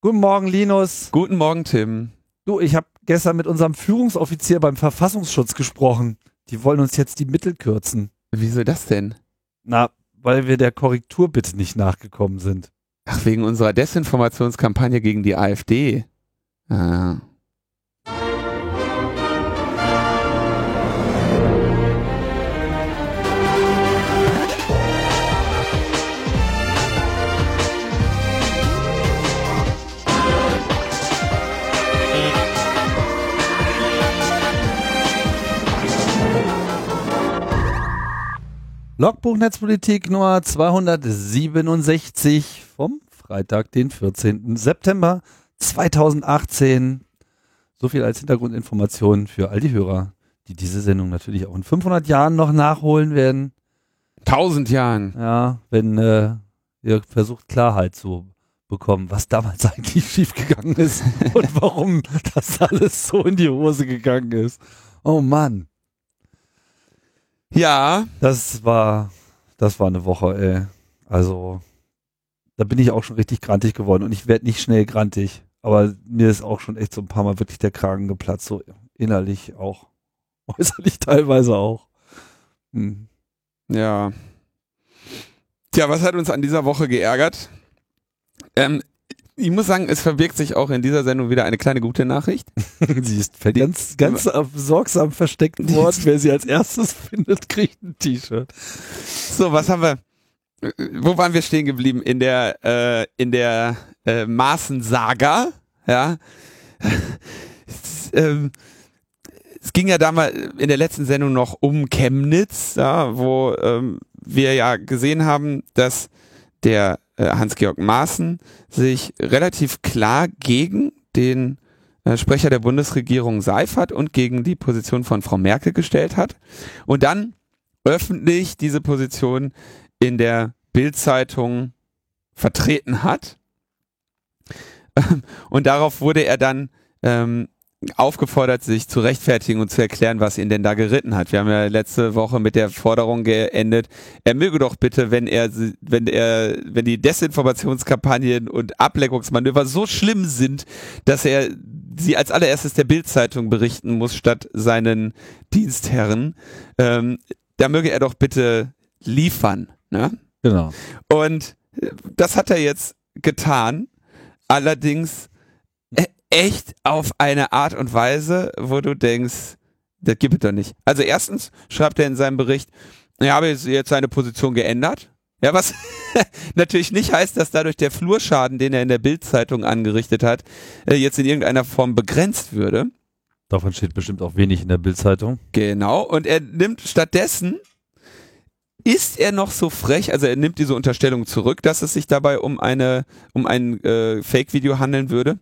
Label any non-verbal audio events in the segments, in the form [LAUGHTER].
Guten Morgen, Linus. Guten Morgen, Tim. Du, ich habe gestern mit unserem Führungsoffizier beim Verfassungsschutz gesprochen. Die wollen uns jetzt die Mittel kürzen. Wieso das denn? Na, weil wir der Korrekturbitte nicht nachgekommen sind. Ach, wegen unserer Desinformationskampagne gegen die AfD. Ah. Logbuch Netzpolitik Nummer 267 vom Freitag, den 14. September 2018. So viel als Hintergrundinformation für all die Hörer, die diese Sendung natürlich auch in 500 Jahren noch nachholen werden. Tausend Jahren. Ja, wenn äh, ihr versucht Klarheit zu bekommen, was damals [LAUGHS] eigentlich schiefgegangen ist [LAUGHS] und warum das alles so in die Hose gegangen ist. Oh Mann. Ja. Das war, das war eine Woche, ey. Also, da bin ich auch schon richtig grantig geworden und ich werde nicht schnell grantig. Aber mir ist auch schon echt so ein paar Mal wirklich der Kragen geplatzt, so innerlich auch. [LAUGHS] Äußerlich teilweise auch. Hm. Ja. Tja, was hat uns an dieser Woche geärgert? Ähm, ich muss sagen, es verbirgt sich auch in dieser Sendung wieder eine kleine gute Nachricht. [LAUGHS] sie ist ganz, ganz sorgsam versteckt worden. Wer sie als erstes [LAUGHS] findet, kriegt ein T-Shirt. So, was haben wir? Wo waren wir stehen geblieben? In der, äh, in der äh, Maßensaga, ja. es, [LAUGHS] ähm, es ging ja damals in der letzten Sendung noch um Chemnitz, ja, wo ähm, wir ja gesehen haben, dass der Hans-Georg Maaßen sich relativ klar gegen den äh, Sprecher der Bundesregierung Seifert und gegen die Position von Frau Merkel gestellt hat und dann öffentlich diese Position in der Bildzeitung vertreten hat. Und darauf wurde er dann ähm, aufgefordert, sich zu rechtfertigen und zu erklären, was ihn denn da geritten hat. Wir haben ja letzte Woche mit der Forderung geendet, er möge doch bitte, wenn er, wenn er, wenn die Desinformationskampagnen und Ableckungsmanöver so schlimm sind, dass er sie als allererstes der Bildzeitung berichten muss statt seinen Dienstherren, ähm, da möge er doch bitte liefern. Ne? Genau. Und das hat er jetzt getan. Allerdings echt auf eine Art und Weise, wo du denkst, das gibt es doch nicht. Also erstens schreibt er in seinem Bericht, er habe jetzt seine Position geändert. Ja, was [LAUGHS] natürlich nicht heißt, dass dadurch der Flurschaden, den er in der Bildzeitung angerichtet hat, äh, jetzt in irgendeiner Form begrenzt würde. Davon steht bestimmt auch wenig in der Bildzeitung. Genau. Und er nimmt stattdessen ist er noch so frech, also er nimmt diese Unterstellung zurück, dass es sich dabei um eine um ein äh, Fake-Video handeln würde,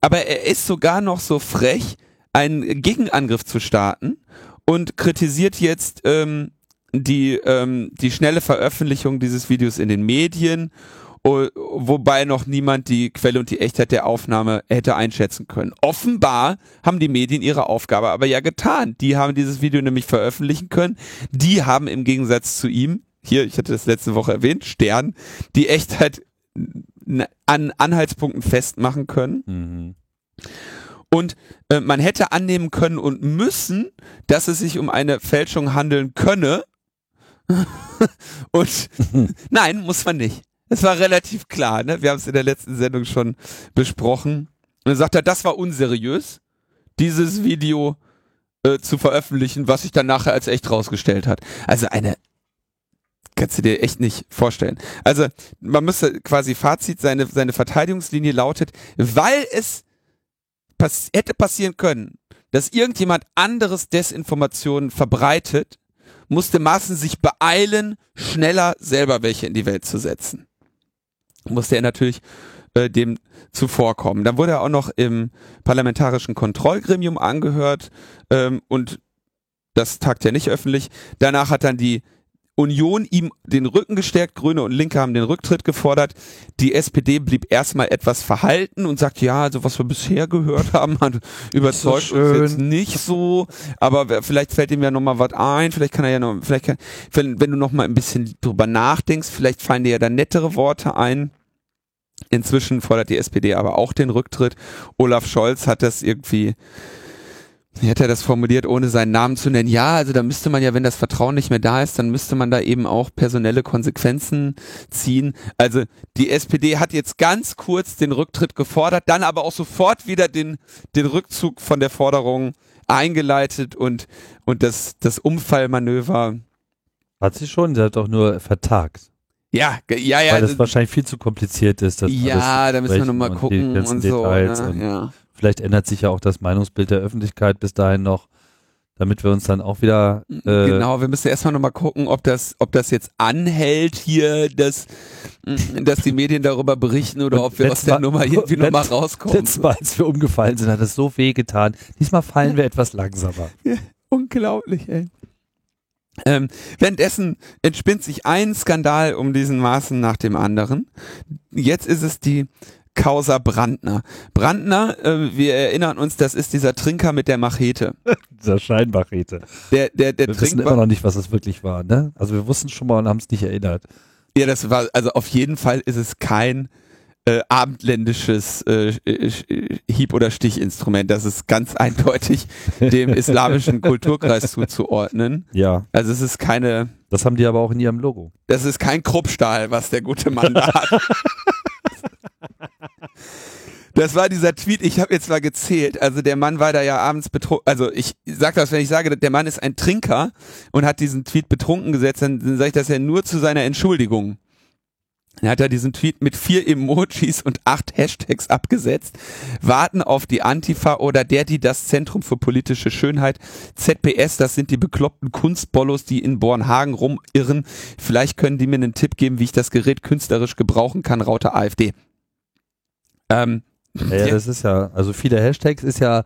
aber er ist sogar noch so frech, einen Gegenangriff zu starten und kritisiert jetzt ähm, die ähm, die schnelle Veröffentlichung dieses Videos in den Medien wobei noch niemand die Quelle und die Echtheit der Aufnahme hätte einschätzen können. Offenbar haben die Medien ihre Aufgabe aber ja getan. Die haben dieses Video nämlich veröffentlichen können. Die haben im Gegensatz zu ihm, hier, ich hatte das letzte Woche erwähnt, Stern, die Echtheit an Anhaltspunkten festmachen können. Mhm. Und äh, man hätte annehmen können und müssen, dass es sich um eine Fälschung handeln könne. [LAUGHS] und [LAUGHS] nein, muss man nicht. Es war relativ klar, ne? Wir haben es in der letzten Sendung schon besprochen. Und dann sagt er, das war unseriös, dieses Video äh, zu veröffentlichen, was sich dann nachher als echt rausgestellt hat. Also eine kannst du dir echt nicht vorstellen. Also man müsste quasi Fazit, seine, seine Verteidigungslinie lautet, weil es pass hätte passieren können, dass irgendjemand anderes Desinformationen verbreitet, musste Maßen sich beeilen, schneller selber welche in die Welt zu setzen musste er natürlich äh, dem zuvorkommen. Dann wurde er auch noch im parlamentarischen Kontrollgremium angehört ähm, und das tagt ja nicht öffentlich. Danach hat dann die Union ihm den Rücken gestärkt, Grüne und Linke haben den Rücktritt gefordert. Die SPD blieb erstmal etwas verhalten und sagt, ja, also was wir bisher gehört haben, hat überzeugt so uns jetzt nicht so, aber vielleicht fällt ihm ja nochmal was ein, vielleicht kann er ja noch, vielleicht kann, wenn, wenn du nochmal ein bisschen drüber nachdenkst, vielleicht fallen dir ja dann nettere Worte ein. Inzwischen fordert die SPD aber auch den Rücktritt. Olaf Scholz hat das irgendwie, wie hat er das formuliert, ohne seinen Namen zu nennen? Ja, also da müsste man ja, wenn das Vertrauen nicht mehr da ist, dann müsste man da eben auch personelle Konsequenzen ziehen. Also die SPD hat jetzt ganz kurz den Rücktritt gefordert, dann aber auch sofort wieder den, den Rückzug von der Forderung eingeleitet und, und das, das Umfallmanöver. Hat sie schon, sie hat doch nur vertagt. Ja, ja, ja. weil das wahrscheinlich viel zu kompliziert ist. Das ja, da müssen wir nochmal und gucken ganzen und so. Ne? und Ja. Vielleicht ändert sich ja auch das Meinungsbild der Öffentlichkeit bis dahin noch, damit wir uns dann auch wieder äh, genau, wir müssen erstmal nochmal gucken, ob das, ob das jetzt anhält hier, dass, [LAUGHS] dass die Medien darüber berichten oder Und ob wir aus der Mal- Nummer [LAUGHS] irgendwie nochmal rauskommen. Letztes Mal, als wir umgefallen sind, hat es so weh getan. Diesmal fallen wir [LAUGHS] etwas langsamer. Unglaublich, ey. Ähm, währenddessen entspinnt sich ein Skandal um diesen Maßen nach dem anderen. Jetzt ist es die Causa Brandner. Brandner, äh, wir erinnern uns, das ist dieser Trinker mit der Machete. [LAUGHS] Dieser Scheinbachete. Der, der, der Wir wissen Trinker. immer noch nicht, was es wirklich war. Ne? Also wir wussten schon mal und haben es nicht erinnert. Ja, das war, also auf jeden Fall ist es kein äh, abendländisches äh, äh, Hieb- oder Stichinstrument. Das ist ganz eindeutig [LAUGHS] dem islamischen Kulturkreis zuzuordnen. Ja, Also es ist keine, das haben die aber auch in ihrem Logo. das ist kein Kruppstahl, was der gute Mann da hat. Das war dieser Tweet, ich habe jetzt mal gezählt. Also der Mann war da ja abends betrunken. Also ich sag das, wenn ich sage, der Mann ist ein Trinker und hat diesen Tweet betrunken gesetzt, dann, dann sage ich das ja nur zu seiner Entschuldigung. Er hat ja diesen Tweet mit vier Emojis und acht Hashtags abgesetzt. Warten auf die Antifa oder der, die das Zentrum für politische Schönheit. ZPS, das sind die bekloppten Kunstbollos, die in Bornhagen rumirren. Vielleicht können die mir einen Tipp geben, wie ich das Gerät künstlerisch gebrauchen kann, Raute AfD. Ähm, Ja, ja, Ja. das ist ja, also viele Hashtags ist ja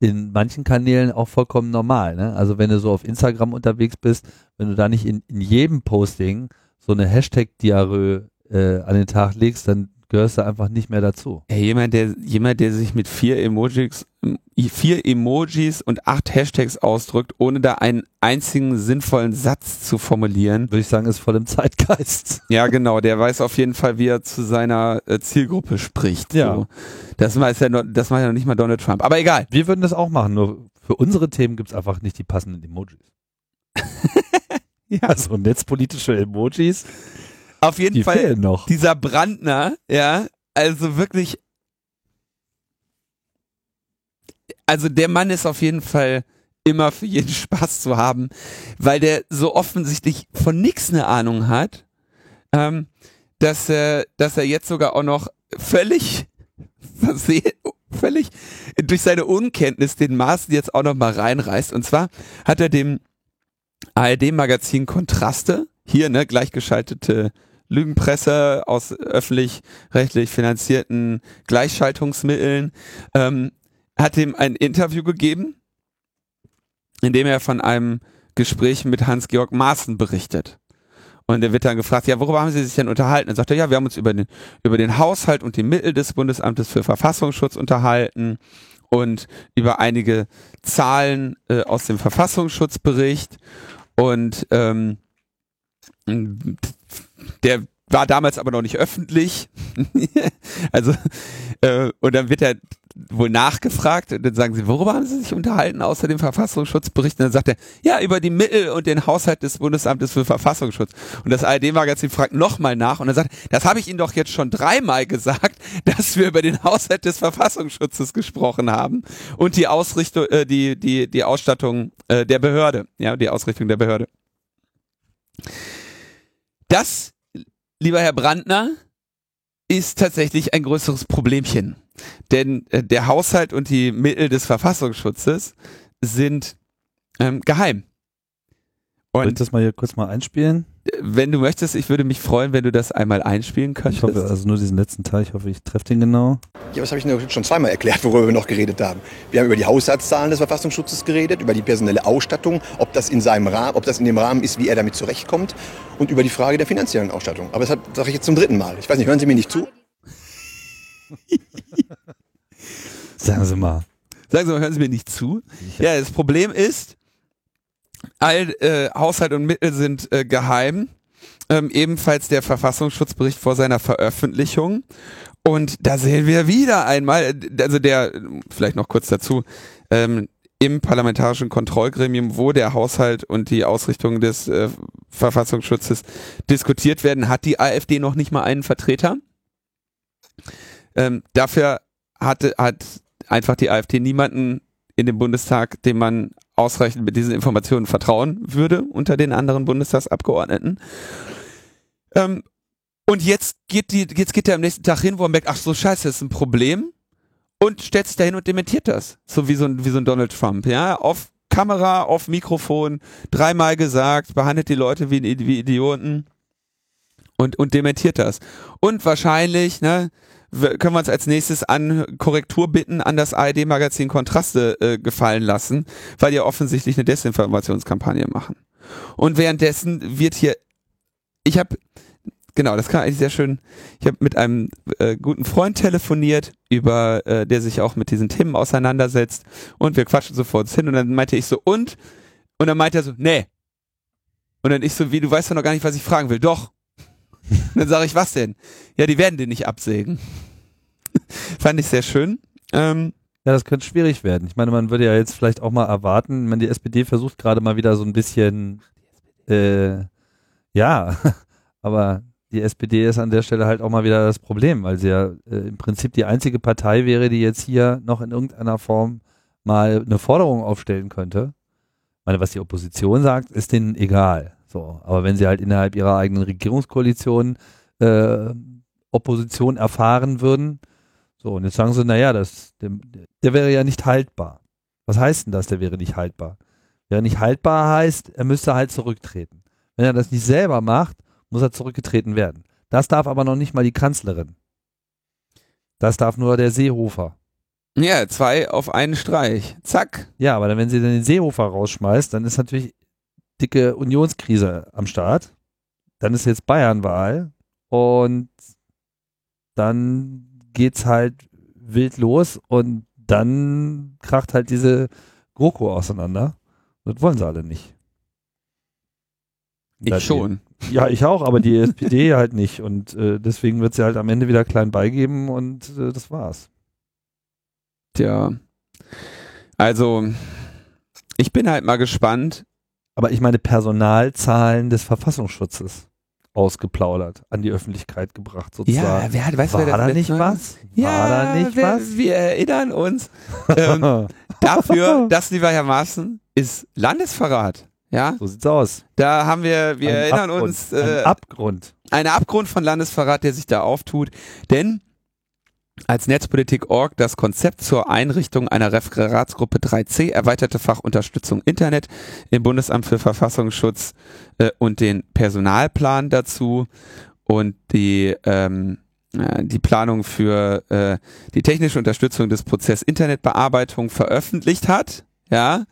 in manchen Kanälen auch vollkommen normal. Ne? Also wenn du so auf Instagram unterwegs bist, wenn du da nicht in, in jedem Posting so eine Hashtag-Diarrhoe äh, an den Tag legst, dann gehörst du einfach nicht mehr dazu. Ey, jemand, der, jemand, der sich mit vier Emojis, vier Emojis und acht Hashtags ausdrückt, ohne da einen einzigen sinnvollen Satz zu formulieren. Würde ich sagen, ist voll im Zeitgeist. Ja, genau, der weiß auf jeden Fall, wie er zu seiner äh, Zielgruppe spricht. Ja. So. Das weiß ja noch, das macht ja noch nicht mal Donald Trump. Aber egal. Wir würden das auch machen, nur für unsere Themen gibt's einfach nicht die passenden Emojis. Ja. [LAUGHS] Also netzpolitische Emojis, Auf jeden die Fall noch. dieser Brandner, ja, also wirklich, also der Mann ist auf jeden Fall immer für jeden [LAUGHS] Spaß zu haben, weil der so offensichtlich von nix eine Ahnung hat, ähm, dass er, dass er jetzt sogar auch noch völlig [LAUGHS] versehen, völlig durch seine Unkenntnis den Maßen jetzt auch noch mal reinreißt. Und zwar hat er dem ARD-Magazin Kontraste, hier, ne, gleichgeschaltete Lügenpresse aus öffentlich-rechtlich finanzierten Gleichschaltungsmitteln, ähm, hat ihm ein Interview gegeben, in dem er von einem Gespräch mit Hans-Georg Maaßen berichtet. Und er wird dann gefragt, ja, worüber haben Sie sich denn unterhalten? Dann sagt er, ja, wir haben uns über den, über den Haushalt und die Mittel des Bundesamtes für Verfassungsschutz unterhalten und über einige Zahlen äh, aus dem Verfassungsschutzbericht. Und ähm, der war damals aber noch nicht öffentlich. [LAUGHS] also, äh, und dann wird er wohl nachgefragt und dann sagen sie, worüber haben sie sich unterhalten außer dem Verfassungsschutzbericht? Und dann sagt er, ja, über die Mittel und den Haushalt des Bundesamtes für Verfassungsschutz. Und das ARD-Magazin fragt nochmal nach und dann sagt, das habe ich Ihnen doch jetzt schon dreimal gesagt, [LAUGHS] dass wir über den Haushalt des Verfassungsschutzes gesprochen haben und die Ausrichtung, äh, die, die, die Ausstattung äh, der Behörde, ja, die Ausrichtung der Behörde. Das, lieber Herr Brandner, ist tatsächlich ein größeres Problemchen. Denn äh, der Haushalt und die Mittel des Verfassungsschutzes sind ähm, geheim. Soll ich Und das mal hier kurz mal einspielen? Wenn du möchtest, ich würde mich freuen, wenn du das einmal einspielen könntest. Ich hoffe, also nur diesen letzten Teil, ich hoffe, ich treffe den genau. Ja, was habe ich denn schon zweimal erklärt, worüber wir noch geredet haben? Wir haben über die Haushaltszahlen des Verfassungsschutzes geredet, über die personelle Ausstattung, ob das in seinem Rahmen, ob das in dem Rahmen ist, wie er damit zurechtkommt und über die Frage der finanziellen Ausstattung. Aber das sage ich jetzt zum dritten Mal. Ich weiß nicht, hören Sie mir nicht zu? [LAUGHS] Sagen Sie mal. Sagen Sie mal, hören Sie mir nicht zu? Ja, das Problem ist, all äh, Haushalt und Mittel sind äh, geheim ähm, ebenfalls der Verfassungsschutzbericht vor seiner Veröffentlichung. Und da sehen wir wieder einmal, also der, vielleicht noch kurz dazu, ähm, im parlamentarischen Kontrollgremium, wo der Haushalt und die Ausrichtung des äh, Verfassungsschutzes diskutiert werden, hat die AfD noch nicht mal einen Vertreter. Ähm, dafür hatte, hat einfach die AfD niemanden in dem Bundestag, dem man ausreichend mit diesen Informationen vertrauen würde unter den anderen Bundestagsabgeordneten. Ähm, und jetzt geht die, jetzt geht er am nächsten Tag hin, wo er merkt, ach so scheiße, das ist ein Problem und stellt sich dahin und dementiert das. So wie so ein, wie so ein Donald Trump, ja, auf Kamera, auf Mikrofon, dreimal gesagt, behandelt die Leute wie, wie Idioten und, und dementiert das. Und wahrscheinlich, ne, können wir uns als nächstes an Korrektur bitten an das ARD-Magazin Kontraste äh, gefallen lassen, weil die offensichtlich eine Desinformationskampagne machen. Und währenddessen wird hier, ich habe, genau, das kann eigentlich sehr schön, ich habe mit einem äh, guten Freund telefoniert, über, äh, der sich auch mit diesen Themen auseinandersetzt und wir quatschen sofort hin und dann meinte ich so, und? Und dann meinte er so, nee. Und dann ich so, wie, du weißt doch noch gar nicht, was ich fragen will. Doch. [LAUGHS] dann sage ich, was denn? Ja, die werden den nicht absägen. [LAUGHS] Fand ich sehr schön. Ähm, ja, das könnte schwierig werden. Ich meine, man würde ja jetzt vielleicht auch mal erwarten, wenn die SPD versucht gerade mal wieder so ein bisschen, äh, ja, [LAUGHS] aber die SPD ist an der Stelle halt auch mal wieder das Problem, weil sie ja äh, im Prinzip die einzige Partei wäre, die jetzt hier noch in irgendeiner Form mal eine Forderung aufstellen könnte. Ich meine, was die Opposition sagt, ist denen egal. So, aber wenn sie halt innerhalb ihrer eigenen Regierungskoalition äh, Opposition erfahren würden, so, und jetzt sagen sie, naja, das, der, der wäre ja nicht haltbar. Was heißt denn das, der wäre nicht haltbar? Wäre nicht haltbar heißt, er müsste halt zurücktreten. Wenn er das nicht selber macht, muss er zurückgetreten werden. Das darf aber noch nicht mal die Kanzlerin. Das darf nur der Seehofer. Ja, zwei auf einen Streich. Zack. Ja, aber dann, wenn sie dann den Seehofer rausschmeißt, dann ist natürlich dicke Unionskrise am Start. Dann ist jetzt Bayernwahl und dann geht's halt wild los und dann kracht halt diese GroKo auseinander. Das wollen sie alle nicht. Ich ja, schon. Die, ja, ich auch, aber die SPD [LAUGHS] halt nicht. Und äh, deswegen wird sie halt am Ende wieder klein beigeben und äh, das war's. Tja. Also, ich bin halt mal gespannt, aber ich meine Personalzahlen des Verfassungsschutzes ausgeplaudert, an die Öffentlichkeit gebracht sozusagen. Ja, wer hat, weißt War wer da nicht was? Ja, War da nicht wir, was? wir erinnern uns. ähm, [LAUGHS] dafür, das, lieber Herr Maaßen, ist Landesverrat. Ja, So sieht's aus. da haben wir, wir Ein erinnern Abgrund. uns, äh, Ein Abgrund. einen Abgrund von Landesverrat, der sich da auftut. Denn als Netzpolitik.org das Konzept zur Einrichtung einer Referatsgruppe 3c, erweiterte Fachunterstützung Internet im Bundesamt für Verfassungsschutz äh, und den Personalplan dazu und die, ähm, äh, die Planung für äh, die technische Unterstützung des Prozess Internetbearbeitung veröffentlicht hat, ja,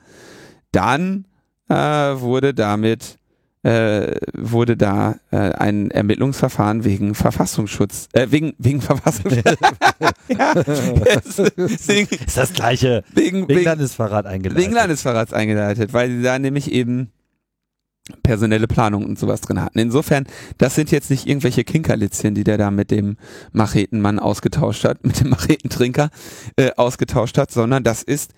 dann äh, wurde damit äh, wurde da äh, ein Ermittlungsverfahren wegen Verfassungsschutz, äh, wegen, wegen Verfassungsschutz. [LAUGHS] ja, deswegen, Ist das gleiche. wegen, Wegen wegen, Landesverrat eingeleitet. wegen Landesverrats eingeleitet, weil sie da nämlich eben personelle Planung und sowas drin hatten. Insofern, das sind jetzt nicht irgendwelche Kinkerlitzchen, die der da mit dem Machetenmann ausgetauscht hat, mit dem Machetentrinker äh, ausgetauscht hat, sondern das ist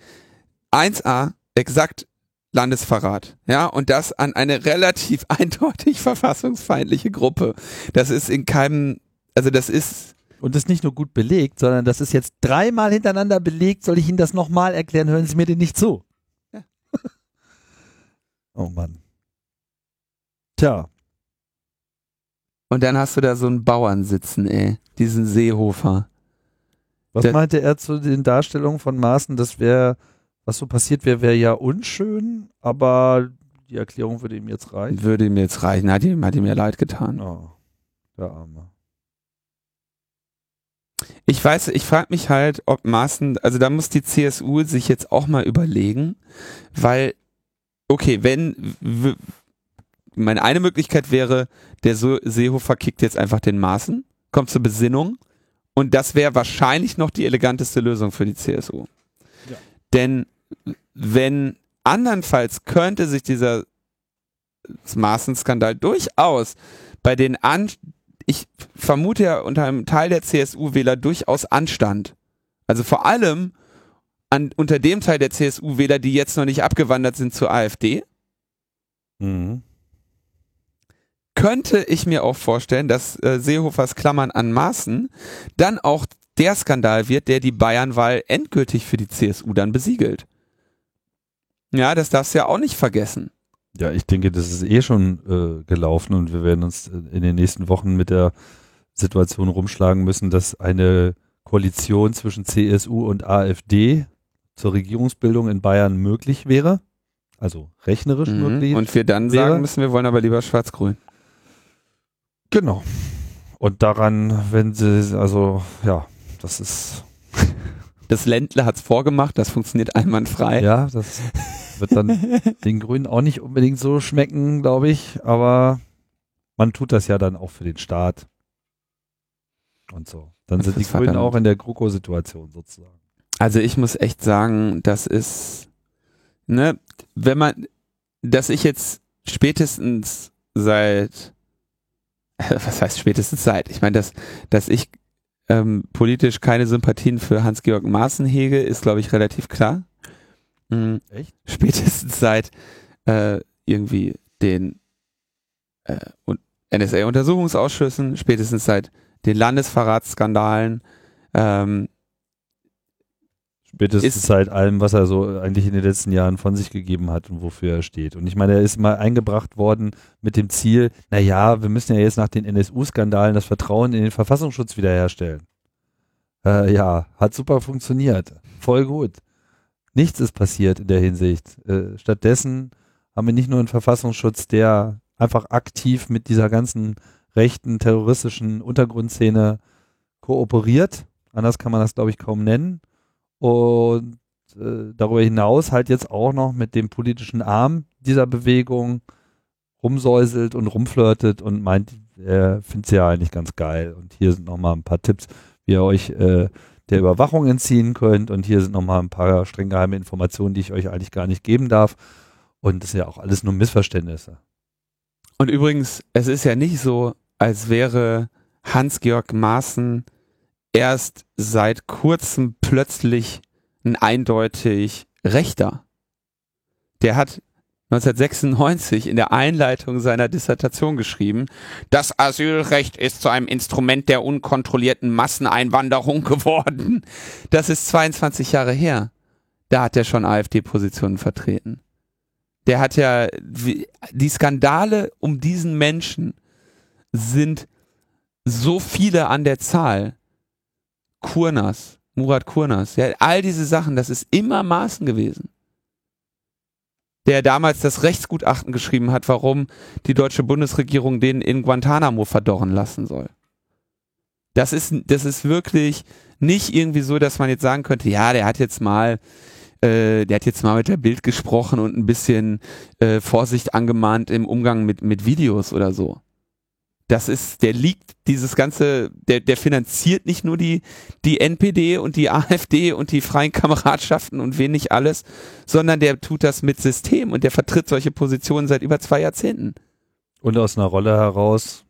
1a exakt Landesverrat, ja, und das an eine relativ [LAUGHS] eindeutig verfassungsfeindliche Gruppe. Das ist in keinem, also das ist, Und das ist nicht nur gut belegt, sondern das ist jetzt dreimal hintereinander belegt. Soll ich Ihnen das nochmal erklären? Hören Sie mir den nicht zu. Ja. [LAUGHS] oh Mann. Tja, und dann hast du da so einen Bauern sitzen, ey, diesen Seehofer. was Der- meinte er zu den Darstellungen von Maaßen? Das wäre, was so passiert wäre, wäre ja unschön, aber die Erklärung würde ihm jetzt reichen. Würde ihm jetzt reichen, hat ihm, hat ihm ja leid getan. Oh, der Arme. Ich weiß, ich frage mich halt, ob Maaßen, also da muss die CSU sich jetzt auch mal überlegen, weil, okay, wenn, meine eine Möglichkeit wäre, der so Seehofer kickt jetzt einfach den Maaßen, kommt zur Besinnung und das wäre wahrscheinlich noch die eleganteste Lösung für die CSU. Ja. Denn wenn andernfalls könnte sich dieser Maaßen-Skandal durchaus bei den An ich vermute ja unter einem Teil der CSU-Wähler durchaus Anstand. Also vor allem an, unter dem Teil der CSU-Wähler, die jetzt noch nicht abgewandert sind zur AfD. Mhm. Könnte ich mir auch vorstellen, dass äh, Seehofers Klammern an Maßen dann auch der Skandal wird, der die Bayernwahl endgültig für die CSU dann besiegelt. Ja, das darfst du ja auch nicht vergessen. Ja, ich denke, das ist eh schon äh, gelaufen und wir werden uns in den nächsten Wochen mit der Situation rumschlagen müssen, dass eine Koalition zwischen CSU und AfD zur Regierungsbildung in Bayern möglich wäre. Also rechnerisch Mhm. möglich. Und wir dann wäre- sagen müssen, wir wollen aber lieber schwarz-grün. Genau. Und daran, wenn sie, also ja, das ist, Das Ländle hat's vorgemacht, das funktioniert einwandfrei. ja, das wird dann [LAUGHS] den Grünen auch nicht unbedingt so schmecken, glaube ich. Aber man tut das ja dann auch für den Staat. Und so. Dann Und sind die Grünen auch in der GroKo-Situation sozusagen. Also ich muss echt sagen, das ist, ne, wenn man, dass ich jetzt spätestens seit, [LAUGHS] was heißt spätestens seit? Ich meine, dass, dass ich ähm, politisch keine Sympathien für Hans-Georg Maaßen hege, ist, glaube ich, relativ klar. Mhm. Echt? Spätestens seit äh, irgendwie den äh, NSA-Untersuchungsausschüssen, spätestens seit den Landesverratsskandalen, ähm, Spätestens Ist- seit allem, was er so eigentlich in den letzten Jahren von sich gegeben hat und wofür er steht. Und ich meine, er ist mal eingebracht worden mit dem Ziel, naja, wir müssen ja jetzt nach den NSU-Skandalen das Vertrauen in den Verfassungsschutz wiederherstellen. Äh, ja, hat super funktioniert. Voll gut. Nichts ist passiert in der Hinsicht. Äh, stattdessen haben wir nicht nur einen Verfassungsschutz, der einfach aktiv mit dieser ganzen rechten, terroristischen Untergrundszene kooperiert. Anders kann man das, glaube ich, kaum nennen und äh, darüber hinaus halt jetzt auch noch mit dem politischen Arm dieser Bewegung rumsäuselt und rumflirtet und meint, er findet sie ja eigentlich ganz geil. Und hier sind nochmal ein paar Tipps, wie ihr euch äh, der Überwachung entziehen könnt. Und hier sind nochmal ein paar streng geheime Informationen, die ich euch eigentlich gar nicht geben darf. Und das sind ja auch alles nur Missverständnisse. Und übrigens, es ist ja nicht so, als wäre Hans-Georg Maaßen erst seit kurzem plötzlich ein eindeutig Rechter. Der hat 1996 in der Einleitung seiner Dissertation geschrieben, das Asylrecht ist zu einem Instrument der unkontrollierten Masseneinwanderung [LAUGHS] geworden. Das ist 22 Jahre her. Da hat er schon AfD-Positionen vertreten. Der hat ja, die Skandale um diesen Menschen sind so viele an der Zahl. Kurnas, Murat Kurnas, ja, all diese Sachen, das ist immer Maßen gewesen. Der damals das Rechtsgutachten geschrieben hat, warum die deutsche Bundesregierung den in Guantanamo verdorren lassen soll. Das ist, das ist wirklich nicht irgendwie so, dass man jetzt sagen könnte, ja, der hat jetzt mal, äh, der hat jetzt mal mit der Bild gesprochen und ein bisschen äh, Vorsicht angemahnt im Umgang mit, mit Videos oder so. Das ist, der liegt, dieses ganze, der, der finanziert nicht nur die, die NPD und die AfD und die freien Kameradschaften und wen nicht alles, sondern der tut das mit System und der vertritt solche Positionen seit über zwei Jahrzehnten. Und aus einer Rolle heraus,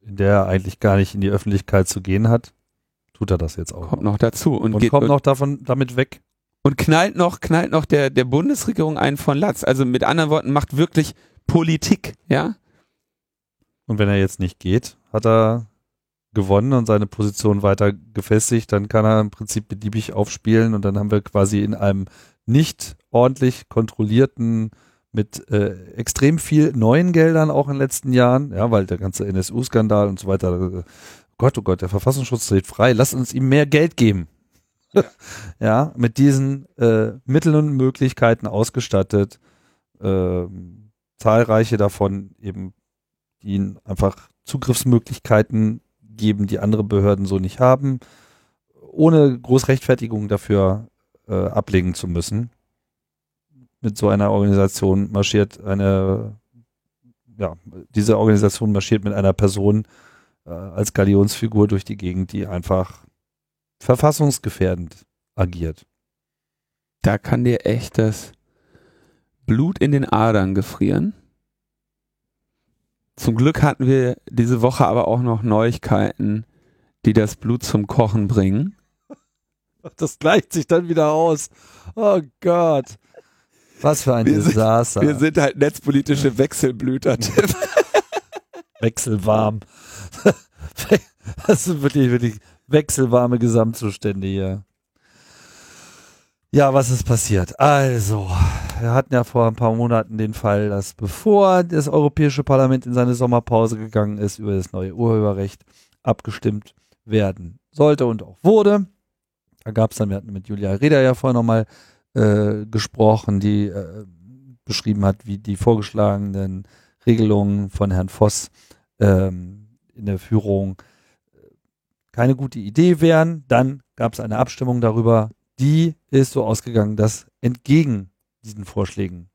in der er eigentlich gar nicht in die Öffentlichkeit zu gehen hat, tut er das jetzt auch. Kommt noch dazu und, und geht, kommt noch davon damit weg. und knallt noch, knallt noch der, der Bundesregierung einen von Latz. Also mit anderen Worten, macht wirklich Politik, ja? Und wenn er jetzt nicht geht, hat er gewonnen und seine Position weiter gefestigt, dann kann er im Prinzip beliebig aufspielen und dann haben wir quasi in einem nicht ordentlich kontrollierten mit äh, extrem viel neuen Geldern auch in den letzten Jahren, ja, weil der ganze NSU-Skandal und so weiter, äh, Gott, oh Gott, der Verfassungsschutz dreht frei, lasst uns ihm mehr Geld geben. [LAUGHS] Ja, mit diesen äh, Mitteln und Möglichkeiten ausgestattet, ähm, zahlreiche davon eben die ihnen einfach Zugriffsmöglichkeiten geben, die andere Behörden so nicht haben, ohne groß Rechtfertigung dafür äh, ablegen zu müssen. Mit so einer Organisation marschiert eine, ja, diese Organisation marschiert mit einer Person äh, als Galionsfigur durch die Gegend, die einfach verfassungsgefährdend agiert. Da kann dir echt das Blut in den Adern gefrieren. Zum Glück hatten wir diese Woche aber auch noch Neuigkeiten, die das Blut zum Kochen bringen. [LAUGHS] Das gleicht sich dann wieder aus. Oh Gott. Was für ein Wir sind- Desaster. Wir sind halt netzpolitische Wechselblüter. Tim. [LAUGHS] wechselwarm. [LAUGHS] Das sind wirklich, wirklich wechselwarme Gesamtzustände hier. Ja, was ist passiert? Also, wir hatten ja vor ein paar Monaten den Fall, dass bevor das Europäische Parlament in seine Sommerpause gegangen ist, über das neue Urheberrecht abgestimmt werden sollte und auch wurde. Da gab es dann, wir hatten mit Julia Reda ja vorher nochmal äh, gesprochen, die äh, beschrieben hat, wie die vorgeschlagenen Regelungen von Herrn Voss ähm, in der Führung äh, keine gute Idee wären. Dann gab es eine Abstimmung darüber, die ist so ausgegangen, dass entgegen diesen Vorschlägen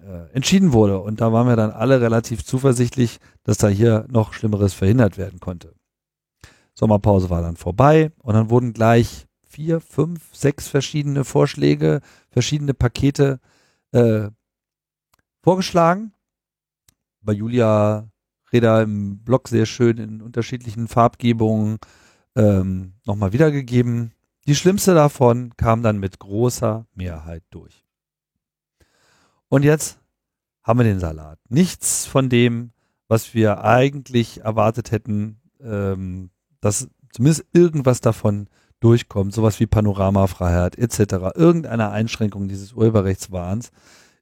äh, entschieden wurde. Und da waren wir dann alle relativ zuversichtlich, dass da hier noch Schlimmeres verhindert werden konnte. Sommerpause war dann vorbei und dann wurden gleich vier, fünf, sechs verschiedene Vorschläge, verschiedene Pakete äh, vorgeschlagen. Bei Julia Reda im Blog sehr schön in unterschiedlichen Farbgebungen ähm, nochmal wiedergegeben. Die schlimmste davon kam dann mit großer Mehrheit durch. Und jetzt haben wir den Salat. Nichts von dem, was wir eigentlich erwartet hätten, ähm, dass zumindest irgendwas davon durchkommt, sowas wie Panoramafreiheit etc., irgendeine Einschränkung dieses Urheberrechtswahns,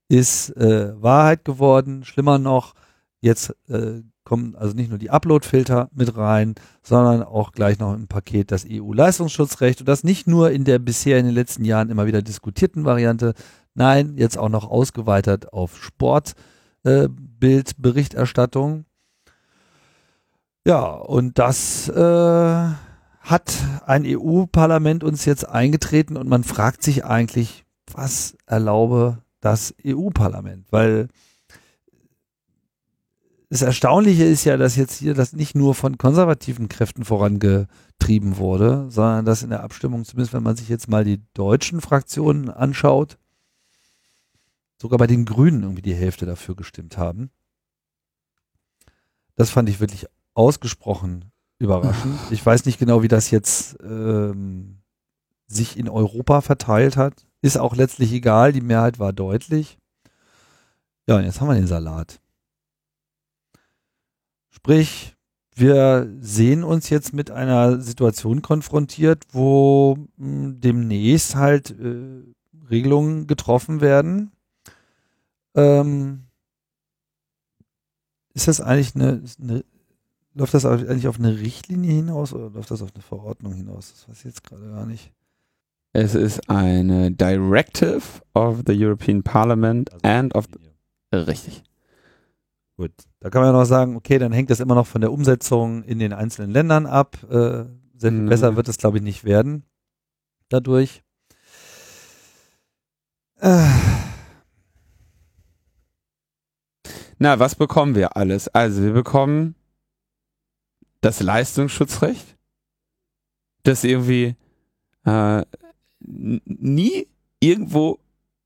ist äh, Wahrheit geworden. Schlimmer noch, jetzt äh, kommen also nicht nur die Upload-Filter mit rein, sondern auch gleich noch im Paket das EU-Leistungsschutzrecht und das nicht nur in der bisher in den letzten Jahren immer wieder diskutierten Variante, nein, jetzt auch noch ausgeweitet auf Sportbildberichterstattung. ja, und das äh, hat ein EU-Parlament uns jetzt eingetreten und man fragt sich eigentlich, was erlaube das EU-Parlament? Weil das Erstaunliche ist ja, dass jetzt hier das nicht nur von konservativen Kräften vorangetrieben wurde, sondern dass in der Abstimmung, zumindest wenn man sich jetzt mal die deutschen Fraktionen anschaut, sogar bei den Grünen irgendwie die Hälfte dafür gestimmt haben. Das fand ich wirklich ausgesprochen überraschend. [LAUGHS] Ich weiß nicht genau, wie das jetzt ähm, sich in Europa verteilt hat. Ist auch letztlich egal, die Mehrheit war deutlich. Ja, und jetzt haben wir den Salat. Sprich, wir sehen uns jetzt mit einer Situation konfrontiert, wo mh, demnächst halt äh, Regelungen getroffen werden. Ähm, ist das eigentlich eine, eine läuft das eigentlich auf eine Richtlinie hinaus oder läuft das auf eine Verordnung hinaus? Das weiß ich jetzt gerade gar nicht. Es ist eine Directive of the European Parliament Also and of äh, richtig. Gut, da kann man ja noch sagen, okay, dann hängt das immer noch von der Umsetzung in den einzelnen Ländern ab. Äh, sehr viel Mhm. besser wird es, glaube ich, nicht werden dadurch. Äh, Na, was bekommen wir alles? Also wir bekommen das Leistungsschutzrecht, das irgendwie äh, nie irgendwo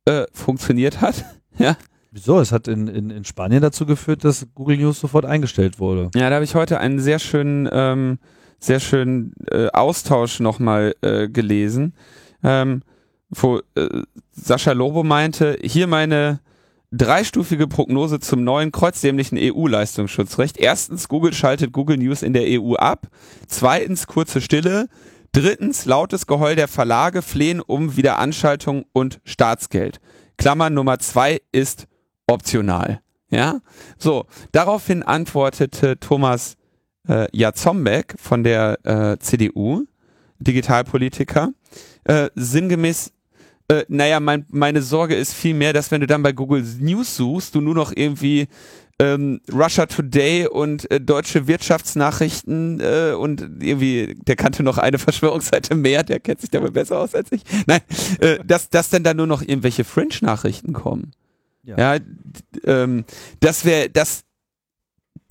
äh, funktioniert hat. [LAUGHS] ja, wieso? Es hat in, in, in Spanien dazu geführt, dass Google News sofort eingestellt wurde. Ja, da habe ich heute einen sehr schönen, ähm, sehr schönen äh, Austausch nochmal äh, gelesen, ähm, wo äh, Sascha Lobo meinte, hier meine dreistufige Prognose zum neuen kreuzdämlichen EU-Leistungsschutzrecht. Erstens, Google schaltet Google News in der EU ab. Zweitens, kurze Stille. Drittens, lautes Geheul der Verlage flehen um Wiederanschaltung und Staatsgeld. Klammer Nummer zwei ist optional. Ja, so, daraufhin antwortete Thomas äh, Jatzombeck von der äh, CDU, Digitalpolitiker, äh, sinngemäß, äh, naja, mein, meine Sorge ist vielmehr, dass wenn du dann bei Google News suchst, du nur noch irgendwie ähm, Russia Today und äh, deutsche Wirtschaftsnachrichten äh, und irgendwie, der kannte noch eine [LAUGHS] Verschwörungsseite mehr, der kennt sich damit besser aus als ich. Nein, äh, dass, dass dann da nur noch irgendwelche Fringe-Nachrichten kommen. Ja. Ja, ähm, das wäre, das,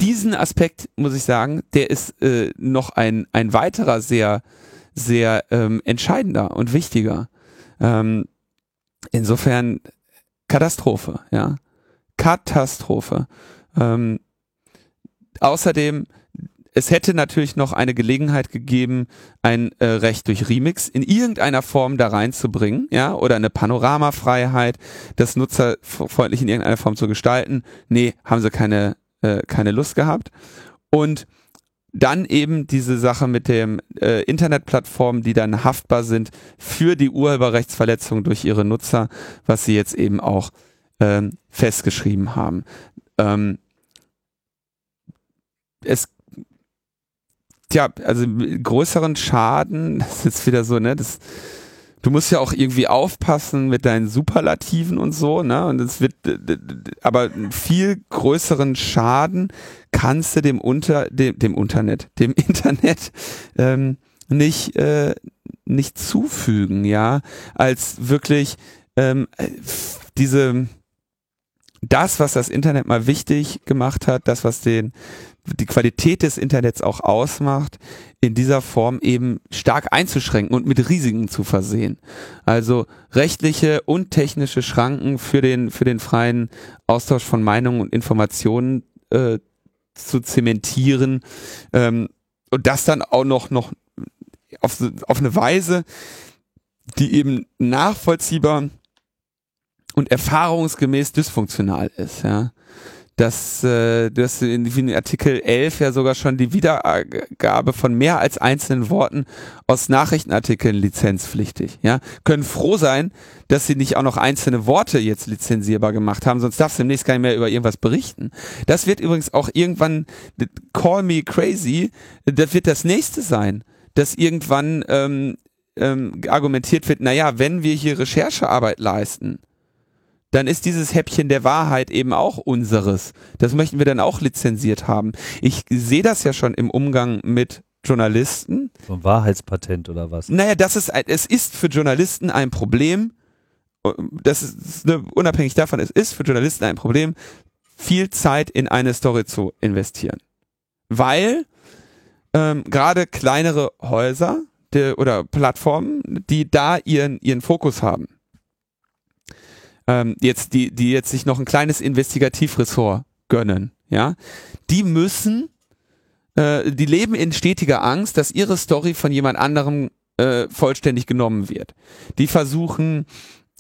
diesen Aspekt muss ich sagen, der ist äh, noch ein, ein weiterer sehr, sehr ähm, entscheidender und wichtiger. Ähm, insofern Katastrophe, ja. Katastrophe. Ähm, außerdem, es hätte natürlich noch eine Gelegenheit gegeben, ein äh, Recht durch Remix in irgendeiner Form da reinzubringen, ja, oder eine Panoramafreiheit, das nutzerfreundlich in irgendeiner Form zu gestalten. Nee, haben sie keine, äh, keine Lust gehabt. Und dann eben diese Sache mit dem äh, Internetplattformen, die dann haftbar sind für die Urheberrechtsverletzung durch ihre Nutzer, was sie jetzt eben auch ähm, festgeschrieben haben. Ähm, es ja, also größeren Schaden, [LAUGHS] das ist jetzt wieder so, ne, das du musst ja auch irgendwie aufpassen mit deinen Superlativen und so, ne? Und es wird, aber viel größeren Schaden kannst du dem Unter, dem, dem Internet, dem [LAUGHS] Internet ähm, nicht, äh, nicht zufügen, ja, als wirklich ähm, diese das, was das Internet mal wichtig gemacht hat, das, was den die Qualität des Internets auch ausmacht, in dieser Form eben stark einzuschränken und mit Risiken zu versehen. Also rechtliche und technische Schranken für den, für den freien Austausch von Meinungen und Informationen äh, zu zementieren ähm, und das dann auch noch, noch auf, auf eine Weise, die eben nachvollziehbar und erfahrungsgemäß dysfunktional ist, ja dass äh, du hast in, in Artikel 11 ja sogar schon die Wiedergabe von mehr als einzelnen Worten aus Nachrichtenartikeln lizenzpflichtig. Ja, können froh sein, dass sie nicht auch noch einzelne Worte jetzt lizenzierbar gemacht haben, sonst darfst du demnächst gar nicht mehr über irgendwas berichten. Das wird übrigens auch irgendwann Call Me Crazy, das wird das nächste sein, dass irgendwann ähm, ähm, argumentiert wird, naja, wenn wir hier Recherchearbeit leisten, dann ist dieses Häppchen der Wahrheit eben auch unseres. Das möchten wir dann auch lizenziert haben. Ich sehe das ja schon im Umgang mit Journalisten. So ein Wahrheitspatent oder was? Naja, das ist, es ist für Journalisten ein Problem. Das ist ne, unabhängig davon, es ist für Journalisten ein Problem, viel Zeit in eine Story zu investieren. Weil ähm, gerade kleinere Häuser die, oder Plattformen, die da ihren, ihren Fokus haben, ähm, jetzt die, die jetzt sich noch ein kleines Investigativressort gönnen, ja, die müssen, äh, die leben in stetiger Angst, dass ihre Story von jemand anderem äh, vollständig genommen wird. Die versuchen,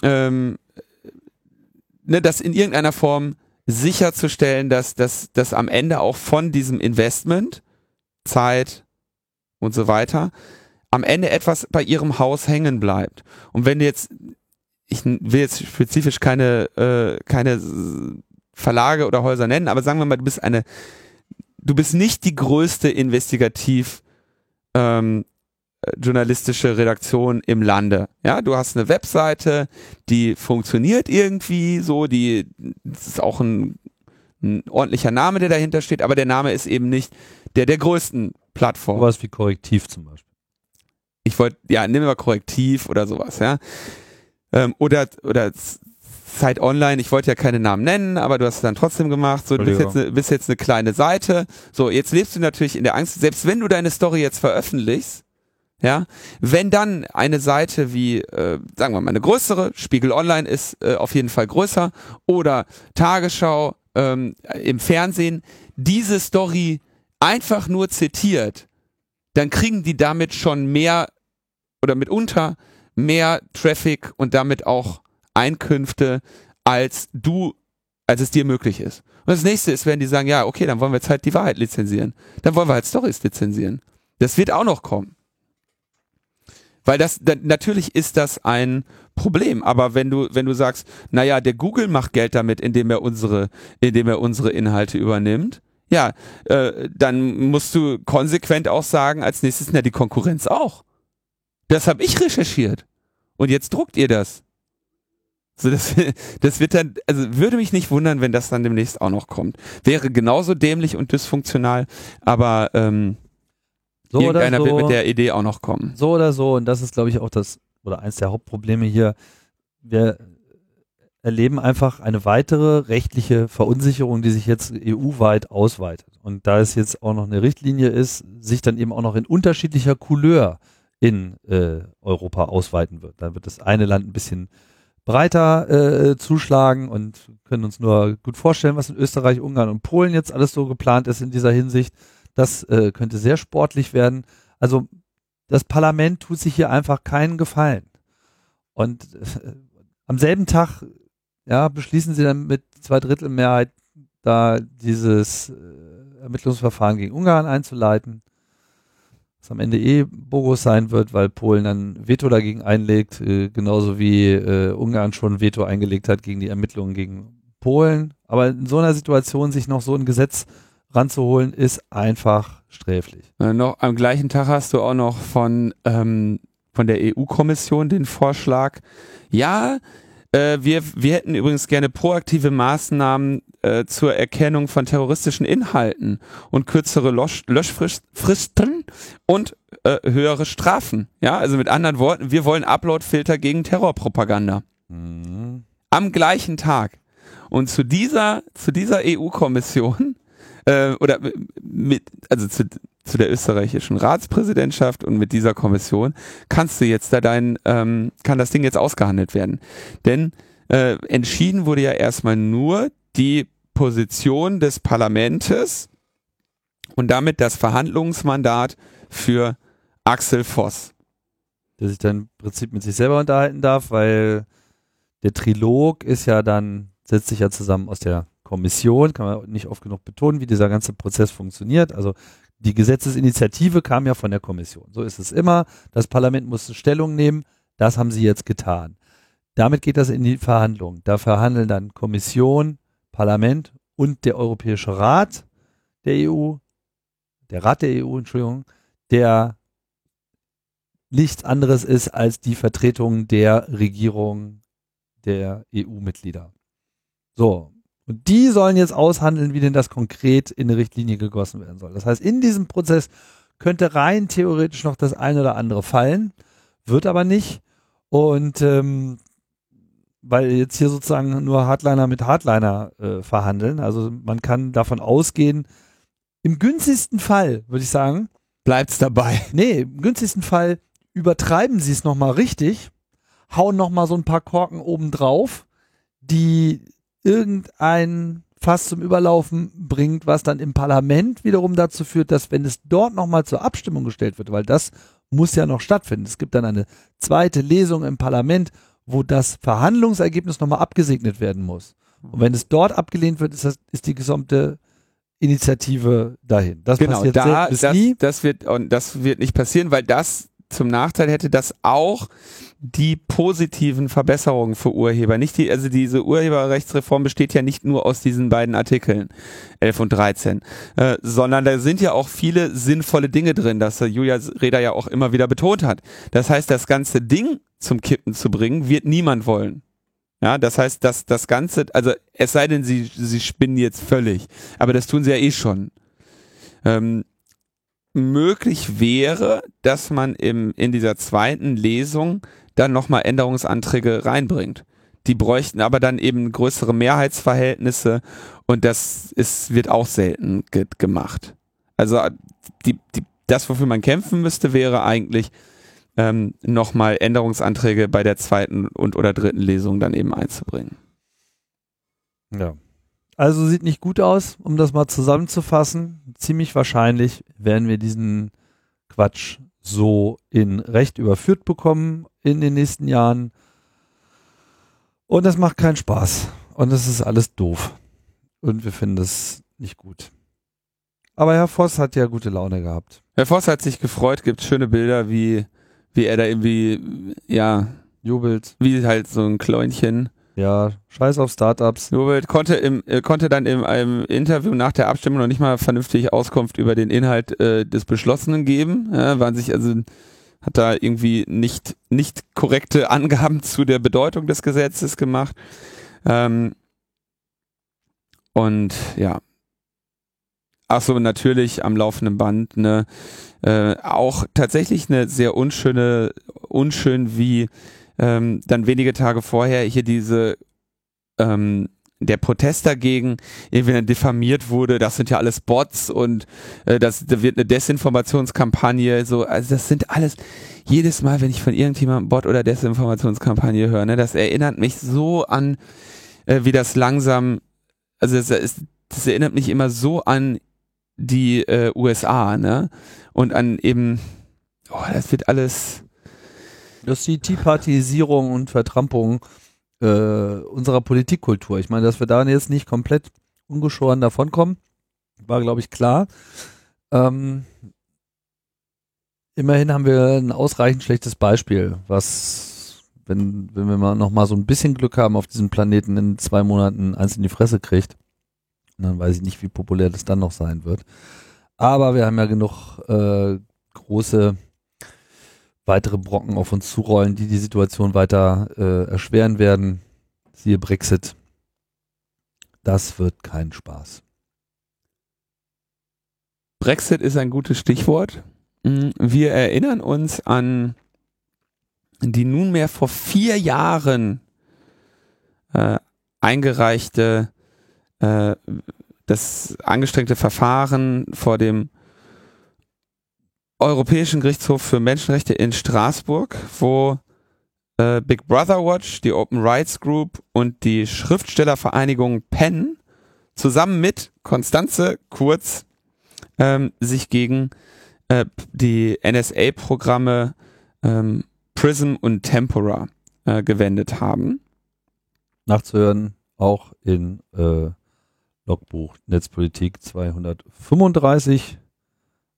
ähm, ne, das in irgendeiner Form sicherzustellen, dass, dass, dass am Ende auch von diesem Investment, Zeit und so weiter, am Ende etwas bei ihrem Haus hängen bleibt. Und wenn jetzt ich will jetzt spezifisch keine, äh, keine Verlage oder Häuser nennen, aber sagen wir mal, du bist eine, du bist nicht die größte investigativ ähm, journalistische Redaktion im Lande. Ja, du hast eine Webseite, die funktioniert irgendwie so, die das ist auch ein, ein ordentlicher Name, der dahinter steht, aber der Name ist eben nicht der der größten Plattform. Was wie Korrektiv zum Beispiel. Ich wollte, ja, nehmen wir mal Korrektiv oder sowas, ja. Ähm, oder, oder Zeit Online, ich wollte ja keine Namen nennen, aber du hast es dann trotzdem gemacht. So, du bist jetzt, eine, bist jetzt eine kleine Seite. So, jetzt lebst du natürlich in der Angst, selbst wenn du deine Story jetzt veröffentlichst, ja, wenn dann eine Seite wie, äh, sagen wir mal, eine größere, Spiegel Online ist äh, auf jeden Fall größer, oder Tagesschau ähm, im Fernsehen, diese Story einfach nur zitiert, dann kriegen die damit schon mehr oder mitunter mehr Traffic und damit auch Einkünfte, als du, als es dir möglich ist. Und das nächste ist, wenn die sagen, ja, okay, dann wollen wir jetzt halt die Wahrheit lizenzieren. Dann wollen wir halt Stories lizenzieren. Das wird auch noch kommen. Weil das, da, natürlich ist das ein Problem. Aber wenn du, wenn du sagst, naja, der Google macht Geld damit, indem er unsere, indem er unsere Inhalte übernimmt, ja, äh, dann musst du konsequent auch sagen, als nächstes, na, die Konkurrenz auch. Das habe ich recherchiert. Und jetzt druckt ihr das. So, das, [LAUGHS] das wird dann, also würde mich nicht wundern, wenn das dann demnächst auch noch kommt. Wäre genauso dämlich und dysfunktional, aber ähm, so irgendeiner so, wird mit der Idee auch noch kommen. So oder so, und das ist, glaube ich, auch das, oder eins der Hauptprobleme hier. Wir erleben einfach eine weitere rechtliche Verunsicherung, die sich jetzt EU-weit ausweitet. Und da es jetzt auch noch eine Richtlinie ist, sich dann eben auch noch in unterschiedlicher Couleur in äh, Europa ausweiten wird. Da wird das eine Land ein bisschen breiter äh, zuschlagen und können uns nur gut vorstellen, was in Österreich, Ungarn und Polen jetzt alles so geplant ist in dieser Hinsicht. Das äh, könnte sehr sportlich werden. Also das Parlament tut sich hier einfach keinen Gefallen. Und äh, am selben Tag ja, beschließen sie dann mit Zweidrittelmehrheit da dieses äh, Ermittlungsverfahren gegen Ungarn einzuleiten was am Ende eh Bogus sein wird, weil Polen dann Veto dagegen einlegt, äh, genauso wie äh, Ungarn schon Veto eingelegt hat gegen die Ermittlungen gegen Polen. Aber in so einer Situation sich noch so ein Gesetz ranzuholen, ist einfach sträflich. Äh, noch am gleichen Tag hast du auch noch von ähm, von der EU-Kommission den Vorschlag, ja, äh, wir, wir hätten übrigens gerne proaktive Maßnahmen äh, zur Erkennung von terroristischen Inhalten und kürzere Lösch Löschfristen und äh, höhere Strafen. Ja, also mit anderen Worten, wir wollen Uploadfilter gegen Terrorpropaganda. Mhm. Am gleichen Tag. Und zu dieser, zu dieser EU-Kommission äh, oder mit, also zu, zu der österreichischen Ratspräsidentschaft und mit dieser Kommission kannst du jetzt da dein, ähm, kann das Ding jetzt ausgehandelt werden. Denn äh, entschieden wurde ja erstmal nur die Position des Parlamentes und damit das Verhandlungsmandat für Axel Voss. Der sich dann im Prinzip mit sich selber unterhalten darf, weil der Trilog ist ja dann, setzt sich ja zusammen aus der Kommission, kann man nicht oft genug betonen, wie dieser ganze Prozess funktioniert. Also die Gesetzesinitiative kam ja von der Kommission. So ist es immer. Das Parlament musste Stellung nehmen. Das haben sie jetzt getan. Damit geht das in die Verhandlungen. Da verhandeln dann Kommission, Parlament und der Europäische Rat der EU, der Rat der EU, Entschuldigung, der nichts anderes ist als die Vertretung der Regierung der EU-Mitglieder. So, und die sollen jetzt aushandeln, wie denn das konkret in eine Richtlinie gegossen werden soll. Das heißt, in diesem Prozess könnte rein theoretisch noch das eine oder andere fallen, wird aber nicht. Und ähm, weil jetzt hier sozusagen nur Hardliner mit Hardliner äh, verhandeln. Also man kann davon ausgehen, im günstigsten Fall, würde ich sagen. Bleibt's dabei. Nee, im günstigsten Fall übertreiben sie es nochmal richtig, hauen nochmal so ein paar Korken oben drauf, die irgendein Fass zum Überlaufen bringt, was dann im Parlament wiederum dazu führt, dass wenn es dort nochmal zur Abstimmung gestellt wird, weil das muss ja noch stattfinden. Es gibt dann eine zweite Lesung im Parlament, wo das Verhandlungsergebnis nochmal abgesegnet werden muss. Und wenn es dort abgelehnt wird, ist, das, ist die gesamte Initiative dahin. Das genau, passiert da, das, nie. Das wird, und das wird nicht passieren, weil das zum Nachteil hätte, dass auch die positiven Verbesserungen für Urheber, nicht die, also diese Urheberrechtsreform besteht ja nicht nur aus diesen beiden Artikeln 11 und 13, äh, sondern da sind ja auch viele sinnvolle Dinge drin, dass Julia Reda ja auch immer wieder betont hat. Das heißt, das ganze Ding zum Kippen zu bringen, wird niemand wollen. Ja, das heißt, dass das Ganze, also es sei denn, sie, sie spinnen jetzt völlig, aber das tun sie ja eh schon. Ähm, möglich wäre, dass man im, in dieser zweiten Lesung dann nochmal Änderungsanträge reinbringt. Die bräuchten aber dann eben größere Mehrheitsverhältnisse und das ist, wird auch selten ge gemacht. Also die, die, das, wofür man kämpfen müsste, wäre eigentlich ähm, nochmal Änderungsanträge bei der zweiten und oder dritten Lesung dann eben einzubringen. Ja. Also sieht nicht gut aus, um das mal zusammenzufassen. Ziemlich wahrscheinlich werden wir diesen Quatsch so in Recht überführt bekommen in den nächsten Jahren. Und das macht keinen Spaß. Und das ist alles doof. Und wir finden das nicht gut. Aber Herr Voss hat ja gute Laune gehabt. Herr Voss hat sich gefreut, gibt schöne Bilder, wie, wie er da irgendwie, ja, jubelt. Wie halt so ein Kläunchen. Ja, scheiß auf Startups. Jubelt konnte im, äh, konnte dann im einem Interview nach der Abstimmung noch nicht mal vernünftig Auskunft über den Inhalt äh, des Beschlossenen geben. Ja, waren sich also hat da irgendwie nicht nicht korrekte Angaben zu der Bedeutung des Gesetzes gemacht. Ähm, und ja, ach so natürlich am laufenden Band ne äh, auch tatsächlich eine sehr unschöne unschön wie ähm, dann wenige Tage vorher hier diese ähm, der Protest dagegen irgendwie dann diffamiert wurde, das sind ja alles Bots und äh, das da wird eine Desinformationskampagne, so, also das sind alles, jedes Mal, wenn ich von irgendjemandem Bot oder Desinformationskampagne höre, ne, das erinnert mich so an, äh, wie das langsam, also das, ist, das erinnert mich immer so an die äh, USA, ne? Und an eben, oh, das wird alles. Das ist die Tea Partyisierung und Vertrampung äh, unserer Politikkultur. Ich meine, dass wir da jetzt nicht komplett ungeschoren davonkommen, war, glaube ich, klar. Ähm, immerhin haben wir ein ausreichend schlechtes Beispiel, was, wenn, wenn wir mal noch mal so ein bisschen Glück haben, auf diesem Planeten in zwei Monaten eins in die Fresse kriegt. Und dann weiß ich nicht, wie populär das dann noch sein wird. Aber wir haben ja genug äh, große weitere Brocken auf uns zurollen, die die Situation weiter äh, erschweren werden. Siehe Brexit. Das wird kein Spaß. Brexit ist ein gutes Stichwort. Mm, wir erinnern uns an die nunmehr vor vier Jahren äh, eingereichte äh, das angestrengte Verfahren vor dem Europäischen Gerichtshof für Menschenrechte in Straßburg, wo äh, Big Brother Watch, die Open Rights Group und die Schriftstellervereinigung PEN zusammen mit Konstanze Kurz ähm, sich gegen äh, die NSA-Programme ähm, Prism und Tempora äh, gewendet haben. Nachzuhören auch in äh, Logbuch Netzpolitik 235.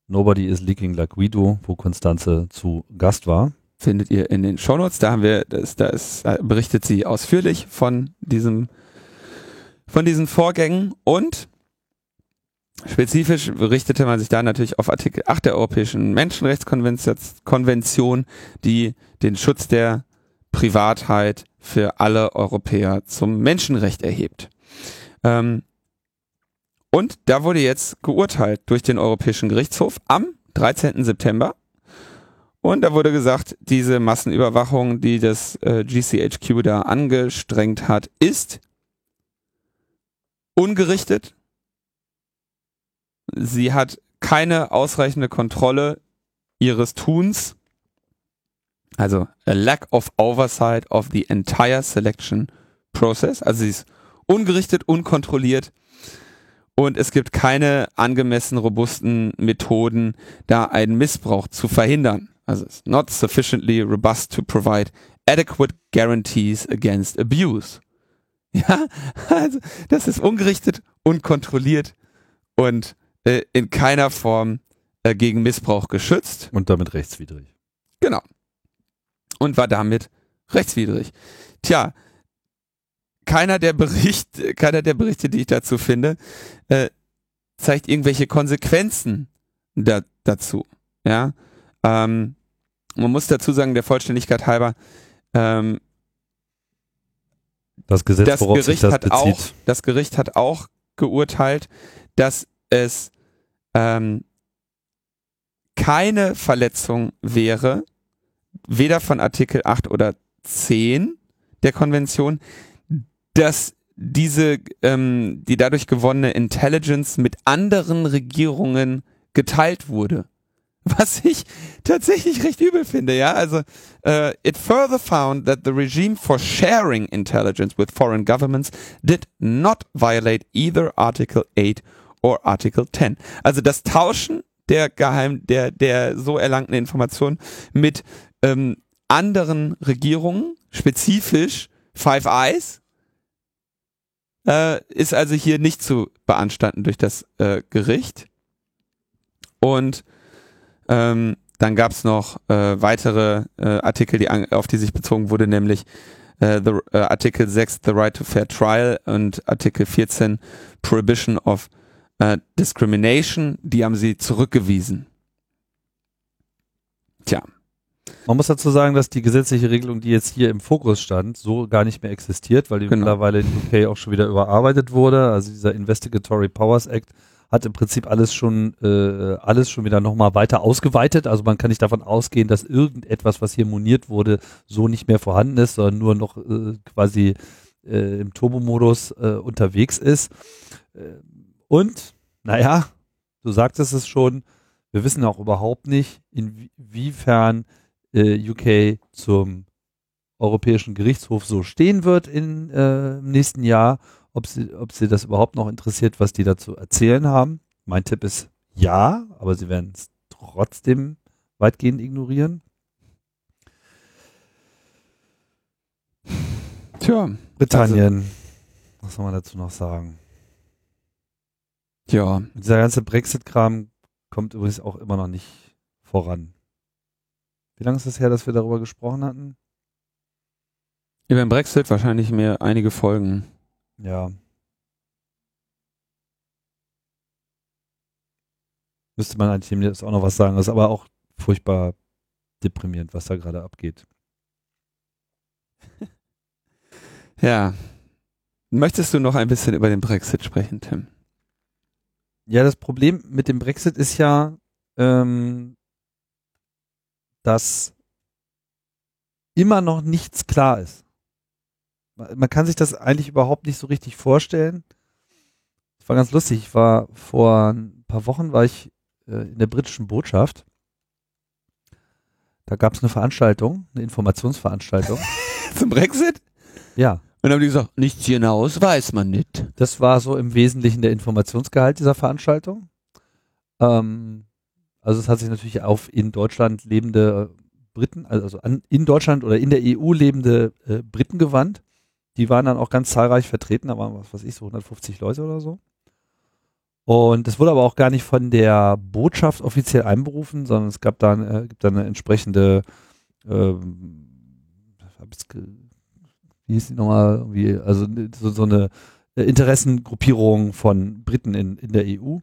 Nobody is leaking like we do, wo Konstanze zu Gast war. Findet ihr in den Shownotes. Da haben wir, das, da ist, da berichtet sie ausführlich von diesem, von diesen Vorgängen und Spezifisch richtete man sich da natürlich auf Artikel 8 der Europäischen Menschenrechtskonvention, die den Schutz der Privatheit für alle Europäer zum Menschenrecht erhebt. Ähm, und da wurde jetzt geurteilt durch den Europäischen Gerichtshof am 13. September. Und da wurde gesagt, diese Massenüberwachung, die das äh, GCHQ da angestrengt hat, ist ungerichtet. Sie hat keine ausreichende Kontrolle ihres Tuns. Also a lack of oversight of the entire selection process. Also sie ist ungerichtet, unkontrolliert und es gibt keine angemessen robusten Methoden, da einen Missbrauch zu verhindern. Also it's not sufficiently robust to provide adequate guarantees against abuse. [LAUGHS] Ja, also das ist ungerichtet, unkontrolliert und äh, in keiner Form äh, gegen Missbrauch geschützt. Und damit rechtswidrig. Genau. Und war damit rechtswidrig. Tja, keiner der Bericht, keiner der Berichte, die ich dazu finde, äh, zeigt irgendwelche Konsequenzen da, dazu. Ja, ähm, man muss dazu sagen, der Vollständigkeit halber, ähm, das Gesetz, das worauf Gericht sich das hat bezieht. auch, das Gericht hat auch geurteilt, dass es ähm, keine Verletzung wäre, weder von Artikel 8 oder 10 der Konvention, dass diese, ähm, die dadurch gewonnene Intelligence mit anderen Regierungen geteilt wurde. [LAUGHS] Was ich tatsächlich recht übel finde, ja. Also, uh, it further found that the regime for sharing intelligence with foreign governments did not violate either Article 8 or Article 10. Also das Tauschen der geheim, der, der so erlangten Informationen mit ähm, anderen Regierungen, spezifisch Five Eyes, äh, ist also hier nicht zu beanstanden durch das äh, Gericht. Und ähm, dann gab es noch äh, weitere äh, Artikel, die an, auf die sich bezogen wurde, nämlich äh, the, äh, Artikel 6, The Right to Fair Trial und Artikel 14, Prohibition of äh, Discrimination, die haben sie zurückgewiesen. Tja. Man muss dazu sagen, dass die gesetzliche Regelung, die jetzt hier im Fokus stand, so gar nicht mehr existiert, weil die Genau. mittlerweile in UK auch schon wieder überarbeitet wurde. Also dieser Investigatory Powers Act hat im Prinzip alles schon äh, alles schon wieder nochmal weiter ausgeweitet. Also man kann nicht davon ausgehen, dass irgendetwas, was hier moniert wurde, so nicht mehr vorhanden ist, sondern nur noch äh, quasi äh, im Turbo-Modus äh, unterwegs ist. Äh, und, naja, du sagtest es schon, wir wissen auch überhaupt nicht, inwiefern äh, UK zum Europäischen Gerichtshof so stehen wird in, äh, im nächsten Jahr, ob sie, ob sie das überhaupt noch interessiert, was die dazu erzählen haben. Mein Tipp ist ja, aber sie werden es trotzdem weitgehend ignorieren. Tja. Britannien, also, was soll man dazu noch sagen? Ja. Dieser ganze Brexit-Kram kommt übrigens auch immer noch nicht voran. Wie lange ist es her, dass wir darüber gesprochen hatten? Über den Brexit wahrscheinlich mehr einige Folgen. Ja. Müsste man eigentlich jetzt auch noch was sagen. Das ist aber auch furchtbar deprimierend, was da gerade abgeht. [LAUGHS] ja. Möchtest du noch ein bisschen über den Brexit sprechen, Tim? Ja, das Problem mit dem Brexit ist ja, ähm, dass immer noch nichts klar ist. Man kann sich das eigentlich überhaupt nicht so richtig vorstellen. Es war ganz lustig. Ich war vor ein paar Wochen war ich äh, in der britischen Botschaft. Da gab es eine Veranstaltung, eine Informationsveranstaltung. [LAUGHS] Zum Brexit? Ja. Und dann haben die gesagt, nichts hinaus weiß man nicht. Das war so im Wesentlichen der Informationsgehalt dieser Veranstaltung. Ähm, also es hat sich natürlich auf in Deutschland lebende Briten, also an, in Deutschland oder in der EU lebende äh, Briten gewandt. Die waren dann auch ganz zahlreich vertreten, da waren, was weiß ich, so 150 Leute oder so. Und es wurde aber auch gar nicht von der Botschaft offiziell einberufen, sondern es gab dann, äh, gibt dann eine entsprechende, ähm, wie hieß die nochmal, also so, so eine Interessengruppierung von Briten in, in der EU,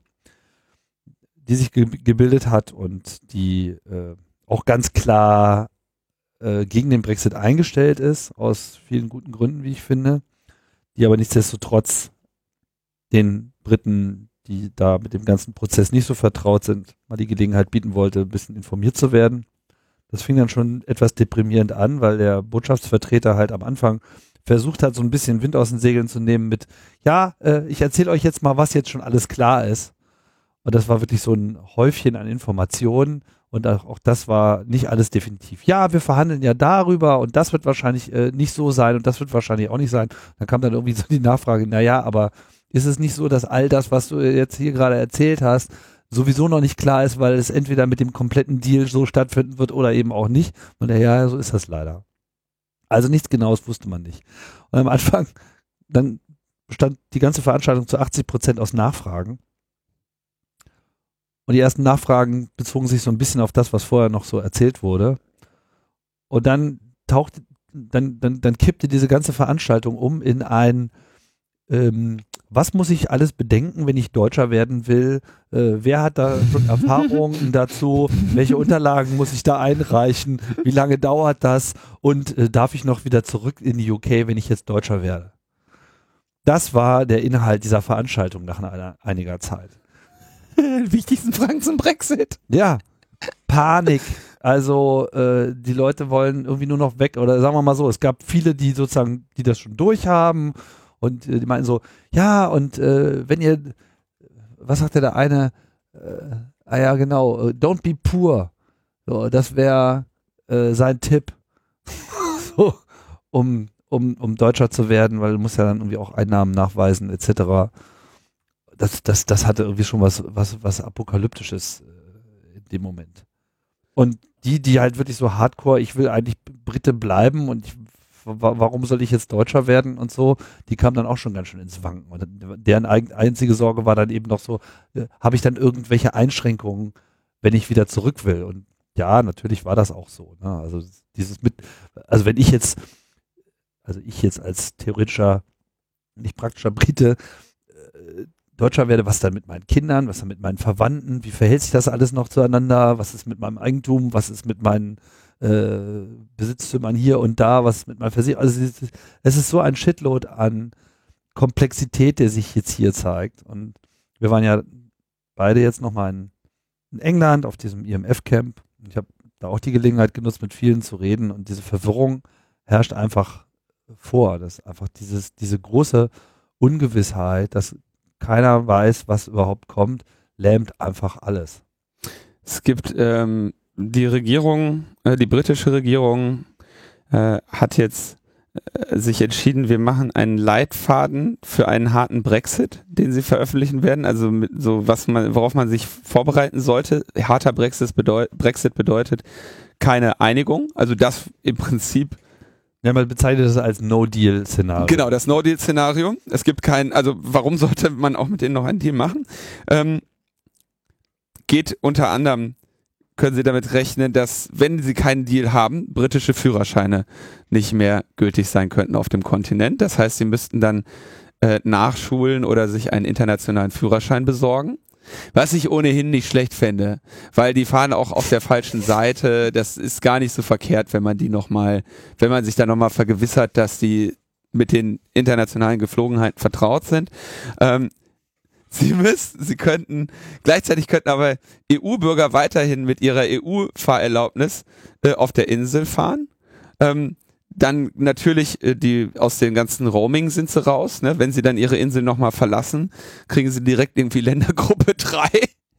die sich ge gebildet hat und die äh, auch ganz klar äh, gegen den Brexit eingestellt ist, aus vielen guten Gründen, wie ich finde, die aber nichtsdestotrotz den Briten die da mit dem ganzen Prozess nicht so vertraut sind, mal die Gelegenheit bieten wollte, ein bisschen informiert zu werden. Das fing dann schon etwas deprimierend an, weil der Botschaftsvertreter halt am Anfang versucht hat, so ein bisschen Wind aus den Segeln zu nehmen mit, ja, äh, ich erzähle euch jetzt mal, was jetzt schon alles klar ist. Und das war wirklich so ein Häufchen an Informationen und auch, das war nicht alles definitiv. Ja, wir verhandeln ja darüber und das wird wahrscheinlich äh, nicht so sein und das wird wahrscheinlich auch nicht sein. Dann kam dann irgendwie so die Nachfrage, naja, aber ist es nicht so, dass all das, was du jetzt hier gerade erzählt hast, sowieso noch nicht klar ist, weil es entweder mit dem kompletten Deal so stattfinden wird oder eben auch nicht. Und ja, so ist das leider. Also nichts Genaues wusste man nicht. Und am Anfang, dann stand die ganze Veranstaltung zu 80 Prozent aus Nachfragen. Und die ersten Nachfragen bezogen sich so ein bisschen auf das, was vorher noch so erzählt wurde. Und dann tauchte, dann, dann, dann kippte diese ganze Veranstaltung um in ein, ähm, was muss ich alles bedenken, wenn ich Deutscher werden will? Äh, wer hat da schon [LAUGHS] Erfahrungen dazu? Welche Unterlagen muss ich da einreichen? Wie lange dauert das? Und äh, darf ich noch wieder zurück in die UK, wenn ich jetzt Deutscher werde? Das war der Inhalt dieser Veranstaltung nach einer, einiger Zeit. [LAUGHS] Wichtigsten Fragen zum Brexit. Ja, Panik. Also äh, die Leute wollen irgendwie nur noch weg oder sagen wir mal so, es gab viele, die sozusagen, die das schon durchhaben und äh, die meinten so, ja, und äh, wenn ihr, was sagte der eine, äh, ah ja, genau, äh, don't be poor. So, das wäre äh, sein Tipp. [LAUGHS] so, um, um, um Deutscher zu werden, weil du musst ja dann irgendwie auch Einnahmen nachweisen, etc. Das, das, das hatte irgendwie schon was, was, was Apokalyptisches äh, in dem Moment. Und die, die halt wirklich so hardcore, ich will eigentlich Brite bleiben und ich warum soll ich jetzt Deutscher werden und so, die kam dann auch schon ganz schön ins Wanken. Und deren einzige Sorge war dann eben noch so, äh, habe ich dann irgendwelche Einschränkungen, wenn ich wieder zurück will? Und ja, natürlich war das auch so. Ne? Also dieses mit, also wenn ich jetzt, also ich jetzt als theoretischer, nicht praktischer Brite, äh, Deutscher werde, was dann mit meinen Kindern, was dann mit meinen Verwandten, wie verhält sich das alles noch zueinander, was ist mit meinem Eigentum, was ist mit meinen äh, Besitztümern hier und da, was mit meinem Versicherung, also es ist, ist so ein Shitload an Komplexität, der sich jetzt hier zeigt. Und wir waren ja beide jetzt nochmal in, in England auf diesem IMF-Camp. Ich habe da auch die Gelegenheit genutzt, mit vielen zu reden und diese Verwirrung herrscht einfach vor. Das ist einfach dieses, diese große Ungewissheit, dass keiner weiß, was überhaupt kommt, lähmt einfach alles. Es gibt ähm, die Regierung, äh, die britische Regierung äh, hat jetzt äh, sich entschieden, wir machen einen Leitfaden für einen harten Brexit, den sie veröffentlichen werden. Also mit so was man, worauf man sich vorbereiten sollte. Harter Brexit, bedeut, Brexit bedeutet keine Einigung. Also das im Prinzip ja, man bezeichnet das als No-Deal-Szenario. Genau, das No-Deal-Szenario. Es gibt kein, also warum sollte man auch mit denen noch einen Deal machen? Ähm, geht unter anderem, können Sie damit rechnen, dass, wenn Sie keinen Deal haben, britische Führerscheine nicht mehr gültig sein könnten auf dem Kontinent. Das heißt, Sie müssten dann äh, nachschulen oder sich einen internationalen Führerschein besorgen. Was ich ohnehin nicht schlecht fände, weil die fahren auch auf der falschen Seite. Das ist gar nicht so verkehrt, wenn man die nochmal, wenn man sich da nochmal vergewissert, dass die mit den internationalen Geflogenheiten vertraut sind. Ähm, sie müssen, sie könnten, gleichzeitig könnten aber EU-Bürger weiterhin mit ihrer EU-Fahrerlaubnis äh, auf der Insel fahren. Ähm, dann natürlich äh, die aus den ganzen Roaming sind sie raus. Ne? Wenn sie dann ihre Insel nochmal verlassen, kriegen sie direkt irgendwie Ländergruppe [LAUGHS] 3.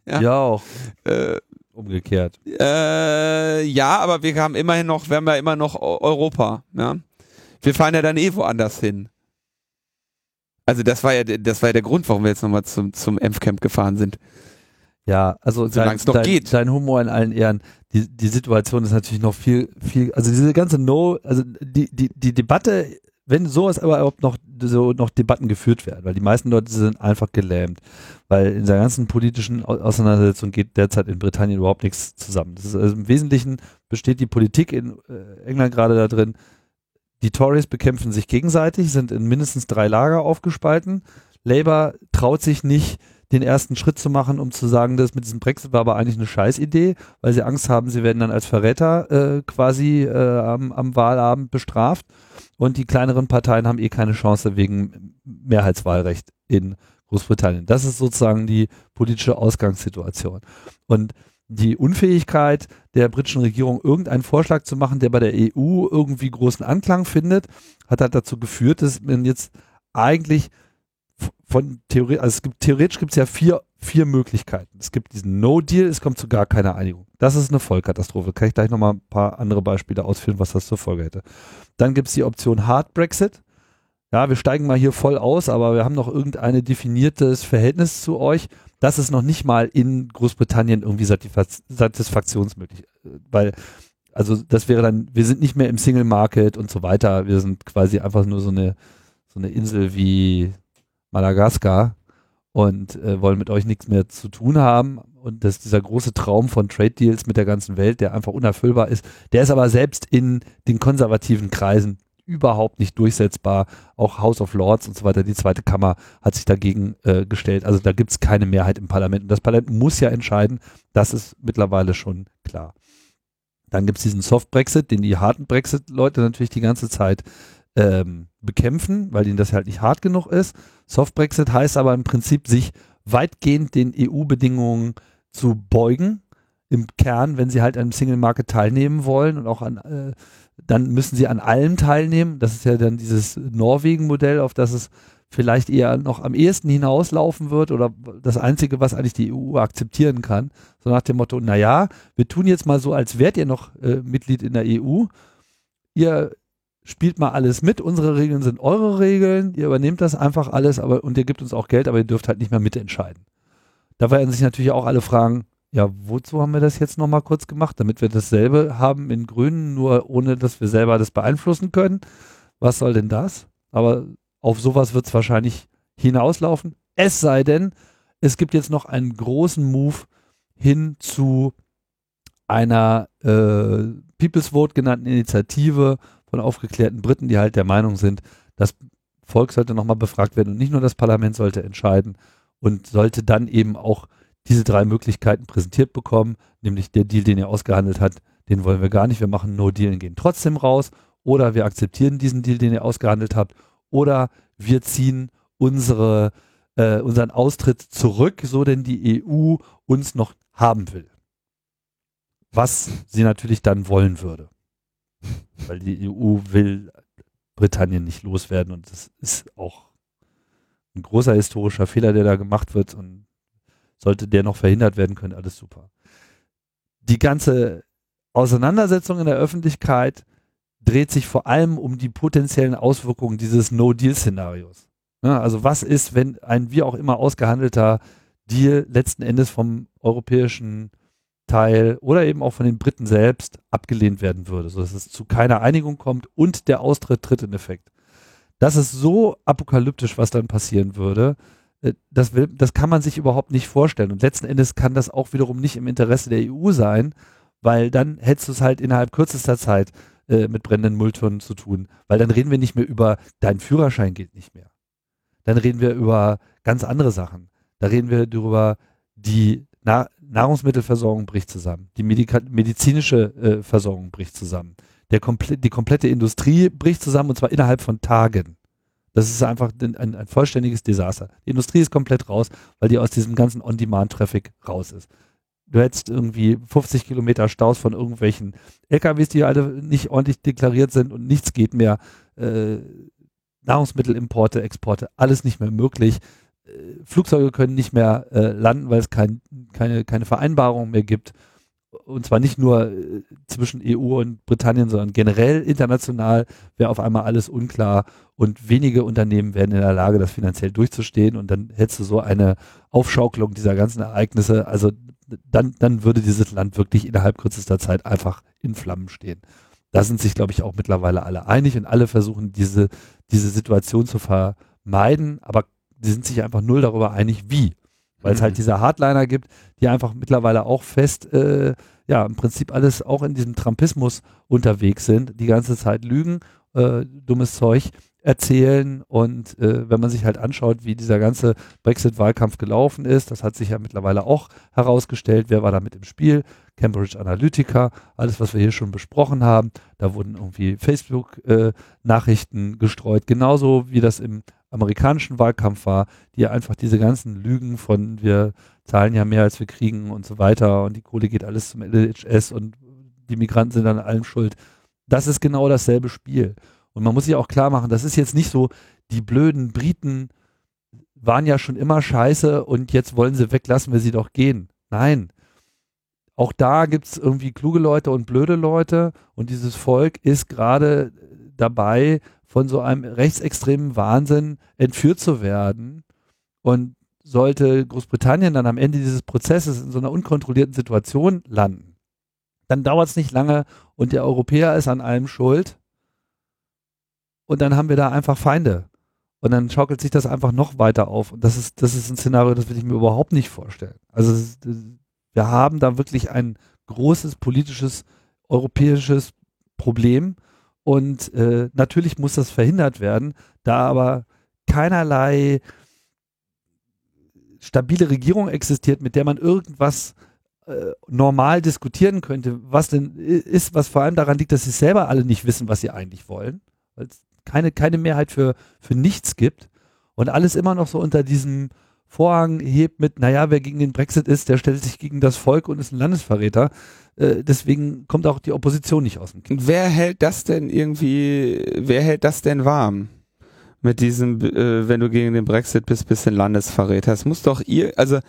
Ja, ja auch. Äh, Umgekehrt. Äh, ja, aber wir haben immerhin noch, wir haben ja immer noch Europa. Ja? Wir fahren ja dann eh woanders hin. Also das war ja, das war ja der Grund, warum wir jetzt nochmal zum, zum Camp gefahren sind. Ja, also dein, noch dein, geht. dein Humor in allen Ehren. Die, die Situation ist natürlich noch viel, viel, also diese ganze No, also die, die, die Debatte, wenn sowas aber überhaupt noch so noch Debatten geführt werden, weil die meisten Leute sind einfach gelähmt, weil in der ganzen politischen Auseinandersetzung geht derzeit in Britannien überhaupt nichts zusammen. Das ist also Im Wesentlichen besteht die Politik in äh, England gerade da drin, die Tories bekämpfen sich gegenseitig, sind in mindestens drei Lager aufgespalten. Labour traut sich nicht, den ersten Schritt zu machen, um zu sagen, das mit diesem Brexit war aber eigentlich eine Scheißidee, weil sie Angst haben, sie werden dann als Verräter äh, quasi äh, am, am Wahlabend bestraft. Und die kleineren Parteien haben eh keine Chance wegen Mehrheitswahlrecht in Großbritannien. Das ist sozusagen die politische Ausgangssituation. Und die Unfähigkeit der britischen Regierung, irgendeinen Vorschlag zu machen, der bei der EU irgendwie großen Anklang findet, hat halt dazu geführt, dass man jetzt eigentlich von Theorie, also es gibt theoretisch gibt es ja vier, vier Möglichkeiten. Es gibt diesen No-Deal, es kommt zu gar keiner Einigung. Das ist eine Vollkatastrophe. Kann ich gleich nochmal ein paar andere Beispiele ausführen, was das zur Folge hätte. Dann gibt es die Option Hard Brexit. Ja, wir steigen mal hier voll aus, aber wir haben noch irgendein definiertes Verhältnis zu euch. Das ist noch nicht mal in Großbritannien irgendwie satisfaktionsmöglich, weil also das wäre dann, wir sind nicht mehr im Single Market und so weiter. Wir sind quasi einfach nur so eine so eine Insel wie Madagaskar und äh, wollen mit euch nichts mehr zu tun haben. Und das dieser große Traum von Trade Deals mit der ganzen Welt, der einfach unerfüllbar ist, der ist aber selbst in den konservativen Kreisen überhaupt nicht durchsetzbar. Auch House of Lords und so weiter, die zweite Kammer hat sich dagegen äh, gestellt. Also da gibt es keine Mehrheit im Parlament. Und das Parlament muss ja entscheiden. Das ist mittlerweile schon klar. Dann gibt es diesen Soft Brexit, den die harten Brexit-Leute natürlich die ganze Zeit ähm, bekämpfen, weil ihnen das halt nicht hart genug ist. Soft Brexit heißt aber im Prinzip, sich weitgehend den EU-Bedingungen zu beugen. Im Kern, wenn sie halt an einem Single Market teilnehmen wollen und auch an, äh, dann müssen sie an allem teilnehmen. Das ist ja dann dieses Norwegen-Modell, auf das es vielleicht eher noch am ehesten hinauslaufen wird oder das Einzige, was eigentlich die EU akzeptieren kann. So nach dem Motto, naja, wir tun jetzt mal so, als wärt ihr noch äh, Mitglied in der EU. Ihr spielt mal alles mit. Unsere Regeln sind eure Regeln. Ihr übernehmt das einfach alles, aber und ihr gebt uns auch Geld, aber ihr dürft halt nicht mehr mitentscheiden. Da werden sich natürlich auch alle fragen, ja, wozu haben wir das jetzt nochmal kurz gemacht? Damit wir dasselbe haben in Grünen, nur ohne dass wir selber das beeinflussen können. Was soll denn das? Aber auf sowas wird es wahrscheinlich hinauslaufen. Es sei denn, es gibt jetzt noch einen großen Move hin zu einer äh, People's Vote genannten Initiative von aufgeklärten Briten, die halt der Meinung sind, das Volk sollte nochmal befragt werden und nicht nur das Parlament sollte entscheiden und sollte dann eben auch diese drei Möglichkeiten präsentiert bekommen, nämlich der Deal, den er ausgehandelt hat, den wollen wir gar nicht, wir machen No Deal und gehen trotzdem raus oder wir akzeptieren diesen Deal, den ihr ausgehandelt habt oder wir ziehen unsere, äh, unseren Austritt zurück, so denn die EU uns noch haben will. Was sie natürlich dann wollen würde. Weil die EU will Britannien nicht loswerden. Und das ist auch ein großer historischer Fehler, der da gemacht wird. Und sollte der noch verhindert werden können, alles super. Die ganze Auseinandersetzung in der Öffentlichkeit dreht sich vor allem um die potenziellen Auswirkungen dieses No-Deal-Szenarios. Ja, also was ist, wenn ein wie auch immer ausgehandelter Deal letzten Endes vom europäischen Teil oder eben auch von den Briten selbst abgelehnt werden würde, sodass es zu keiner Einigung kommt und der Austritt tritt in Effekt. Das ist so apokalyptisch, was dann passieren würde. Äh, das, will, das kann man sich überhaupt nicht vorstellen. Und letzten Endes kann das auch wiederum nicht im Interesse der EU sein, weil dann hättest du es halt innerhalb kürzester Zeit äh, mit brennenden Mülltonnen zu tun. Weil dann reden wir nicht mehr über, dein Führerschein geht nicht mehr. Dann reden wir über ganz andere Sachen. Da reden wir darüber, die Na Nahrungsmittelversorgung bricht zusammen, die Medika medizinische äh, Versorgung bricht zusammen, der komple die komplette Industrie bricht zusammen und zwar innerhalb von Tagen. Das ist einfach ein, ein, vollständiges Desaster. Die Industrie ist komplett raus, weil die aus diesem ganzen On-Demand-Traffic raus ist. Du hättest irgendwie 50 Kilometer Staus von irgendwelchen LKWs, die alle nicht ordentlich deklariert sind und nichts geht mehr. Äh, Nahrungsmittelimporte, Exporte, alles nicht mehr möglich. Äh, Flugzeuge können nicht mehr äh, landen, weil es kein, keine, keine Vereinbarung mehr gibt. Und zwar nicht nur äh, zwischen EU und Britannien, sondern generell international wäre auf einmal alles unklar und wenige Unternehmen wären in der Lage, das finanziell durchzustehen und dann hättest du so eine Aufschaukelung dieser ganzen Ereignisse. Also dann, dann würde dieses Land wirklich innerhalb kürzester Zeit einfach in Flammen stehen. Da sind sich, glaube ich, auch mittlerweile alle einig und alle versuchen, diese, diese Situation zu vermeiden, aber die sind sich einfach null darüber einig, wie. Weil es halt mhm. diese Hardliner gibt, die einfach mittlerweile auch fest, äh, ja, im Prinzip alles auch in diesem Trumpismus unterwegs sind, die ganze Zeit lügen, äh, dummes Zeug erzählen und äh, wenn man sich halt anschaut, wie dieser ganze Brexit-Wahlkampf gelaufen ist, das hat sich ja mittlerweile auch herausgestellt, wer war da mit im Spiel, Cambridge Analytica, alles, was wir hier schon besprochen haben, da wurden irgendwie Facebook-Nachrichten äh, gestreut, genauso wie das im amerikanischen Wahlkampf war, die einfach diese ganzen Lügen von wir zahlen ja mehr als wir kriegen und so weiter und die Kohle geht alles zum LHS und die Migranten sind an allem schuld. Das ist genau dasselbe Spiel. Und man muss sich auch klar machen, das ist jetzt nicht so, die blöden Briten waren ja schon immer scheiße und jetzt wollen sie weg, lassen wir sie doch gehen. Nein. Auch da gibt es irgendwie kluge Leute und blöde Leute und dieses Volk ist gerade dabei, von so einem rechtsextremen Wahnsinn entführt zu werden. Und sollte Großbritannien dann am Ende dieses Prozesses in so einer unkontrollierten Situation landen, dann dauert es nicht lange und der Europäer ist an allem schuld. Und dann haben wir da einfach Feinde. Und dann schaukelt sich das einfach noch weiter auf. Und das ist, das ist ein Szenario, das will ich mir überhaupt nicht vorstellen. Also wir haben da wirklich ein großes politisches, europäisches Problem und äh, natürlich muss das verhindert werden, da aber keinerlei stabile Regierung existiert, mit der man irgendwas äh, normal diskutieren könnte, was denn ist, was vor allem daran liegt, dass sie selber alle nicht wissen, was sie eigentlich wollen, weil es keine, keine Mehrheit für, für nichts gibt. Und alles immer noch so unter diesem Vorhang hebt mit, naja, wer gegen den Brexit ist, der stellt sich gegen das Volk und ist ein Landesverräter. Äh, deswegen kommt auch die Opposition nicht aus dem Krieg. Wer hält das denn irgendwie, wer hält das denn warm? Mit diesem, äh, wenn du gegen den Brexit bist, bist du ein Landesverräter. Es muss doch ihr, also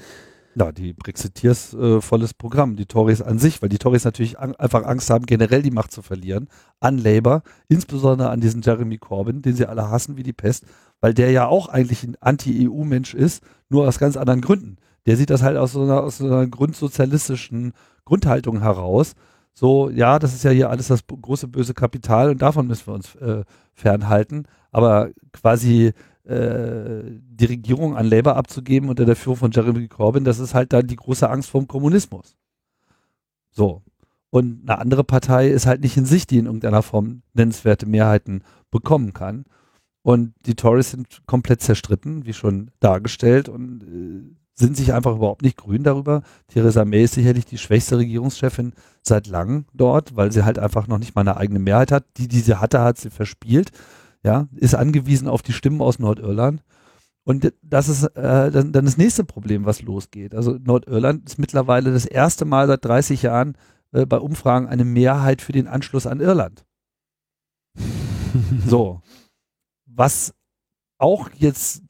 ja, die Brexiteers äh, volles Programm, die Tories an sich, weil die Tories natürlich an, einfach Angst haben, generell die Macht zu verlieren an Labour, insbesondere an diesen Jeremy Corbyn, den sie alle hassen wie die Pest, weil der ja auch eigentlich ein Anti-EU-Mensch ist, nur aus ganz anderen Gründen. Der sieht das halt aus so einer, aus so einer grundsozialistischen Grundhaltung heraus. So, ja, das ist ja hier alles das große böse Kapital und davon müssen wir uns äh, fernhalten. Aber quasi äh, die Regierung an Labour abzugeben unter der Führung von Jeremy Corbyn, das ist halt dann die große Angst vor dem Kommunismus. So. Und eine andere Partei ist halt nicht in sich, die in irgendeiner Form nennenswerte Mehrheiten bekommen kann. Und die Tories sind komplett zerstritten, wie schon dargestellt, und äh, sind sich einfach überhaupt nicht grün darüber. Theresa May ist sicherlich die schwächste Regierungschefin seit langem dort, weil sie halt einfach noch nicht mal eine eigene Mehrheit hat. Die, die sie hatte, hat sie verspielt. Ja, ist angewiesen auf die Stimmen aus Nordirland. Und das ist äh, dann, dann das nächste Problem, was losgeht. Also Nordirland ist mittlerweile das erste Mal seit 30 Jahren äh, bei Umfragen eine Mehrheit für den Anschluss an Irland. [LAUGHS] so. Was auch jetzt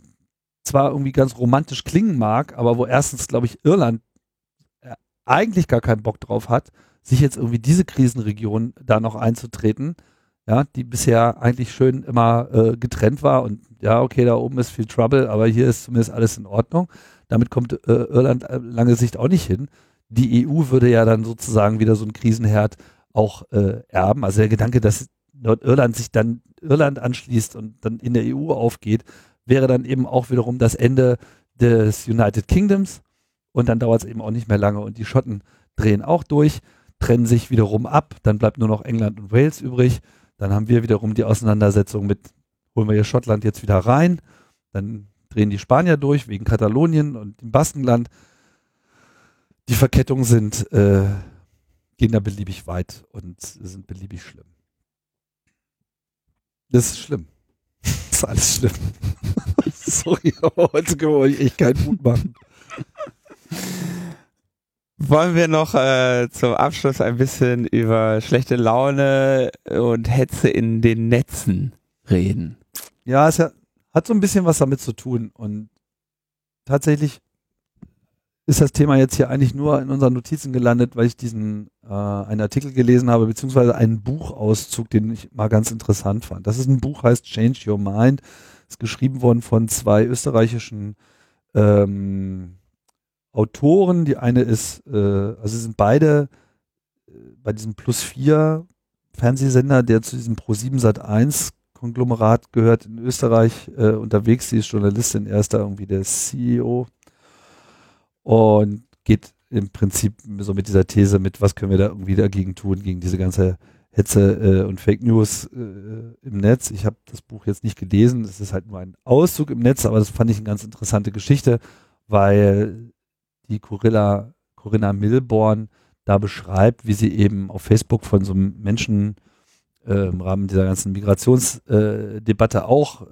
zwar irgendwie ganz romantisch klingen mag, aber wo erstens, glaube ich, Irland äh, eigentlich gar keinen Bock drauf hat, sich jetzt irgendwie diese Krisenregion da noch einzutreten, ja, die bisher eigentlich schön immer äh, getrennt war und ja, okay, da oben ist viel Trouble, aber hier ist zumindest alles in Ordnung. Damit kommt äh, Irland äh, lange Sicht auch nicht hin. Die EU würde ja dann sozusagen wieder so einen Krisenherd auch äh, erben. Also der Gedanke, dass Nordirland sich dann Irland anschließt und dann in der EU aufgeht, wäre dann eben auch wiederum das Ende des United Kingdoms und dann dauert es eben auch nicht mehr lange und die Schotten drehen auch durch, trennen sich wiederum ab, dann bleibt nur noch England und Wales übrig, dann haben wir wiederum die Auseinandersetzung mit, holen wir hier Schottland jetzt wieder rein, dann drehen die Spanier durch wegen Katalonien und dem Baskenland. Die Verkettungen sind, äh, gehen da beliebig weit und sind beliebig schlimm. Das ist schlimm. [LAUGHS] Das ist alles schlimm. [LAUGHS] Sorry, aber heute können wir euch echt keinen Mut machen. Wollen wir noch äh, zum Abschluss ein bisschen über schlechte Laune und Hetze in den Netzen reden? Ja, es hat so ein bisschen was damit zu tun und tatsächlich ist das Thema jetzt hier eigentlich nur in unseren Notizen gelandet, weil ich diesen äh, einen Artikel gelesen habe, beziehungsweise einen Buchauszug, den ich mal ganz interessant fand. Das ist ein Buch, heißt Change Your Mind. Ist geschrieben worden von zwei österreichischen ähm, Autoren. Die eine ist, äh, also sind beide äh, bei diesem Plus 4 Fernsehsender, der zu diesem Pro7 Sat 1 Konglomerat gehört in Österreich äh, unterwegs. Sie ist Journalistin, er ist da irgendwie der CEO und geht im Prinzip so mit dieser These mit, was können wir da irgendwie dagegen tun, gegen diese ganze Hetze äh, und Fake News äh, im Netz. Ich habe das Buch jetzt nicht gelesen, es ist halt nur ein Auszug im Netz, aber das fand ich eine ganz interessante Geschichte, weil die Corinna, Corinna Milborn da beschreibt, wie sie eben auf Facebook von so einem Menschen äh, im Rahmen dieser ganzen Migrationsdebatte äh, auch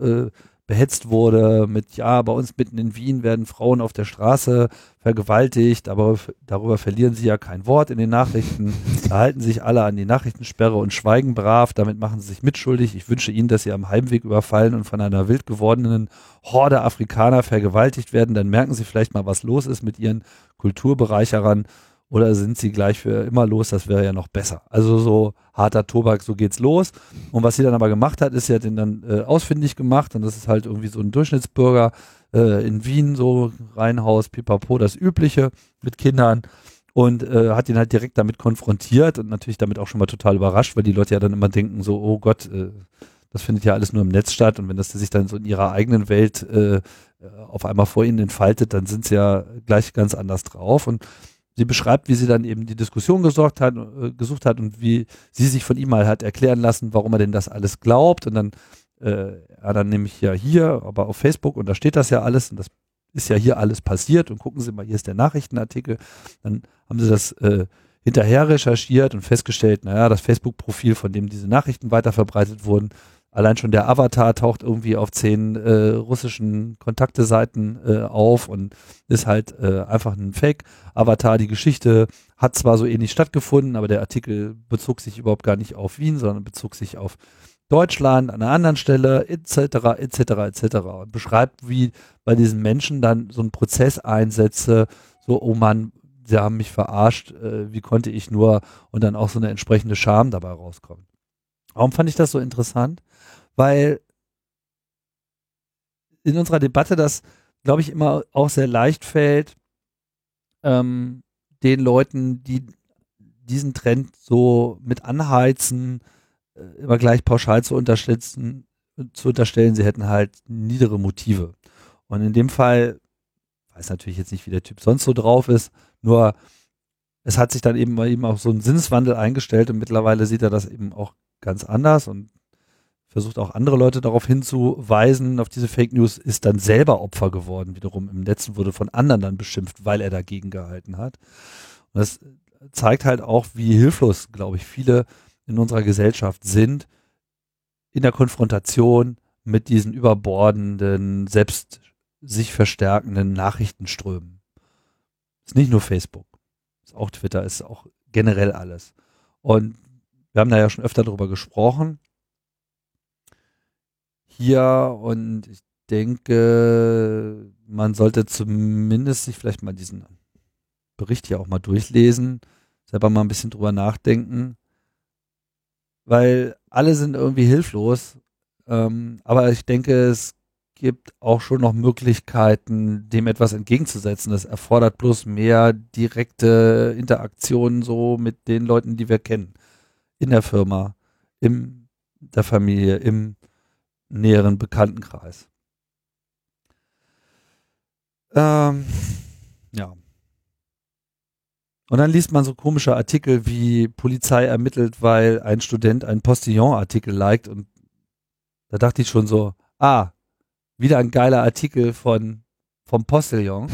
behetzt wurde mit, ja, bei uns mitten in Wien werden Frauen auf der Straße vergewaltigt, aber darüber verlieren sie ja kein Wort in den Nachrichten. [LAUGHS] Da halten sich alle an die Nachrichtensperre und schweigen brav, damit machen sie sich mitschuldig. Ich wünsche ihnen, dass sie am Heimweg überfallen und von einer wild gewordenen Horde Afrikaner vergewaltigt werden. Dann merken sie vielleicht mal, was los ist mit ihren Kulturbereicherern oder sind sie gleich für immer los? Das wäre ja noch besser. Also so harter Tobak, so geht's los. Und was sie dann aber gemacht hat, ist, sie hat ihn dann äh, ausfindig gemacht und das ist halt irgendwie so ein Durchschnittsbürger äh, in Wien, so Reihenhaus, Pipapo, das Übliche mit Kindern und äh, hat ihn halt direkt damit konfrontiert und natürlich damit auch schon mal total überrascht, weil die Leute ja dann immer denken so, oh Gott, äh, das findet ja alles nur im Netz statt und wenn das sich dann so in ihrer eigenen Welt äh, auf einmal vor ihnen entfaltet, dann sind sie ja gleich ganz anders drauf und sie beschreibt, wie sie dann eben die Diskussion gesorgt hat, äh, gesucht hat und wie sie sich von ihm mal hat erklären lassen, warum er denn das alles glaubt. Und dann, äh, er dann nämlich ja hier, aber auf Facebook, und da steht das ja alles, und das ist ja hier alles passiert. Und gucken Sie mal, hier ist der Nachrichtenartikel. Dann haben sie das äh, hinterher recherchiert und festgestellt, naja, das Facebook-Profil, von dem diese Nachrichten weiterverbreitet wurden, allein schon der Avatar taucht irgendwie auf zehn äh, russischen Kontakteseiten äh, auf und ist halt äh, einfach ein Fake-Avatar. Die Geschichte hat zwar so ähnlich stattgefunden, aber der Artikel bezog sich überhaupt gar nicht auf Wien, sondern bezog sich auf Deutschland an einer anderen Stelle etc. etc. etc. und beschreibt, wie bei diesen Menschen dann so ein Prozess einsetze, so oh Mann, sie haben mich verarscht, äh, wie konnte ich nur und dann auch so eine entsprechende Scham dabei rauskommt. Warum fand ich das so interessant? Weil in unserer Debatte das, glaube ich, immer auch sehr leicht fällt, ähm, den Leuten, die diesen Trend so mit anheizen, äh, immer gleich pauschal zu unterstützen, zu unterstellen, sie hätten halt niedere Motive. Und in dem Fall, weiß natürlich jetzt nicht, wie der Typ sonst so drauf ist, nur es hat sich dann eben eben auch so ein Sinneswandel eingestellt und mittlerweile sieht er das eben auch ganz anders und versucht auch andere Leute darauf hinzuweisen, auf diese Fake News, ist dann selber Opfer geworden, wiederum im Netz wurde von anderen dann beschimpft, weil er dagegen gehalten hat. Und das zeigt halt auch, wie hilflos, glaube ich, viele in unserer Gesellschaft sind in der Konfrontation mit diesen überbordenden, selbst sich verstärkenden Nachrichtenströmen. Ist nicht nur Facebook, ist auch Twitter, ist auch generell alles. Und wir haben da ja schon öfter darüber gesprochen hier und ich denke, man sollte zumindest sich vielleicht mal diesen Bericht hier auch mal durchlesen, selber mal ein bisschen drüber nachdenken, weil alle sind irgendwie hilflos. Ähm, aber ich denke, es gibt auch schon noch Möglichkeiten, dem etwas entgegenzusetzen. Das erfordert bloß mehr direkte Interaktion so mit den Leuten, die wir kennen. In der Firma, in der Familie, im näheren Bekanntenkreis. Ähm, ja. Und dann liest man so komische Artikel wie Polizei ermittelt, weil ein Student einen Postillon-Artikel liked und da dachte ich schon so, ah, wieder ein geiler Artikel von vom Postillon,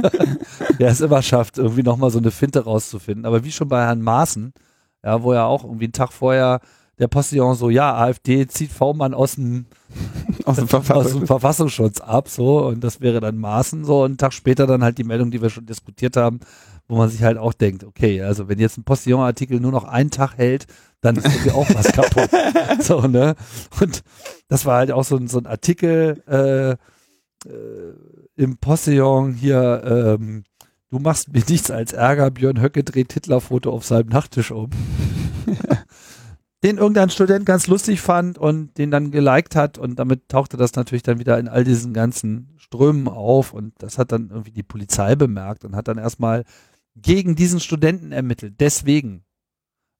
[LAUGHS] der es immer schafft, irgendwie nochmal so eine Finte rauszufinden. Aber wie schon bei Herrn Maaßen, ja, wo ja auch irgendwie einen Tag vorher der Postillon so, ja, AfD zieht V-Mann aus dem, [LAUGHS] aus, dem [LAUGHS] aus dem Verfassungsschutz ab, so, und das wäre dann Maaßen, so, und einen Tag später dann halt die Meldung, die wir schon diskutiert haben, wo man sich halt auch denkt, okay, also wenn jetzt ein Postillon-Artikel nur noch einen Tag hält, dann ist irgendwie auch was [LAUGHS] kaputt. so, ne? Und das war halt auch so, so ein Artikel äh, äh, im Postillon hier, ähm, du machst mir nichts als Ärger, Björn Höcke dreht Hitler-Foto auf seinem Nachttisch um. Den irgendein Student ganz lustig fand und den dann geliked hat und damit tauchte das natürlich dann wieder in all diesen ganzen Strömen auf und das hat dann irgendwie die Polizei bemerkt und hat dann erstmal gegen diesen Studenten ermittelt. Deswegen.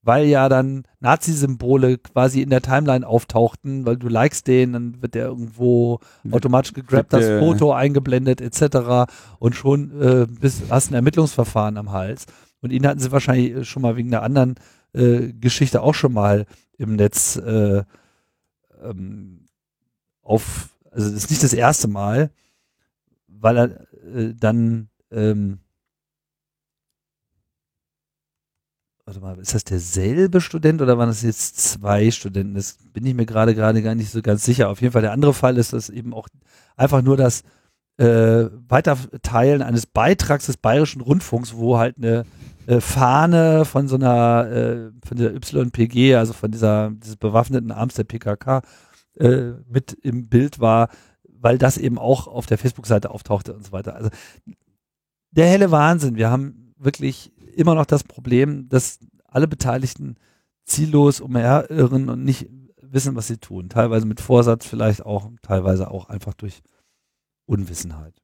Weil ja dann Nazi-Symbole quasi in der Timeline auftauchten, weil du likest den, dann wird der irgendwo automatisch gegrabt, das Foto eingeblendet etc. Und schon äh, bist, hast ein Ermittlungsverfahren am Hals. Und ihn hatten sie wahrscheinlich schon mal wegen einer anderen äh, Geschichte auch schon mal im Netz äh, ähm, auf, also das ist nicht das erste Mal, weil er äh, dann ähm, warte mal, ist das derselbe Student oder waren das jetzt zwei Studenten? Das bin ich mir gerade gerade gar nicht so ganz sicher. Auf jeden Fall der andere Fall ist das eben auch einfach nur das äh, Weiterteilen eines Beitrags des Bayerischen Rundfunks, wo halt eine äh, Fahne von so einer äh, von der YPG, also von dieser dieses bewaffneten Arms der PKK äh, mit im Bild war, weil das eben auch auf der Facebook-Seite auftauchte und so weiter. Also der helle Wahnsinn. Wir haben wirklich immer noch das Problem, dass alle Beteiligten ziellos umherirren und nicht wissen, was sie tun. Teilweise mit Vorsatz vielleicht auch, teilweise auch einfach durch Unwissenheit.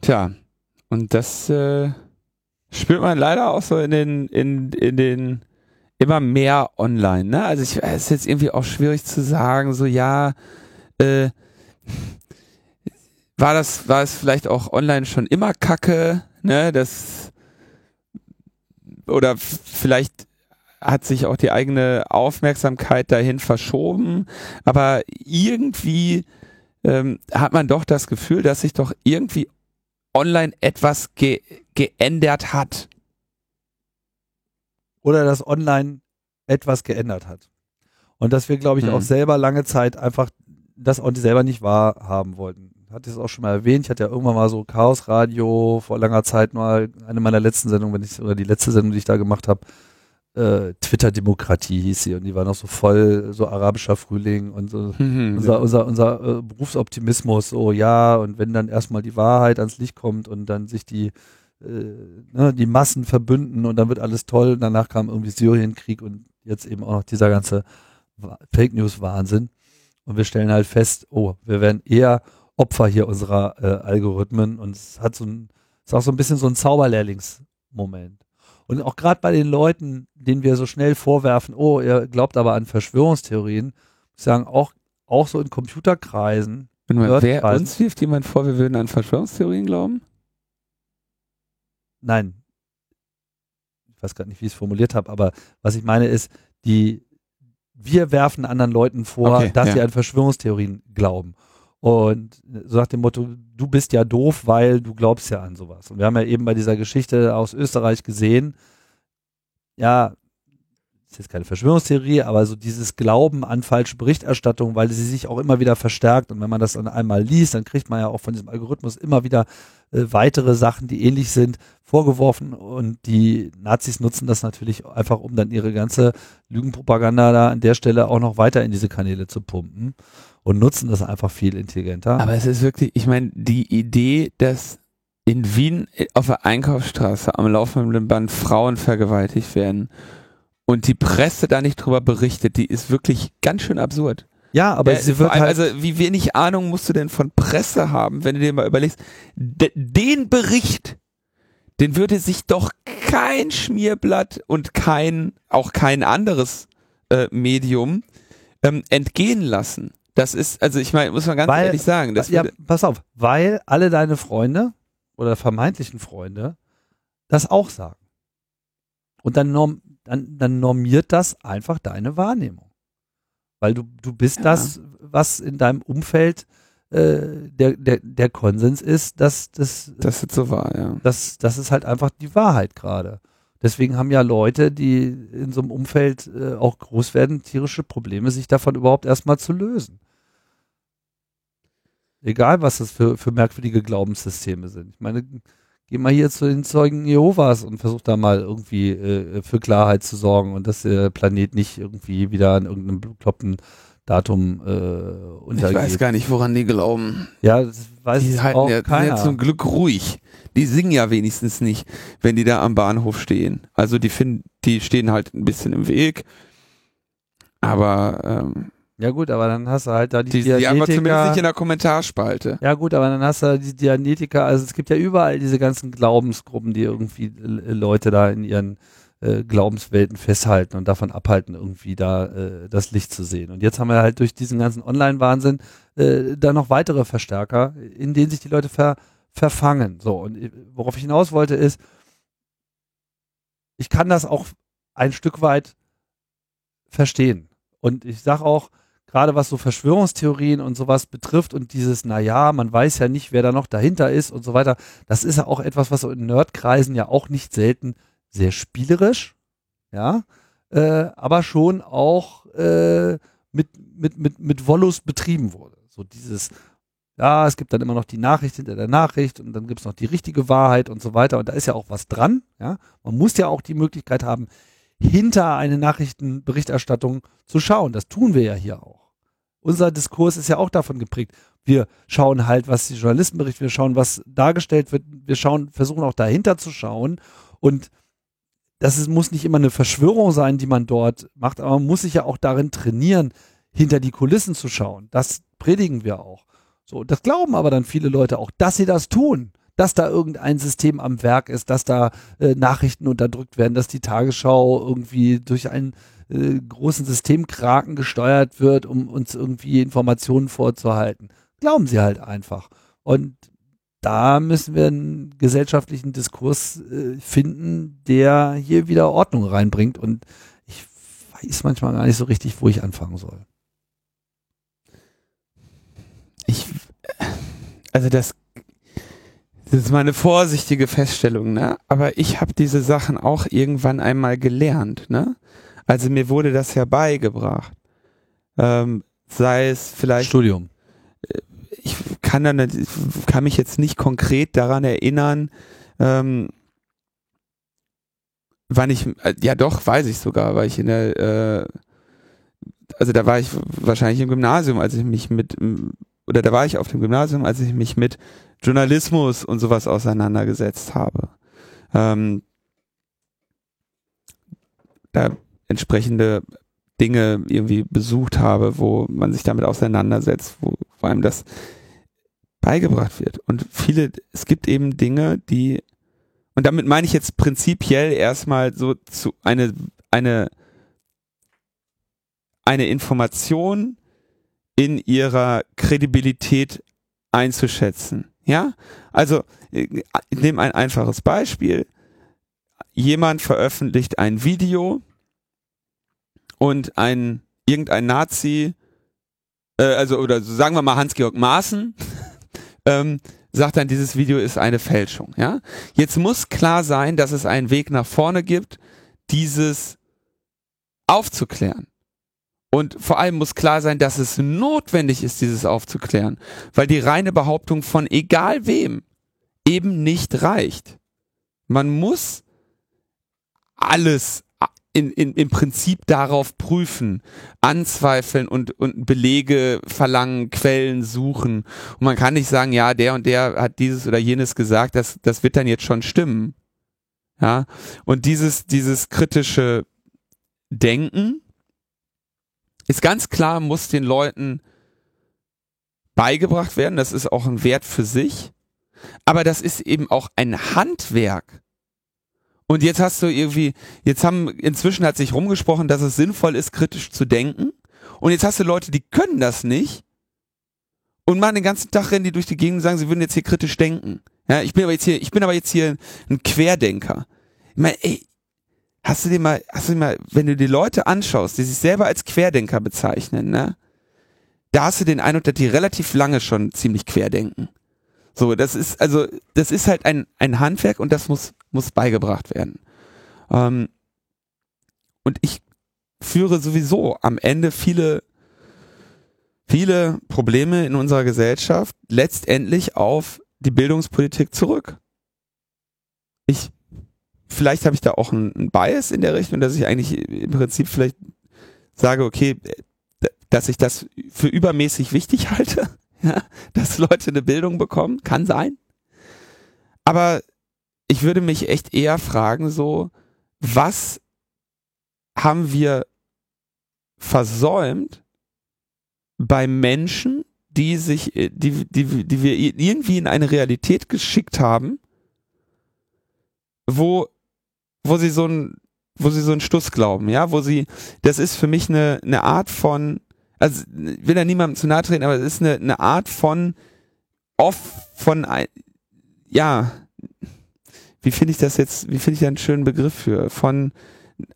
Tja, und das äh, spürt man leider auch so in den, in, in den immer mehr online. Ne? Also ich es ist jetzt irgendwie auch schwierig zu sagen, so ja, äh, war das, war es vielleicht auch online schon immer Kacke, ne? Das oder vielleicht hat sich auch die eigene Aufmerksamkeit dahin verschoben, aber irgendwie ähm, hat man doch das Gefühl, dass sich doch irgendwie online etwas ge geändert hat. Oder dass online etwas geändert hat. Und dass wir, glaube ich, hm. auch selber lange Zeit einfach das auch selber nicht wahrhaben wollten hatte es auch schon mal erwähnt, ich hatte ja irgendwann mal so Chaos Radio vor langer Zeit mal, eine meiner letzten Sendungen, wenn ich, oder die letzte Sendung, die ich da gemacht habe, äh, Twitter-Demokratie hieß sie und die war noch so voll, so arabischer Frühling und so [LAUGHS] mhm, unser, unser, unser äh, Berufsoptimismus, so ja, und wenn dann erstmal die Wahrheit ans Licht kommt und dann sich die, ne, die Massen verbünden und dann wird alles toll, danach kam irgendwie Syrienkrieg und jetzt eben auch noch dieser ganze Fake News Wahnsinn. Und wir stellen halt fest, oh, wir werden eher Opfer hier unserer äh, Algorithmen und es hat so ein, ist auch so ein bisschen so ein Zauberlehrlingsmoment. Und auch gerade bei den Leuten, denen wir so schnell vorwerfen, oh, ihr glaubt aber an Verschwörungstheorien, ich sagen, auch, auch so in Computerkreisen. Mal, wer uns wirft jemand vor, wir würden an Verschwörungstheorien glauben? Nein. Ich weiß gerade nicht, wie ich es formuliert habe, aber was ich meine ist, die, wir werfen anderen Leuten vor, okay, dass ja. sie an Verschwörungstheorien glauben. Und so nach dem Motto, du bist ja doof, weil du glaubst ja an sowas. Und wir haben ja eben bei dieser Geschichte aus Österreich gesehen, ja, ist jetzt keine Verschwörungstheorie, aber so dieses Glauben an falsche Berichterstattung, weil sie sich auch immer wieder verstärkt und wenn man das dann einmal liest, dann kriegt man ja auch von diesem Algorithmus immer wieder äh, weitere Sachen, die ähnlich sind, vorgeworfen und die Nazis nutzen das natürlich einfach, um dann ihre ganze Lügenpropaganda da an der Stelle auch noch weiter in diese Kanäle zu pumpen und nutzen das einfach viel intelligenter. Aber es ist wirklich, ich meine, die Idee, dass in Wien auf der Einkaufsstraße am laufenden Band Frauen vergewaltigt werden und die Presse da nicht drüber berichtet, die ist wirklich ganz schön absurd. Ja, aber Ja, sie wird allem, halt, also wie wenig Ahnung musst du denn von Presse haben, wenn du dir mal überlegst, de, den Bericht, den würde sich doch kein Schmierblatt und kein, auch kein anderes äh, Medium ähm, entgehen lassen. Das ist, also ich meine, muss man ganz Weil- ehrlich sagen, das ja, pass auf, weil alle deine Freunde oder vermeintlichen Freunde das auch sagen. Und dann, norm, dann, dann normiert das einfach deine Wahrnehmung. Weil du, du bist Ja. das, was in deinem Umfeld äh, der, der, der Konsens ist, dass das, das ist so wahr, ja. das, das ist halt einfach die Wahrheit gerade. Deswegen haben ja Leute, die in so einem Umfeld äh, auch groß werden, tierische Probleme, sich davon überhaupt erstmal zu lösen. Egal, was das für, für merkwürdige Glaubenssysteme sind. Ich meine, geh mal hier zu den Zeugen Jehovas und versuch da mal irgendwie äh, für Klarheit zu sorgen und dass der Planet nicht irgendwie wieder an irgendeinem bekloppten Datum äh, Ich untergeht. weiß gar nicht, woran die glauben. ja, das weiß Die halten auch ja, sind keiner. ja zum Glück ruhig. Die singen ja wenigstens nicht, wenn die da am Bahnhof stehen. Also die finden, die stehen halt ein bisschen im Weg. Aber ähm, ja gut, aber dann hast du halt da die, die, die einfach zumindest Dianetiker. nicht in der Kommentarspalte. Ja gut, aber dann hast du die Dianetiker, also es gibt ja überall diese ganzen Glaubensgruppen, die irgendwie äh, Leute da in ihren äh, Glaubenswelten festhalten und davon abhalten, irgendwie da äh, das Licht zu sehen. Und jetzt haben wir halt durch diesen ganzen Online-Wahnsinn äh, da noch weitere Verstärker, in denen sich die Leute ver verfangen. So, und äh, worauf ich hinaus wollte ist, ich kann das auch ein Stück weit verstehen. Und ich sage auch, gerade was so Verschwörungstheorien und sowas betrifft und dieses, naja, man weiß ja nicht, wer da noch dahinter ist und so weiter, das ist ja auch etwas, was in Nerdkreisen ja auch nicht selten sehr spielerisch, ja, äh, aber schon auch äh, mit, mit, mit, mit Wollus betrieben wurde. So dieses, ja, es gibt dann immer noch die Nachricht hinter der Nachricht und dann gibt es noch die richtige Wahrheit und so weiter und da ist ja auch was dran, ja. Man muss ja auch die Möglichkeit haben, hinter eine Nachrichtenberichterstattung zu schauen. Das tun wir ja hier auch. Unser Diskurs ist ja auch davon geprägt. Wir schauen halt, was die Journalisten berichten, wir schauen, was dargestellt wird, wir schauen, versuchen auch dahinter zu schauen und das ist, muss nicht immer eine Verschwörung sein, die man dort macht, aber man muss sich ja auch darin trainieren, hinter die Kulissen zu schauen. Das predigen wir auch. So, das glauben aber dann viele Leute auch, dass sie das tun, dass da irgendein System am Werk ist, dass da äh, Nachrichten unterdrückt werden, dass die Tagesschau irgendwie durch einen äh, großen Systemkraken gesteuert wird, um uns irgendwie Informationen vorzuhalten. Glauben sie halt einfach. Und da müssen wir einen gesellschaftlichen Diskurs äh, finden, der hier wieder Ordnung reinbringt. Und ich weiß manchmal gar nicht so richtig, wo ich anfangen soll. Ich, also das, das ist mal eine vorsichtige Feststellung, ne? Aber ich habe diese Sachen auch irgendwann einmal gelernt, ne? Also mir wurde das ja beigebracht. Ähm, sei es vielleicht Studium. ich kann dann kann mich jetzt nicht konkret daran erinnern, ähm, wann ich äh, ja doch weiß ich sogar, weil ich in der äh, also da war ich wahrscheinlich im Gymnasium, als ich mich mit oder da war ich auf dem Gymnasium, als ich mich mit Journalismus und sowas auseinandergesetzt habe. Ähm, da entsprechende Dinge irgendwie besucht habe, wo man sich damit auseinandersetzt, wo, wo einem das beigebracht wird. Und viele, es gibt eben Dinge, die, und damit meine ich jetzt prinzipiell erstmal so zu eine, eine, eine Information in ihrer Kredibilität einzuschätzen. Ja? Also, ich nehme ein einfaches Beispiel. Jemand veröffentlicht ein Video und ein irgendein Nazi, äh, also oder sagen wir mal Hans-Georg Maaßen, [LAUGHS] ähm, sagt dann, dieses Video ist eine Fälschung. Ja, jetzt muss klar sein, dass es einen Weg nach vorne gibt, dieses aufzuklären. Und vor allem muss klar sein, dass es notwendig ist, dieses aufzuklären, weil die reine Behauptung von egal wem eben nicht reicht. Man muss alles in, in, im Prinzip darauf prüfen, anzweifeln und, und Belege verlangen, Quellen suchen. Und man kann nicht sagen, ja, der und der hat dieses oder jenes gesagt, das, das wird dann jetzt schon stimmen. Ja, und dieses, dieses kritische Denken ist ganz klar, muss den Leuten beigebracht werden. Das ist auch ein Wert für sich. Aber das ist eben auch ein Handwerk. Und jetzt hast du irgendwie, jetzt haben, inzwischen hat sich rumgesprochen, dass es sinnvoll ist, kritisch zu denken. Und jetzt hast du Leute, die können das nicht. Und machen den ganzen Tag rennen die durch die Gegend und sagen, sie würden jetzt hier kritisch denken. Ja, ich bin aber jetzt hier, ich bin aber jetzt hier ein Querdenker. Ich meine, ey, hast du dir mal, hast du dir mal, wenn du die Leute anschaust, die sich selber als Querdenker bezeichnen, ne? Da hast du den Eindruck, dass die relativ lange schon ziemlich querdenken. So, das ist, also, das ist halt ein, ein Handwerk und das muss, muss beigebracht werden. Ähm, und ich führe sowieso am Ende viele, viele Probleme in unserer Gesellschaft letztendlich auf die Bildungspolitik zurück. Ich, vielleicht habe ich da auch einen Bias in der Richtung, dass ich eigentlich im Prinzip vielleicht sage, okay, dass ich das für übermäßig wichtig [LAUGHS] halte ja, dass Leute eine Bildung bekommen, kann sein. Aber ich würde mich echt eher fragen, so, was haben wir versäumt bei Menschen, die sich, die, die, die wir irgendwie in eine Realität geschickt haben, wo, wo sie so ein, wo sie so einen Stuss glauben, ja, wo sie, das ist für mich eine, eine Art von also ich will da niemandem zu nahe treten, aber es ist eine, eine Art von off von ja, wie finde ich das jetzt, wie finde ich da einen schönen Begriff für, von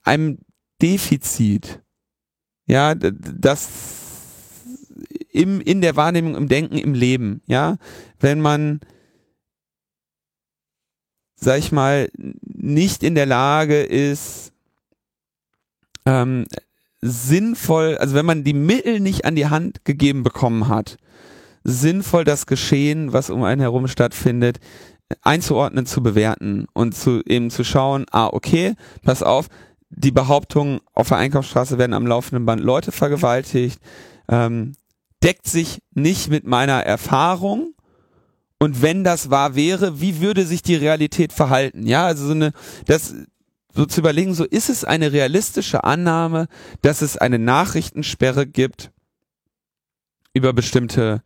einem Defizit. Ja, das im, in der Wahrnehmung, im Denken, im Leben, ja, wenn man, sag ich mal, nicht in der Lage ist, ähm, sinnvoll, also wenn man die Mittel nicht an die Hand gegeben bekommen hat, sinnvoll das Geschehen, was um einen herum stattfindet, einzuordnen, zu bewerten und zu eben zu schauen, ah, okay, pass auf, die Behauptung, auf der Einkaufsstraße werden am laufenden Band Leute vergewaltigt, ähm, deckt sich nicht mit meiner Erfahrung. Und wenn das wahr wäre, wie würde sich die Realität verhalten? Ja, also so eine, das, so zu überlegen, so ist es eine realistische Annahme, dass es eine Nachrichtensperre gibt über bestimmte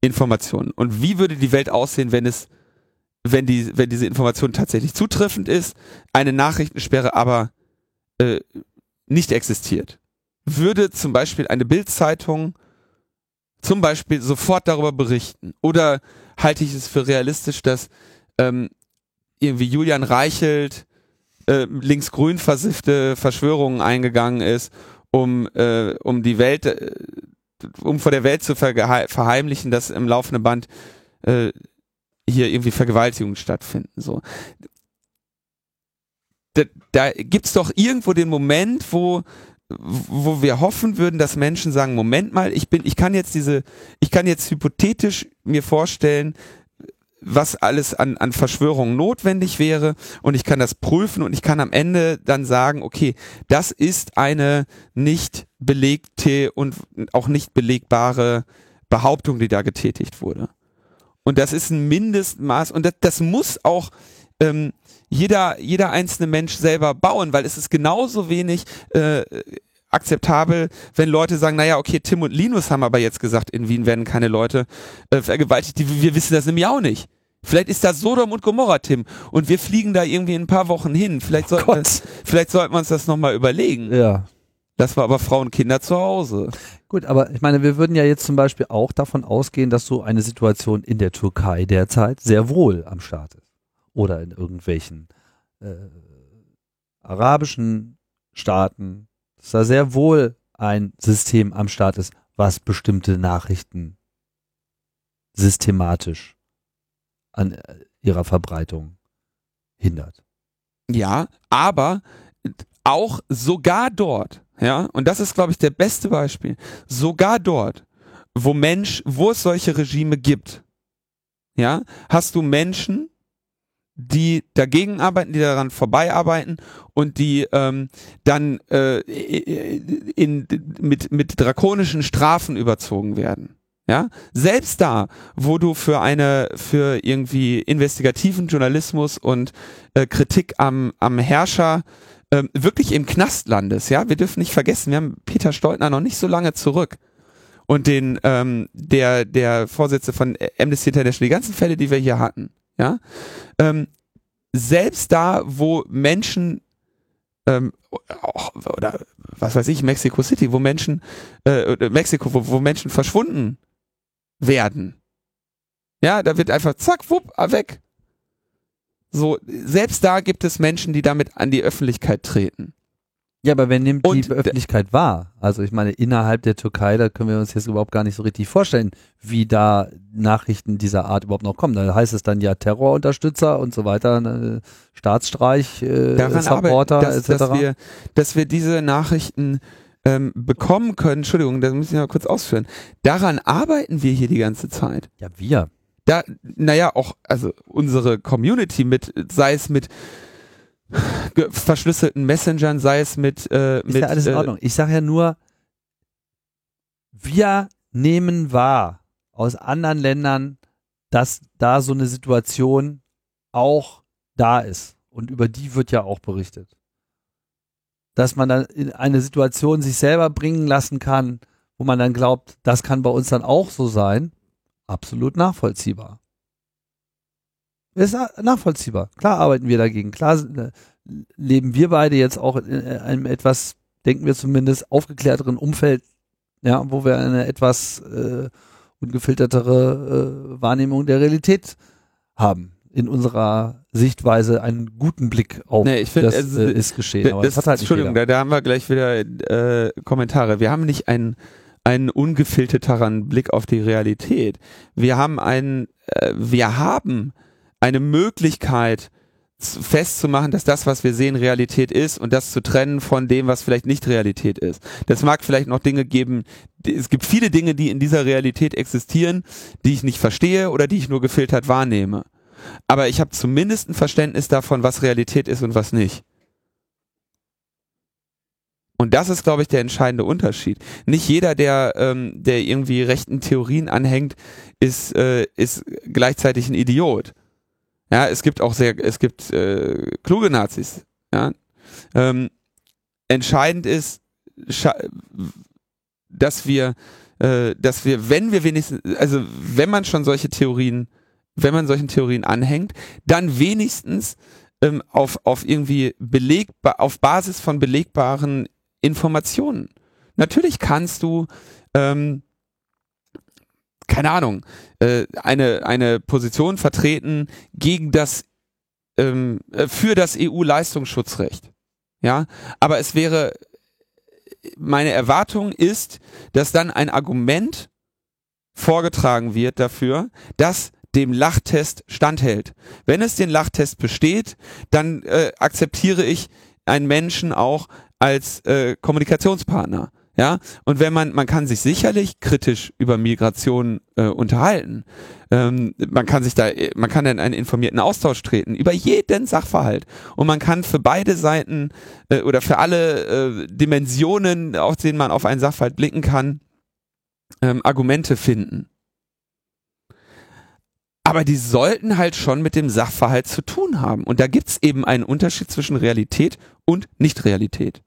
Informationen. Und wie würde die Welt aussehen, wenn es, wenn die, wenn diese Information tatsächlich zutreffend ist, eine Nachrichtensperre aber äh, nicht existiert? Würde zum Beispiel eine Bildzeitung zum Beispiel sofort darüber berichten? Oder halte ich es für realistisch, dass ähm, irgendwie Julian Reichelt äh, linksgrün versiffte Verschwörungen eingegangen ist, um, äh, um die Welt, äh, um vor der Welt zu verheimlichen, dass im laufenden Band äh, hier irgendwie Vergewaltigungen stattfinden. So. Da, da gibt's doch irgendwo den Moment, wo wo wir hoffen würden, dass Menschen sagen, Moment mal, ich bin, ich kann jetzt diese, ich kann jetzt hypothetisch mir vorstellen, was alles an, an Verschwörungen notwendig wäre und ich kann das prüfen und ich kann am Ende dann sagen, okay, das ist eine nicht belegte und auch nicht belegbare Behauptung, die da getätigt wurde. Und das ist ein Mindestmaß und das, das muss auch ähm, jeder, jeder einzelne Mensch selber bauen, weil es ist genauso wenig äh, akzeptabel, wenn Leute sagen, naja, okay, Tim und Linus haben aber jetzt gesagt, in Wien werden keine Leute äh, vergewaltigt. Die, wir wissen das nämlich auch nicht. Vielleicht ist das Sodom und Gomorra, Tim. Und wir fliegen da irgendwie in ein paar Wochen hin. Vielleicht, sollten wir, vielleicht sollten wir uns das nochmal überlegen. Ja. Das war aber Frauen und Kinder zu Hause. Gut, aber ich meine, wir würden ja jetzt zum Beispiel auch davon ausgehen, dass so eine Situation in der Türkei derzeit sehr wohl am Start ist. Oder in irgendwelchen äh, arabischen Staaten, dass da sehr wohl ein System am Start ist, was bestimmte Nachrichten systematisch an äh, ihrer Verbreitung hindert. Ja, aber auch sogar dort, ja, und das ist, glaube ich, der beste Beispiel, sogar dort, wo Mensch, wo es solche Regime gibt, ja, hast du Menschen, die dagegen arbeiten, die daran vorbeiarbeiten und die ähm, dann äh, in, mit, mit drakonischen Strafen überzogen werden. Ja, selbst da, wo du für eine, für irgendwie investigativen Journalismus und äh, Kritik am, am Herrscher äh, wirklich im Knast landest, ja, wir dürfen nicht vergessen, wir haben Peter Stoltner noch nicht so lange zurück und den, ähm, der, der Vorsitzende von Amnesty International, die ganzen Fälle, die wir hier hatten, ja, ähm, selbst da, wo Menschen ähm, oder was weiß ich, Mexico City, wo Menschen, äh, Mexiko, wo, wo Menschen verschwunden werden. Ja, da wird einfach zack, wupp, weg. So, selbst da gibt es Menschen, die damit an die Öffentlichkeit treten. Ja, aber wer nimmt und die Öffentlichkeit wahr? Also ich meine, innerhalb der Türkei, da können wir uns jetzt überhaupt gar nicht so richtig vorstellen, wie da Nachrichten dieser Art überhaupt noch kommen. Da heißt es dann ja Terrorunterstützer und so weiter, ne, Staatsstreich, äh, Daran Supporter dass, etc. Dass wir, dass wir diese Nachrichten ähm, bekommen können, Entschuldigung, das muss ich noch kurz ausführen. Daran arbeiten wir hier die ganze Zeit. Ja, wir. Da, naja, auch, also unsere Community mit, sei es mit verschlüsselten Messengern, sei es mit, äh, ist mit ja alles in Ordnung. Ich sage ja nur, wir nehmen wahr aus anderen Ländern, dass da so eine Situation auch da ist. Und über die wird ja auch berichtet dass man dann in eine Situation sich selber bringen lassen kann, wo man dann glaubt, das kann bei uns dann auch so sein, absolut nachvollziehbar. Ist nachvollziehbar. Klar arbeiten wir dagegen. Klar äh, leben wir beide jetzt auch in einem etwas, denken wir zumindest, aufgeklärteren Umfeld, ja, wo wir eine etwas äh, ungefiltertere äh, Wahrnehmung der Realität haben in unserer Sichtweise einen guten Blick auf nee, ich find, das also, äh, ist geschehen. Das, das halt Entschuldigung, da, da, haben wir gleich wieder äh, Kommentare. Wir haben nicht einen einen ungefilterteren Blick auf die Realität. Wir haben einen, äh, wir haben eine Möglichkeit festzumachen, dass das, was wir sehen, Realität ist und das zu trennen von dem, was vielleicht nicht Realität ist. Das mag vielleicht noch Dinge geben, es gibt viele Dinge, die in dieser Realität existieren, die ich nicht verstehe oder die ich nur gefiltert wahrnehme aber ich habe zumindest ein Verständnis davon, was Realität ist und was nicht. Und das ist, glaube ich, der entscheidende Unterschied. Nicht jeder, der, ähm, der irgendwie rechten Theorien anhängt, ist, äh, ist gleichzeitig ein Idiot. Ja, es gibt auch sehr, es gibt äh, kluge Nazis. Ja, ähm, entscheidend ist, dass wir, äh, dass wir, wenn wir wenigstens, also wenn man schon solche Theorien wenn man solchen Theorien anhängt, dann wenigstens ähm, auf, auf irgendwie belegbar, auf Basis von belegbaren Informationen. Natürlich kannst du, ähm, keine Ahnung, äh, eine, eine Position vertreten gegen das, ähm, äh, für das EU-Leistungsschutzrecht. Ja, aber es wäre, meine Erwartung ist, dass dann ein Argument vorgetragen wird dafür, dass dem Lachtest standhält. Wenn es den Lachtest besteht, dann äh, akzeptiere ich einen Menschen auch als äh, Kommunikationspartner. Ja, und wenn man, man kann sich sicherlich kritisch über Migration äh, unterhalten. Ähm, man kann sich da, man kann in einen informierten Austausch treten über jeden Sachverhalt. Und man kann für beide Seiten äh, oder für alle äh, Dimensionen, aus denen man auf einen Sachverhalt blicken kann, ähm, Argumente finden aber die sollten halt schon mit dem Sachverhalt zu tun haben. Und da gibt's eben einen Unterschied zwischen Realität und Nicht-Realität.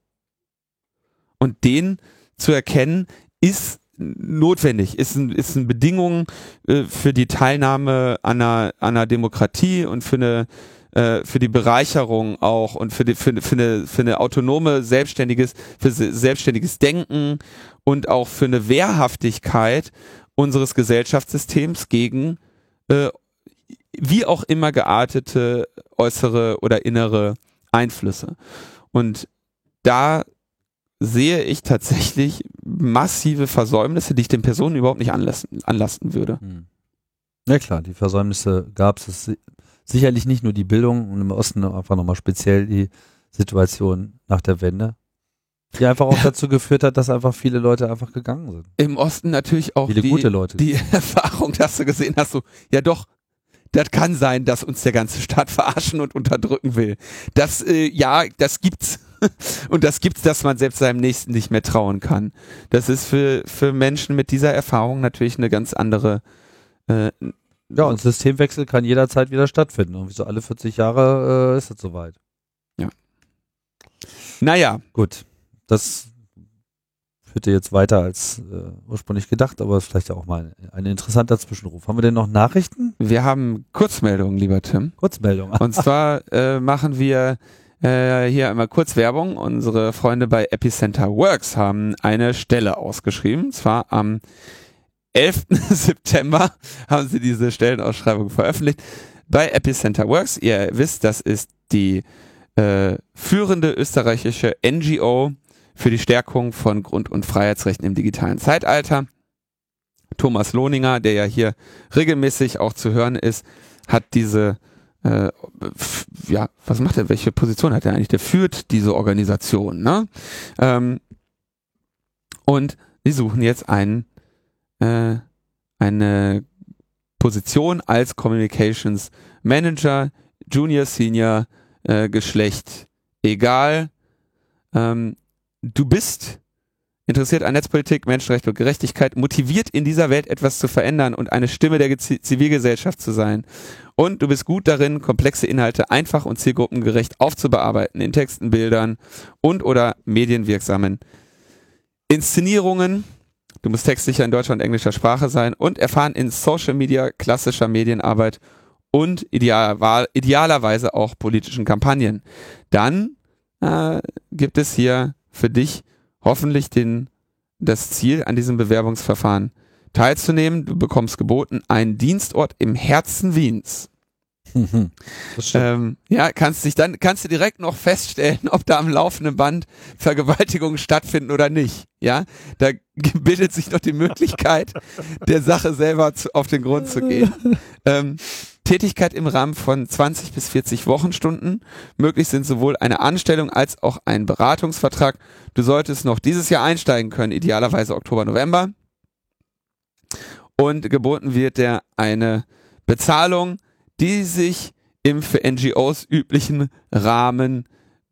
Und den zu erkennen, ist notwendig, ist, ein, ist eine Bedingung äh, für die Teilnahme an einer, an einer Demokratie und für eine äh, für die Bereicherung auch und für, die, für, für, eine, für eine autonome selbstständiges für selbstständiges Denken und auch für eine Wehrhaftigkeit unseres Gesellschaftssystems gegen äh, wie auch immer geartete äußere oder innere Einflüsse. Und da sehe ich tatsächlich massive Versäumnisse, die ich den Personen überhaupt nicht anlassen, anlasten würde. Hm. Ja klar, die Versäumnisse gab es sicherlich nicht nur die Bildung und im Osten einfach nochmal speziell die Situation nach der Wende, die einfach auch dazu geführt hat, dass einfach viele Leute einfach gegangen sind. Im Osten natürlich auch Viele die, gute Leute. die [LAUGHS] Erfahrung, dass du gesehen hast, so, ja doch, das kann sein, dass uns der ganze Staat [LAUGHS] verarschen und unterdrücken will. Das, äh, ja, das gibt's. [LAUGHS] Und das gibt's, dass man selbst seinem Nächsten nicht mehr trauen kann. Das ist für, für Menschen mit dieser Erfahrung natürlich eine ganz andere, äh, Ja, und Systemwechsel kann jederzeit wieder stattfinden. Irgendwie so alle 40 Jahre äh, ist es soweit. naja, Gut, das führte jetzt weiter als äh, ursprünglich gedacht, aber ist vielleicht auch mal ein, ein interessanter Zwischenruf. Haben wir denn noch Nachrichten? wir haben Kurzmeldungen, lieber Tim. Kurzmeldung. Und zwar äh, machen wir äh, hier einmal kurz Werbung. Unsere Freunde bei Epicenter Works haben eine Stelle ausgeschrieben. Zwar am 11. [LAUGHS] September haben sie diese Stellenausschreibung veröffentlicht. Bei Epicenter Works, ihr wisst, das ist die äh, führende österreichische NGO für die Stärkung von Grund- und Freiheitsrechten im digitalen Zeitalter. Thomas Lohninger, der ja hier regelmäßig auch zu hören ist, hat diese äh, ja, was macht er? Welche Position hat er eigentlich? Der führt diese Organisation, ne? Ähm, und sie suchen jetzt einen, äh, eine Position als Communications Manager, Junior, Senior, äh, Geschlecht, egal. Ähm, du bist interessiert an Netzpolitik, Menschenrechte und Gerechtigkeit, motiviert in dieser Welt etwas zu verändern und eine Stimme der Zivilgesellschaft zu sein. Und du bist gut darin, komplexe Inhalte einfach und zielgruppengerecht aufzubearbeiten in Texten, Bildern und oder medienwirksamen Inszenierungen. Du musst textsicher in deutscher und englischer Sprache sein und erfahren in Social Media, klassischer Medienarbeit und ideal, idealerweise auch politischen Kampagnen. Dann äh, gibt es hier für dich hoffentlich den, das Ziel an diesem Bewerbungsverfahren teilzunehmen. Du bekommst geboten einen Dienstort im Herzen Wiens. Stimmt. Ähm, ja, kannst dich dann kannst du direkt noch feststellen, ob da am laufenden Band Vergewaltigungen stattfinden oder nicht. Ja, da [LAUGHS] bildet sich noch die Möglichkeit, der Sache selber zu, auf den Grund zu gehen. Ähm, Tätigkeit im Rahmen von 20 bis 40 Wochenstunden. Möglich sind sowohl eine Anstellung als auch ein Beratungsvertrag. Du solltest noch dieses Jahr einsteigen können, idealerweise Oktober, November. Und geboten wird dir eine Bezahlung, die sich im für NGOs üblichen Rahmen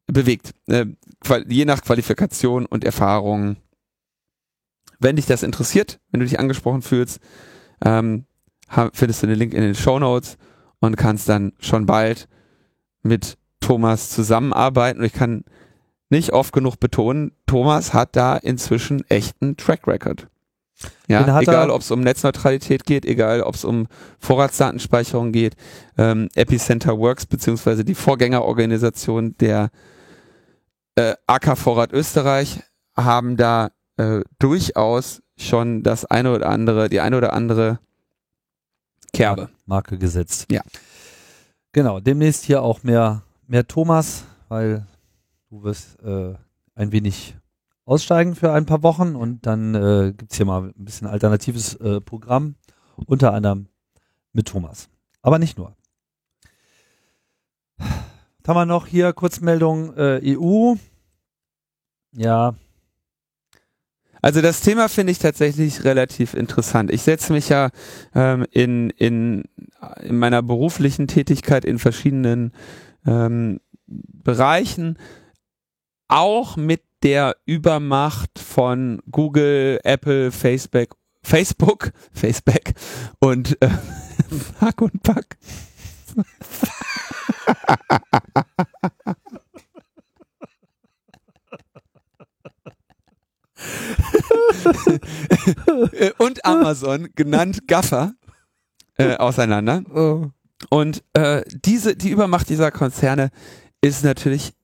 bewegt. Äh, je nach Qualifikation und Erfahrung. Wenn dich das interessiert, wenn du dich angesprochen fühlst, ähm, findest du den Link in den Show Notes und kannst dann schon bald mit Thomas zusammenarbeiten. Und ich kann nicht oft genug betonen, Thomas hat da inzwischen echten Track Record. Ja, egal ob es um Netzneutralität geht, egal ob es um Vorratsdatenspeicherung geht, ähm, Epicenter Works beziehungsweise die Vorgängerorganisation der äh, AK Vorrat Österreich haben da äh, durchaus schon das eine oder andere, die eine oder andere Kerbe. Marke gesetzt. Ja. Genau, demnächst hier auch mehr, mehr Thomas, weil du wirst äh, ein wenig aussteigen für ein paar Wochen und dann äh, gibt's hier mal ein bisschen alternatives äh, Programm, unter anderem mit Thomas. Aber nicht nur. Was haben wir noch hier Kurzmeldung äh, EU. Ja, Also das Thema finde ich tatsächlich relativ interessant. Ich setze mich ja ähm, in, in, in meiner beruflichen Tätigkeit in verschiedenen ähm, Bereichen auch mit der Übermacht von Google, Apple, Facebook, Facebook, [LAUGHS] Facebook und äh, [LAUGHS] Hack und Pack. [LAUGHS] Und Amazon, genannt Gaffer, äh, auseinander. Und äh, diese, die Übermacht dieser Konzerne ist natürlich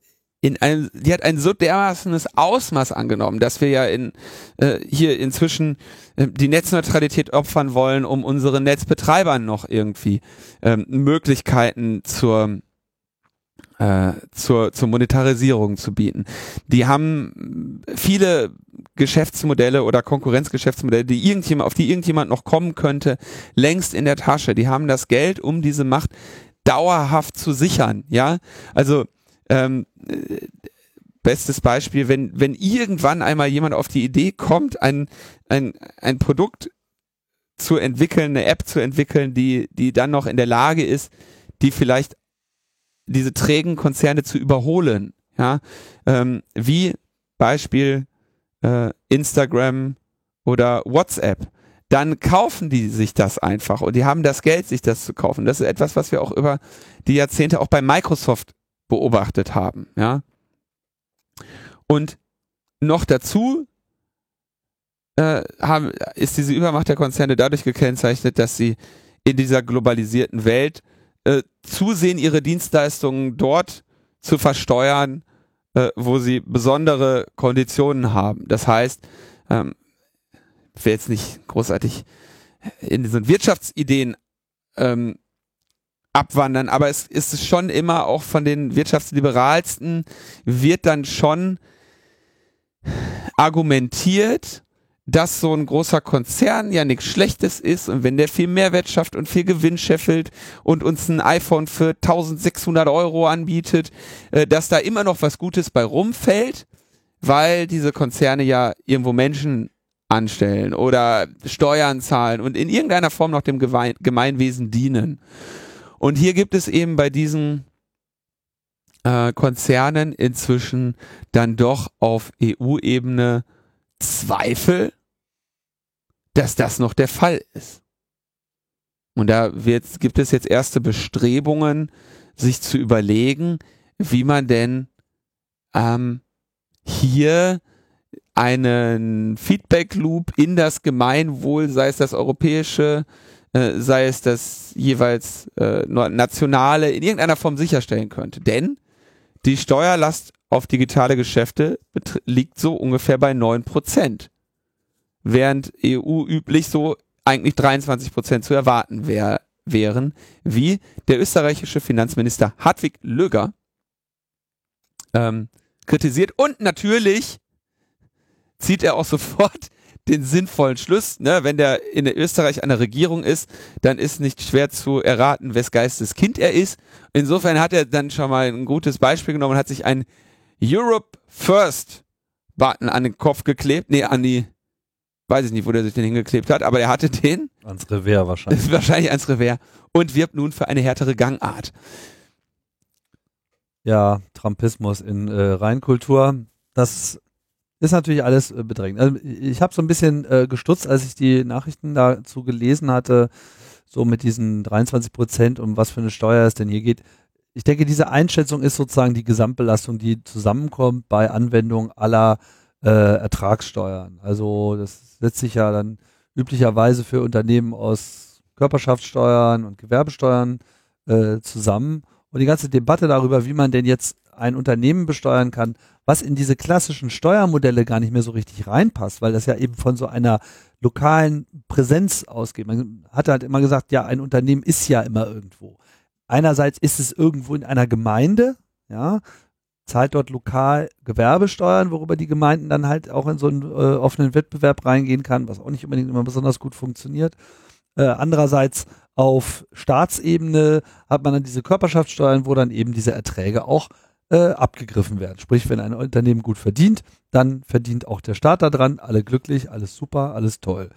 in einem, die hat ein so dermaßenes Ausmaß angenommen, dass wir ja in äh, hier inzwischen äh, die Netzneutralität opfern wollen, um unseren Netzbetreibern noch irgendwie ähm, Möglichkeiten zur äh, zur, zur Monetarisierung zu bieten. Die haben viele Geschäftsmodelle oder Konkurrenzgeschäftsmodelle, die irgendjemand, auf die irgendjemand noch kommen könnte, längst in der Tasche. Die haben das Geld, um diese Macht dauerhaft zu sichern. Ja, also ähm, äh, bestes Beispiel, wenn, wenn irgendwann einmal jemand auf die Idee kommt, ein, ein, ein Produkt zu entwickeln, eine App zu entwickeln, die, die dann noch in der Lage ist, die vielleicht diese trägen Konzerne zu überholen. Ja, ähm, wie Beispiel äh, Instagram oder WhatsApp. Dann kaufen die sich das einfach und die haben das Geld, sich das zu kaufen. Das ist etwas, was wir auch über die Jahrzehnte auch bei Microsoft beobachtet haben. Ja, und noch dazu äh, haben, ist diese Übermacht der Konzerne dadurch gekennzeichnet, dass sie in dieser globalisierten Welt äh, zusehen, ihre Dienstleistungen dort zu versteuern, äh, wo sie besondere Konditionen haben. Das heißt, ähm, ich will jetzt nicht großartig in diesen Wirtschaftsideen ähm, abwandern, aber es ist schon immer auch von den wirtschaftsliberalsten wird dann schon argumentiert, dass so ein großer Konzern ja nichts Schlechtes ist und wenn der viel Mehrwert schafft und viel Gewinn scheffelt und uns ein iPhone für 1600 Euro anbietet, äh, dass da immer noch was Gutes bei rumfällt, weil diese Konzerne ja irgendwo Menschen anstellen oder Steuern zahlen und in irgendeiner Form noch dem Gemeinwesen dienen. Und hier gibt es eben bei diesen äh, Konzernen inzwischen dann doch auf EU-Ebene Zweifel, dass das noch der Fall ist. Und da wird, gibt es jetzt erste Bestrebungen, sich zu überlegen, wie man denn ähm, hier einen Feedback Loop in das Gemeinwohl, sei es das europäische, äh, sei es das jeweils äh, nationale, in irgendeiner Form sicherstellen könnte. Denn die Steuerlast auf digitale Geschäfte liegt so ungefähr bei 9%, während EU üblich so eigentlich 23% zu erwarten wär, wären, wie der österreichische Finanzminister Hartwig Löger ähm, kritisiert. Und natürlich zieht er auch sofort den sinnvollen Schluss, ne, wenn der in Österreich an der Regierung ist, dann ist nicht schwer zu erraten, wes Geistes Kind er ist. Insofern hat er dann schon mal ein gutes Beispiel genommen und hat sich ein Europe First Button an den Kopf geklebt, nee, an die, weiß ich nicht, wo der sich den hingeklebt hat, aber er hatte den. Ans Revers wahrscheinlich. [LAUGHS] wahrscheinlich ans Revers und wirbt nun für eine härtere Gangart. Ja, Trumpismus in äh, Reinkultur. Das ist natürlich alles äh, bedrängend. Also ich habe so ein bisschen äh, gestutzt, als ich die Nachrichten dazu gelesen hatte, so mit diesen 23 Prozent, um was für eine Steuer es denn hier geht. Ich denke, diese Einschätzung ist sozusagen die Gesamtbelastung, die zusammenkommt bei Anwendung aller äh, Ertragssteuern. Also das setzt sich ja dann üblicherweise für Unternehmen aus Körperschaftssteuern und Gewerbesteuern äh, zusammen. Und die ganze Debatte darüber, wie man denn jetzt ein Unternehmen besteuern kann, was in diese klassischen Steuermodelle gar nicht mehr so richtig reinpasst, weil das ja eben von so einer lokalen Präsenz ausgeht. Man hat halt immer gesagt, ja, ein Unternehmen ist ja immer irgendwo. Einerseits ist es irgendwo in einer Gemeinde, ja, zahlt dort lokal Gewerbesteuern, worüber die Gemeinden dann halt auch in so einen äh, offenen Wettbewerb reingehen kann, was auch nicht unbedingt immer besonders gut funktioniert. Äh, andererseits auf Staatsebene hat man dann diese Körperschaftssteuern, wo dann eben diese Erträge auch äh, abgegriffen werden. Sprich, wenn ein Unternehmen gut verdient, dann verdient auch der Staat daran, alle glücklich, alles super, alles toll.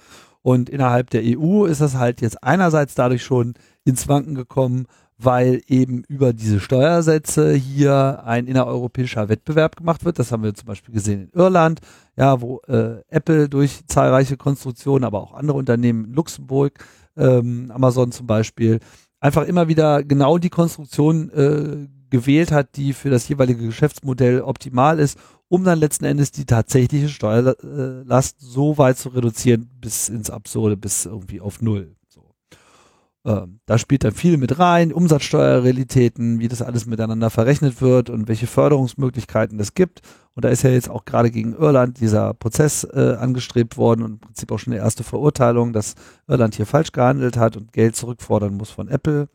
Und innerhalb der EU ist das halt jetzt einerseits dadurch schon ins Wanken gekommen, weil eben über diese Steuersätze hier ein innereuropäischer Wettbewerb gemacht wird. Das haben wir zum Beispiel gesehen in Irland, ja, wo äh, Apple durch zahlreiche Konstruktionen, aber auch andere Unternehmen in Luxemburg, ähm, Amazon zum Beispiel, einfach immer wieder genau die Konstruktion äh, gewählt hat, die für das jeweilige Geschäftsmodell optimal ist, um dann letzten Endes die tatsächliche Steuerlast so weit zu reduzieren bis ins Absurde, bis irgendwie auf Null. So. Ähm, da spielt dann viel mit rein, Umsatzsteuerrealitäten, wie das alles miteinander verrechnet wird und welche Förderungsmöglichkeiten es gibt. Und da ist ja jetzt auch gerade gegen Irland dieser Prozess äh, angestrebt worden und im Prinzip auch schon eine erste Verurteilung, dass Irland hier falsch gehandelt hat und Geld zurückfordern muss von Apple.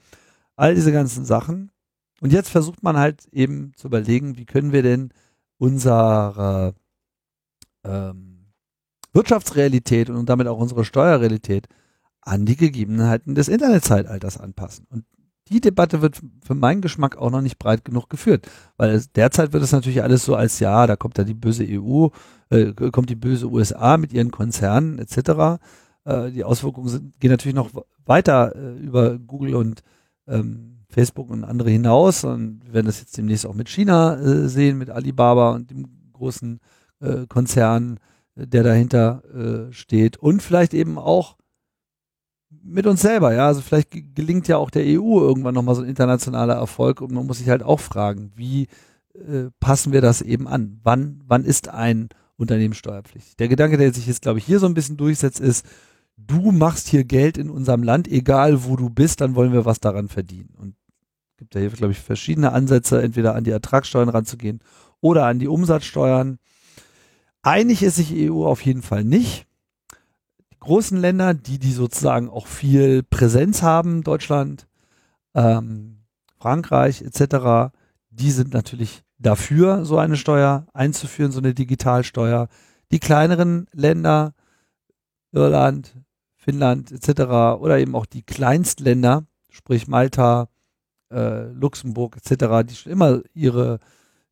All diese ganzen Sachen und jetzt versucht man halt eben zu überlegen, wie können wir denn unsere ähm, Wirtschaftsrealität und damit auch unsere Steuerrealität an die Gegebenheiten des Internetzeitalters anpassen. Und die Debatte wird für meinen Geschmack auch noch nicht breit genug geführt. Weil es, derzeit wird es natürlich alles so als, ja, da kommt da die böse EU, äh, kommt die böse USA mit ihren Konzernen etc. Äh, die Auswirkungen sind, gehen natürlich noch weiter äh, über Google und ähm, Facebook und andere hinaus. Und wir werden das jetzt demnächst auch mit China äh, sehen, mit Alibaba und dem großen äh, Konzern, äh, der dahinter äh, steht. Und vielleicht eben auch mit uns selber, ja. Also vielleicht gelingt ja auch der EU irgendwann nochmal so ein internationaler Erfolg und man muss sich halt auch fragen, wie äh, passen wir das eben an? Wann, wann ist ein Unternehmen steuerpflichtig? Der Gedanke, der sich jetzt, glaube ich, hier so ein bisschen durchsetzt, ist, du machst hier Geld in unserem Land, egal wo du bist, dann wollen wir was daran verdienen. Und gibt ja hier, glaube ich, verschiedene Ansätze, entweder an die Ertragssteuern ranzugehen oder an die Umsatzsteuern. Einig ist sich EU auf jeden Fall nicht. Die großen Länder, die, die sozusagen auch viel Präsenz haben, Deutschland, ähm, Frankreich etc., die sind natürlich dafür, so eine Steuer einzuführen, so eine Digitalsteuer. Die kleineren Länder, Irland, Finnland etc. oder eben auch die Kleinstländer, sprich Malta, äh, Luxemburg etc., die schon immer ihre,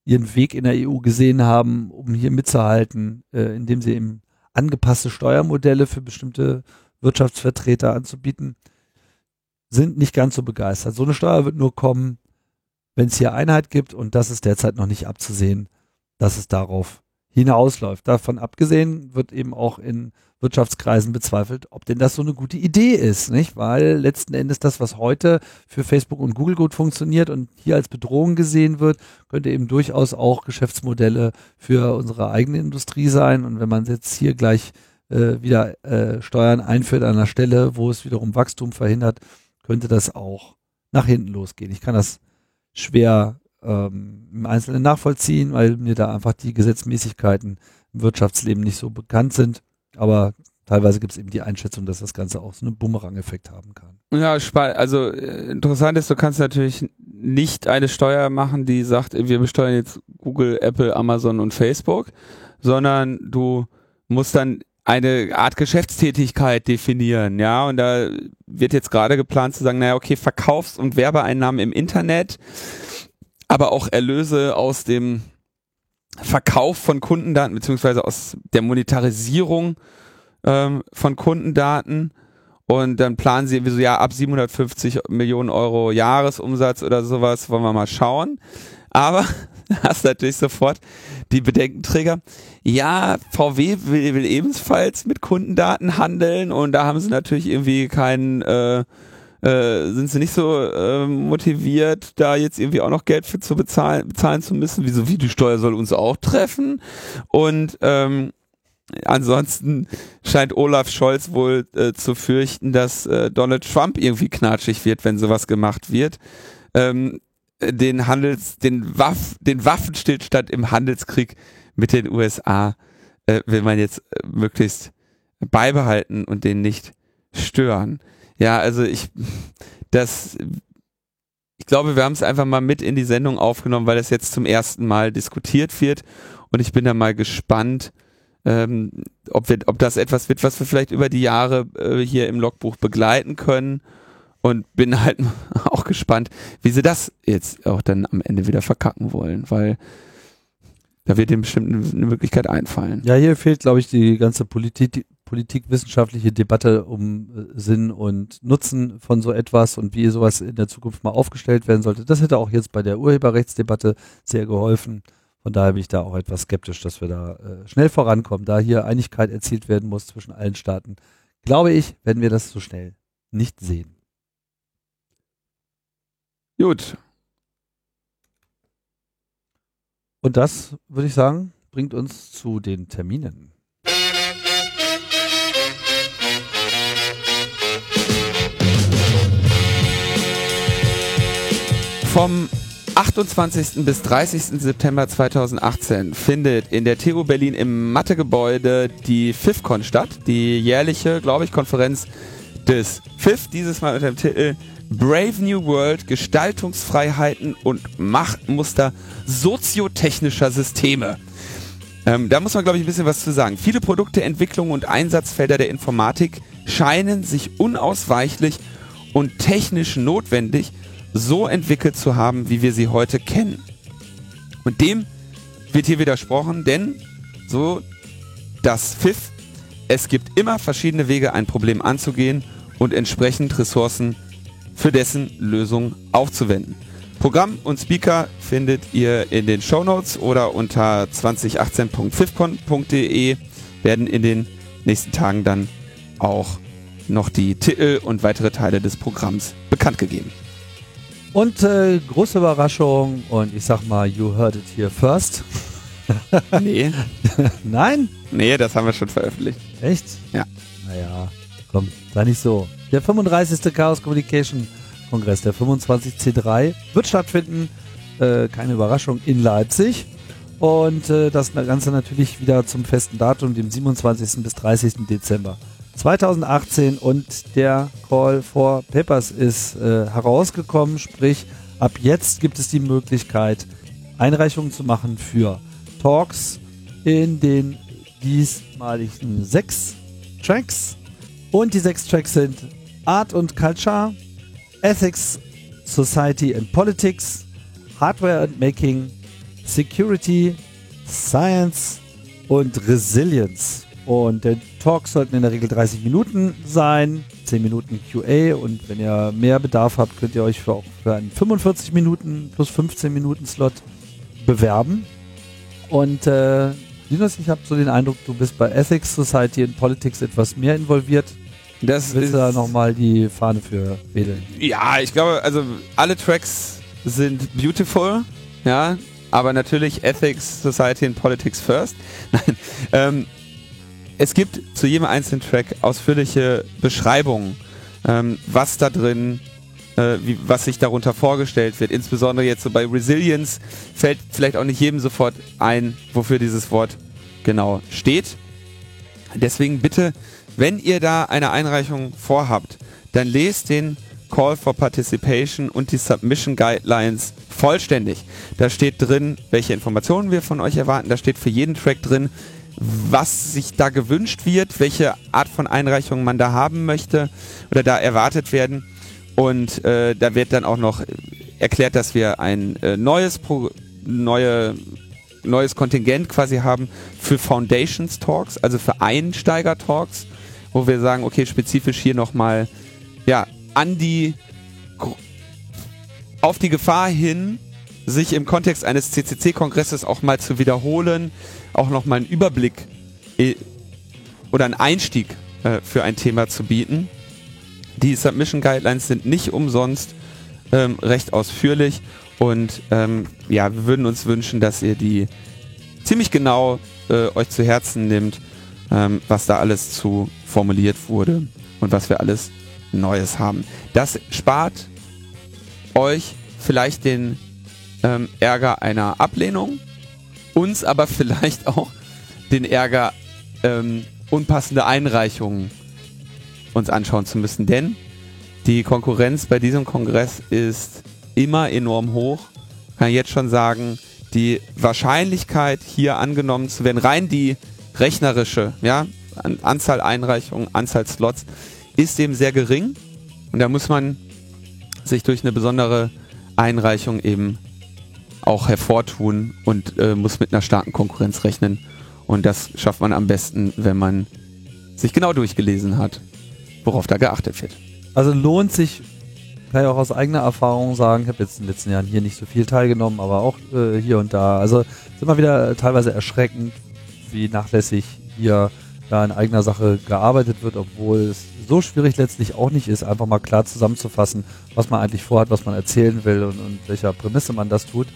ihren Weg in der EU gesehen haben, um hier mitzuhalten, äh, indem sie eben angepasste Steuermodelle für bestimmte Wirtschaftsvertreter anzubieten, sind nicht ganz so begeistert. So eine Steuer wird nur kommen, wenn es hier Einheit gibt und das ist derzeit noch nicht abzusehen, dass es darauf hinausläuft. Davon abgesehen wird eben auch in Wirtschaftskreisen bezweifelt, ob denn das so eine gute Idee ist, nicht? Weil letzten Endes das, was heute für Facebook und Google gut funktioniert und hier als Bedrohung gesehen wird, könnte eben durchaus auch Geschäftsmodelle für unsere eigene Industrie sein. Und wenn man jetzt hier gleich äh, wieder äh, Steuern einführt an einer Stelle, wo es wiederum Wachstum verhindert, könnte das auch nach hinten losgehen. Ich kann das schwer ähm, im Einzelnen nachvollziehen, weil mir da einfach die Gesetzmäßigkeiten im Wirtschaftsleben nicht so bekannt sind. Aber teilweise gibt es eben die Einschätzung, dass das Ganze auch so einen Bumerang-Effekt haben kann. Ja, also äh, interessant ist, du kannst natürlich nicht eine Steuer machen, die sagt, wir besteuern jetzt Google, Apple, Amazon und Facebook, sondern du musst dann eine Art Geschäftstätigkeit definieren, ja, und da wird jetzt gerade geplant zu sagen, naja, okay, Verkaufs- und Werbeeinnahmen im Internet, aber auch Erlöse aus dem Verkauf von Kundendaten beziehungsweise aus der Monetarisierung ähm, von Kundendaten und dann planen sie irgendwie so, ja, ab 750 Millionen Euro Jahresumsatz oder sowas, wollen wir mal schauen. Aber [LAUGHS] hast natürlich sofort die Bedenkenträger. Ja, VW will, will ebenfalls mit Kundendaten handeln und da haben sie natürlich irgendwie keinen äh, äh, sind sie nicht so äh, motiviert, da jetzt irgendwie auch noch Geld für zu bezahlen, bezahlen zu müssen. Wieso, wie die Steuer soll uns auch treffen? Und ähm, ansonsten scheint Olaf Scholz wohl äh, zu fürchten, dass äh, Donald Trump irgendwie knatschig wird, wenn sowas gemacht wird. Ähm, den Handels, den Waff, den Waffenstillstand im Handelskrieg mit den USA äh, will man jetzt äh, möglichst beibehalten und den nicht stören. Ja, also ich, das, ich glaube, wir haben es einfach mal mit in die Sendung aufgenommen, weil es jetzt zum ersten Mal diskutiert wird. Und ich bin da mal gespannt, ähm, ob, wir, ob das etwas wird, was wir vielleicht über die Jahre äh, hier im Logbuch begleiten können. Und bin halt [LAUGHS] auch gespannt, wie sie das jetzt auch dann am Ende wieder verkacken wollen, weil da wird dem bestimmt eine Möglichkeit einfallen. Ja, hier fehlt, glaube ich, die ganze Politik, politikwissenschaftliche Debatte um äh, Sinn und Nutzen von so etwas und wie sowas in der Zukunft mal aufgestellt werden sollte. Das hätte auch jetzt bei der Urheberrechtsdebatte sehr geholfen. Von daher bin ich da auch etwas skeptisch, dass wir da äh, schnell vorankommen. Da hier Einigkeit erzielt werden muss zwischen allen Staaten, glaube ich, werden wir das so schnell nicht sehen. Gut. Und das, würde ich sagen, bringt uns zu den Terminen. Vom 28. bis 30. September 2018 findet in der TU Berlin im Mathegebäude die FIFCon statt, die jährliche, glaube ich, Konferenz des FIF, dieses Mal unter dem Titel Brave New World, Gestaltungsfreiheiten und Machtmuster soziotechnischer Systeme. Ähm, da muss man, glaube ich, ein bisschen was zu sagen. Viele Produkte, Entwicklungen und Einsatzfelder der Informatik scheinen sich unausweichlich und technisch notwendig so entwickelt zu haben, wie wir sie heute kennen. Und dem wird hier widersprochen, denn so das Pfiff, es gibt immer verschiedene Wege, ein Problem anzugehen und entsprechend Ressourcen für dessen Lösung aufzuwenden. Programm und Speaker findet ihr in den Show Notes oder unter 2018.fifcon.de werden in den nächsten Tagen dann auch noch die Titel und weitere Teile des Programms bekannt gegeben. Und äh, große Überraschung und ich sag mal, you heard it here first. [LAUGHS] Nee, [LAUGHS] Nein? nee, das haben wir schon veröffentlicht. Echt? Ja. Naja, komm, sei nicht so. Der 35. Chaos Communication Kongress, der 25C3, wird stattfinden. Äh, keine Überraschung, in Leipzig. Und äh, das Ganze natürlich wieder zum festen Datum, dem 27. bis 30. Dezember 2018. Und der Call for Papers ist äh, herausgekommen. Sprich, ab jetzt gibt es die Möglichkeit, Einreichungen zu machen für Talks in den diesmaligen sechs Tracks. Und die sechs Tracks sind Art und Culture, Ethics, Society and Politics, Hardware and Making, Security, Science und Resilience. Und der Talk sollten in der Regel 30 Minuten sein, 10 Minuten QA und wenn ihr mehr Bedarf habt, könnt ihr euch für auch für einen 45 Minuten plus 15 Minuten Slot bewerben. Und äh, Linus, ich habe so den Eindruck, du bist bei Ethics, Society and Politics etwas mehr involviert. Das Willst ist, du da nochmal die Fahne für wedeln? ja, ich glaube, also alle Tracks sind beautiful, ja, aber natürlich Ethics, Society and Politics first. [LAUGHS] Nein, ähm, es gibt zu jedem einzelnen Track ausführliche Beschreibungen, ähm, was da drin, äh, wie, was sich darunter vorgestellt wird. Insbesondere jetzt so bei Resilience fällt vielleicht auch nicht jedem sofort ein, wofür dieses Wort genau steht. Deswegen bitte, wenn ihr da eine Einreichung vorhabt, dann lest den Call for Participation und die Submission Guidelines vollständig. Da steht drin, welche Informationen wir von euch erwarten. Da steht für jeden Track drin, was sich da gewünscht wird, welche Art von Einreichung man da haben möchte oder da erwartet werden. Und äh, da wird dann auch noch erklärt, dass wir ein äh, neues Pro neue neues Kontingent quasi haben für Foundations Talks, also für Einsteiger Talks, wo wir sagen, okay, spezifisch hier nochmal, ja, an die, auf die Gefahr hin, sich im Kontext eines CCC-Kongresses auch mal zu wiederholen, auch nochmal einen Überblick äh, oder einen Einstieg äh, für ein Thema zu bieten. Die Submission Guidelines sind nicht umsonst ähm, recht ausführlich und ähm, ja, wir würden uns wünschen, dass ihr die ziemlich genau äh, euch zu Herzen nimmt, ähm, was da alles zu formuliert wurde und was wir alles Neues haben. Das spart euch vielleicht den ähm, Ärger einer Ablehnung, uns aber [LAUGHS] vielleicht auch den Ärger, ähm, unpassende Einreichungen uns anschauen zu müssen. Denn die Konkurrenz bei diesem Kongress ist immer enorm hoch. Kann jetzt schon sagen, die Wahrscheinlichkeit, hier angenommen zu werden, rein die rechnerische, ja, An Anzahl Einreichungen, Anzahl Slots, ist eben sehr gering. Und da muss man sich durch eine besondere Einreichung eben auch hervortun und äh, muss mit einer starken Konkurrenz rechnen. Und das schafft man am besten, wenn man sich genau durchgelesen hat, worauf da geachtet wird. Also lohnt sich, kann ich auch aus eigener Erfahrung sagen, ich habe jetzt in den letzten Jahren hier nicht so viel teilgenommen, aber auch äh, hier und da. Also ist immer wieder teilweise erschreckend, wie nachlässig hier da in eigener Sache gearbeitet wird, obwohl es so schwierig letztlich auch nicht ist, einfach mal klar zusammenzufassen, was man eigentlich vorhat, was man erzählen will und, und welcher Prämisse man das tut.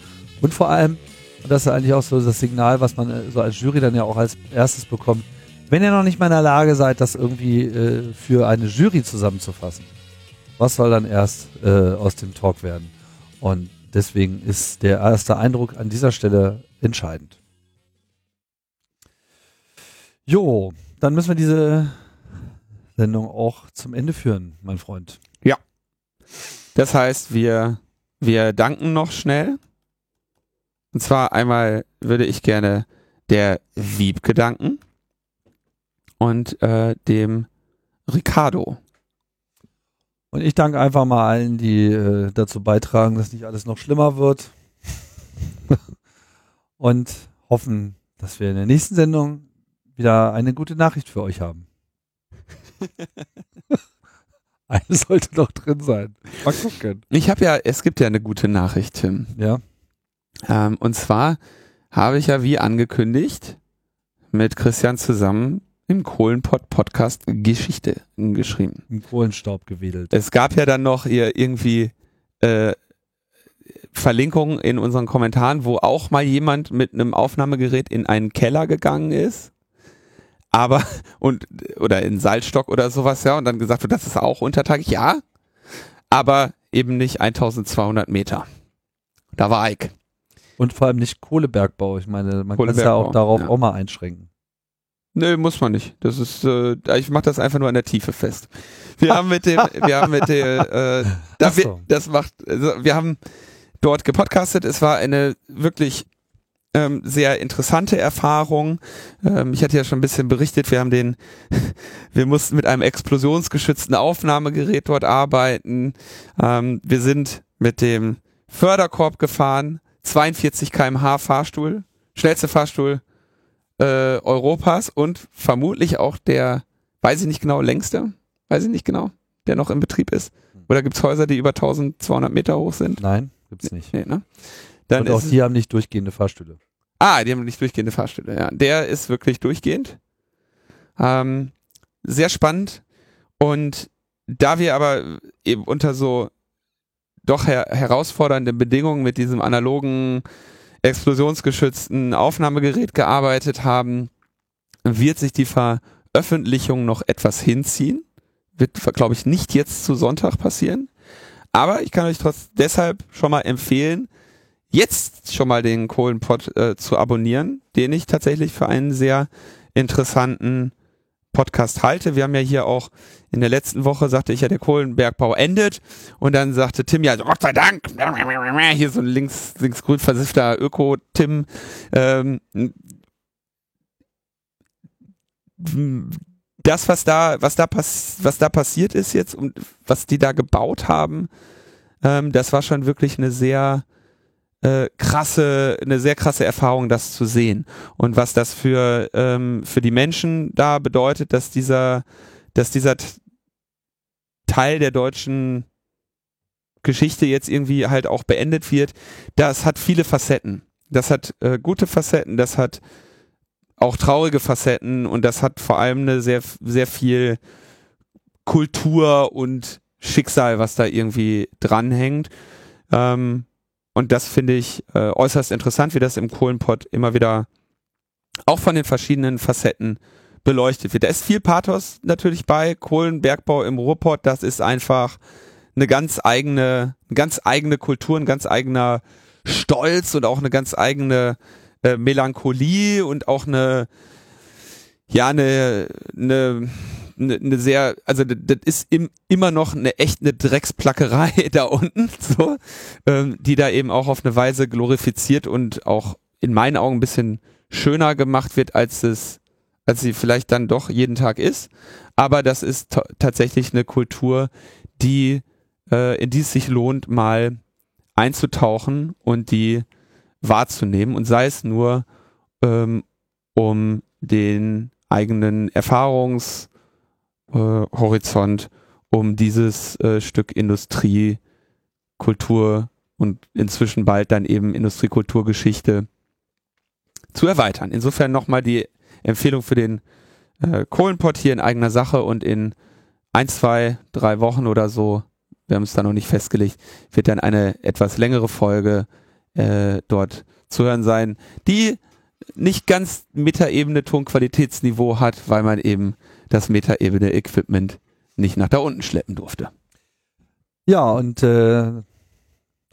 Und vor allem, und das ist eigentlich auch so das Signal, was man äh, so als Jury dann ja auch als erstes bekommt, wenn ihr noch nicht mal in der Lage seid, das irgendwie äh, für eine Jury zusammenzufassen, was soll dann erst äh, aus dem Talk werden? Und deswegen ist der erste Eindruck an dieser Stelle entscheidend. Jo, dann müssen wir diese Sendung auch zum Ende führen, mein Freund. Das heißt, wir, wir danken noch schnell. Und zwar einmal würde ich gerne der Wiebke danken und äh, dem Ricardo. Und ich danke einfach mal allen, die äh, dazu beitragen, dass nicht alles noch schlimmer wird. [LAUGHS] Und hoffen, dass wir in der nächsten Sendung wieder eine gute Nachricht für euch haben. [LAUGHS] eine sollte noch drin sein. Mal gucken. Ich habe ja, es gibt ja eine gute Nachricht, Tim. Ja. Ähm, und zwar habe ich ja wie angekündigt mit Christian zusammen im Kohlenpott Podcast Geschichte geschrieben. Im Kohlenstaub gewedelt. Es gab ja dann noch hier irgendwie äh, Verlinkungen in unseren Kommentaren, wo auch mal jemand mit einem Aufnahmegerät in einen Keller gegangen ist. Aber, und, oder in Salzstock oder sowas, ja, und dann gesagt wird, das ist auch Untertag, ja, aber eben nicht 1200 Meter. Da war Ike. Und vor allem nicht Kohlebergbau. Ich meine, man kann es ja auch darauf ja. auch mal einschränken. Nö, muss man nicht. Das ist, äh, ich mache das einfach nur an der Tiefe fest. Wir haben mit dem, [LAUGHS] wir haben mit dem, äh, da Ach wir, so. das macht, also wir haben dort gepodcastet. Es war eine wirklich ähm, sehr interessante Erfahrung. Ähm, ich hatte ja schon ein bisschen berichtet, wir haben den, [LAUGHS] wir mussten mit einem explosionsgeschützten Aufnahmegerät dort arbeiten. Ähm, wir sind mit dem Förderkorb gefahren, 42 kmh Fahrstuhl, schnellste Fahrstuhl äh, Europas und vermutlich auch der, weiß ich nicht genau, längste, weiß ich nicht genau, der noch in Betrieb ist. Oder gibt's Häuser, die über 1200 Meter hoch sind? Nein, gibt's nicht. Nee, ne? Dann Und auch es- die haben nicht durchgehende Fahrstühle. Ah, die haben nicht durchgehende Fahrstühle, ja. Der ist wirklich durchgehend. Ähm, sehr spannend. Und da wir aber eben unter so doch her herausfordernden Bedingungen mit diesem analogen, explosionsgeschützten Aufnahmegerät gearbeitet haben, wird sich die Veröffentlichung noch etwas hinziehen. Wird, glaube ich, nicht jetzt zu Sonntag passieren. Aber ich kann euch trotz deshalb schon mal empfehlen, jetzt schon mal den Kohlenpott äh, zu abonnieren, den ich tatsächlich für einen sehr interessanten Podcast halte. Wir haben ja hier auch in der letzten Woche sagte ich ja, der Kohlenbergbau endet und dann sagte Tim ja, Gott sei Dank, hier so ein links, linksgrün versiffter Öko-Tim, ähm, das, was da, was da pass was da passiert ist jetzt und was die da gebaut haben, ähm, das war schon wirklich eine sehr äh, krasse, eine sehr krasse Erfahrung, das zu sehen. Und was das für, ähm, für die Menschen da bedeutet, dass dieser, dass dieser Teil der deutschen Geschichte jetzt irgendwie halt auch beendet wird, das hat viele Facetten. Das hat äh, gute Facetten, das hat auch traurige Facetten und das hat vor allem eine sehr, sehr viel Kultur und Schicksal, was da irgendwie dranhängt. Ähm, und das finde ich äh, äußerst interessant, wie das im Kohlenpott immer wieder auch von den verschiedenen Facetten beleuchtet wird. Da ist viel Pathos natürlich bei. Kohlenbergbau im Ruhrpott, das ist einfach eine ganz eigene, eine ganz eigene Kultur, ein ganz eigener Stolz und auch eine ganz eigene äh, Melancholie und auch eine, ja, eine, eine, eine, sehr, also das, das ist im, immer noch eine echt eine Drecksplackerei [LAUGHS] da unten, so, ähm, die da eben auch auf eine Weise glorifiziert und auch in meinen Augen ein bisschen schöner gemacht wird, als es, als sie vielleicht dann doch jeden Tag ist. Aber das ist ta- tatsächlich eine Kultur, die, äh, in die es sich lohnt, mal einzutauchen und die wahrzunehmen und sei es nur, ähm, um den eigenen Erfahrungshorizont, äh, um dieses äh, Stück Industrie, Kultur und inzwischen bald dann eben Industriekulturgeschichte zu erweitern. Insofern nochmal die Empfehlung für den äh, Kohlenpott hier in eigener Sache und in ein, zwei, drei Wochen oder so, wir haben es da noch nicht festgelegt, wird dann eine etwas längere Folge äh, dort zu hören sein, die nicht ganz Metaebene Tonqualitätsniveau hat, weil man eben das Metaebene Equipment nicht nach da unten schleppen durfte. Ja, und äh,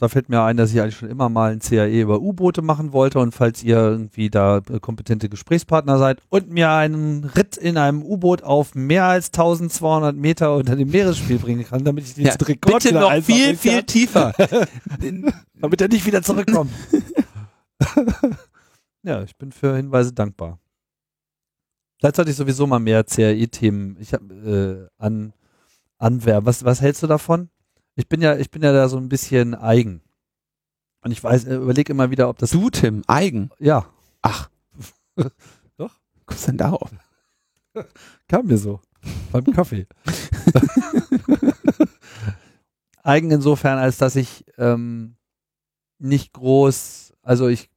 da fällt mir ein, dass ich eigentlich schon immer mal ein CAE über U-Boote machen wollte und falls ihr irgendwie da äh, kompetente Gesprächspartner seid und mir einen Ritt in einem U-Boot auf mehr als 1200 Meter unter dem Meeresspiel bringen kann, damit ich diesen Rekord bitte noch viel, viel tiefer. [LAUGHS] damit er nicht wieder zurückkommt. [LAUGHS] ja, ich bin für Hinweise dankbar. Vielleicht sollte ich sowieso mal mehr CAE-Themen ich hab, äh, an anwerben. Was, was hältst du davon? Ich bin ja, ich bin ja da so ein bisschen eigen. Und ich weiß, überlege immer wieder, ob das. Du, Tim, eigen. Ja. Ach. [LAUGHS] Doch. Kommst denn darauf? [LAUGHS] Kam mir so. Beim Kaffee. [LAUGHS] eigen insofern, als dass ich ähm, nicht groß, also ich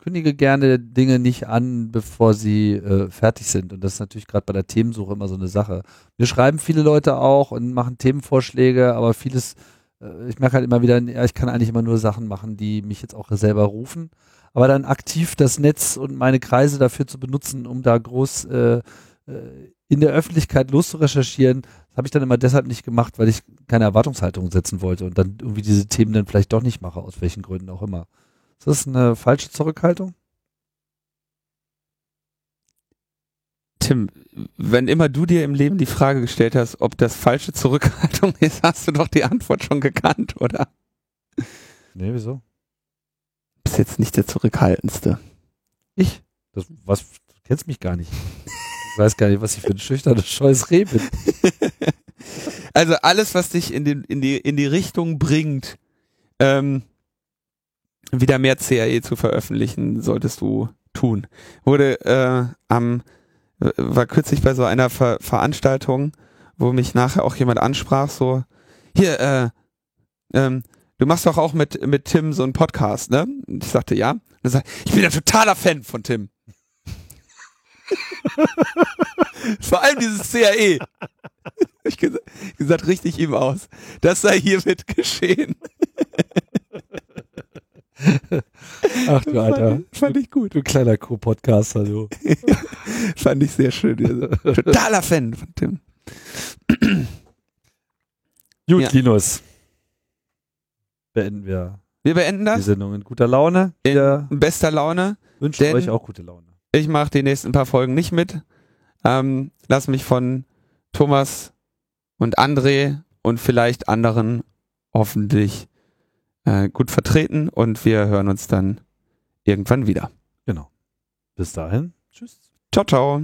kündige gerne Dinge nicht an, bevor sie äh, fertig sind. Und das ist natürlich gerade bei der Themensuche immer so eine Sache. Wir schreiben viele Leute auch und machen Themenvorschläge, aber vieles, äh, ich merke halt immer wieder, ja, ich kann eigentlich immer nur Sachen machen, die mich jetzt auch selber rufen. Aber dann aktiv das Netz und meine Kreise dafür zu benutzen, um da groß äh, äh in der Öffentlichkeit loszurecherchieren, habe ich dann immer deshalb nicht gemacht, weil ich keine Erwartungshaltung setzen wollte und dann irgendwie diese Themen dann vielleicht doch nicht mache, aus welchen Gründen auch immer. Ist das eine falsche Zurückhaltung? Tim, wenn immer du dir im Leben die Frage gestellt hast, ob das falsche Zurückhaltung [LAUGHS] ist, hast du doch die Antwort schon gekannt, oder? Nee, wieso? Bist jetzt nicht der Zurückhaltendste. Ich? Das, was, du kennst mich gar nicht. Ich weiß gar nicht, was ich für ein schüchternes, scheues Reh bin. [LAUGHS] Also alles, was dich in, den, in, die, in die Richtung bringt, ähm, wieder mehr CAE zu veröffentlichen, solltest du tun. Wurde äh, am war kürzlich bei so einer Ver Veranstaltung, wo mich nachher auch jemand ansprach, so hier, äh, ähm, du machst doch auch mit mit Tim so einen Podcast, ne? Und ich sagte ja. Und er sagt, ich bin ein totaler Fan von Tim. [LAUGHS] Vor allem dieses CAE. Ich gesagt, gesagt, richtig ihm aus. Das sei hiermit geschehen. [LAUGHS] [LAUGHS] Ach du Alter. Fand, fand ich gut. Du kleiner Co-Podcaster, du. [LAUGHS] fand ich sehr schön. Also, totaler Fan von Tim. [CLEARS THROAT] Gut, ja. Linus. Beenden wir. Wir beenden das. Die Sendung in guter Laune. In bester Laune. Wünschen euch auch gute Laune. Ich mache die nächsten paar Folgen nicht mit. Ähm, lass mich von Thomas und André und vielleicht anderen hoffentlich äh, gut vertreten und wir hören uns dann irgendwann wieder. Genau. Bis dahin. Tschüss. Ciao, ciao.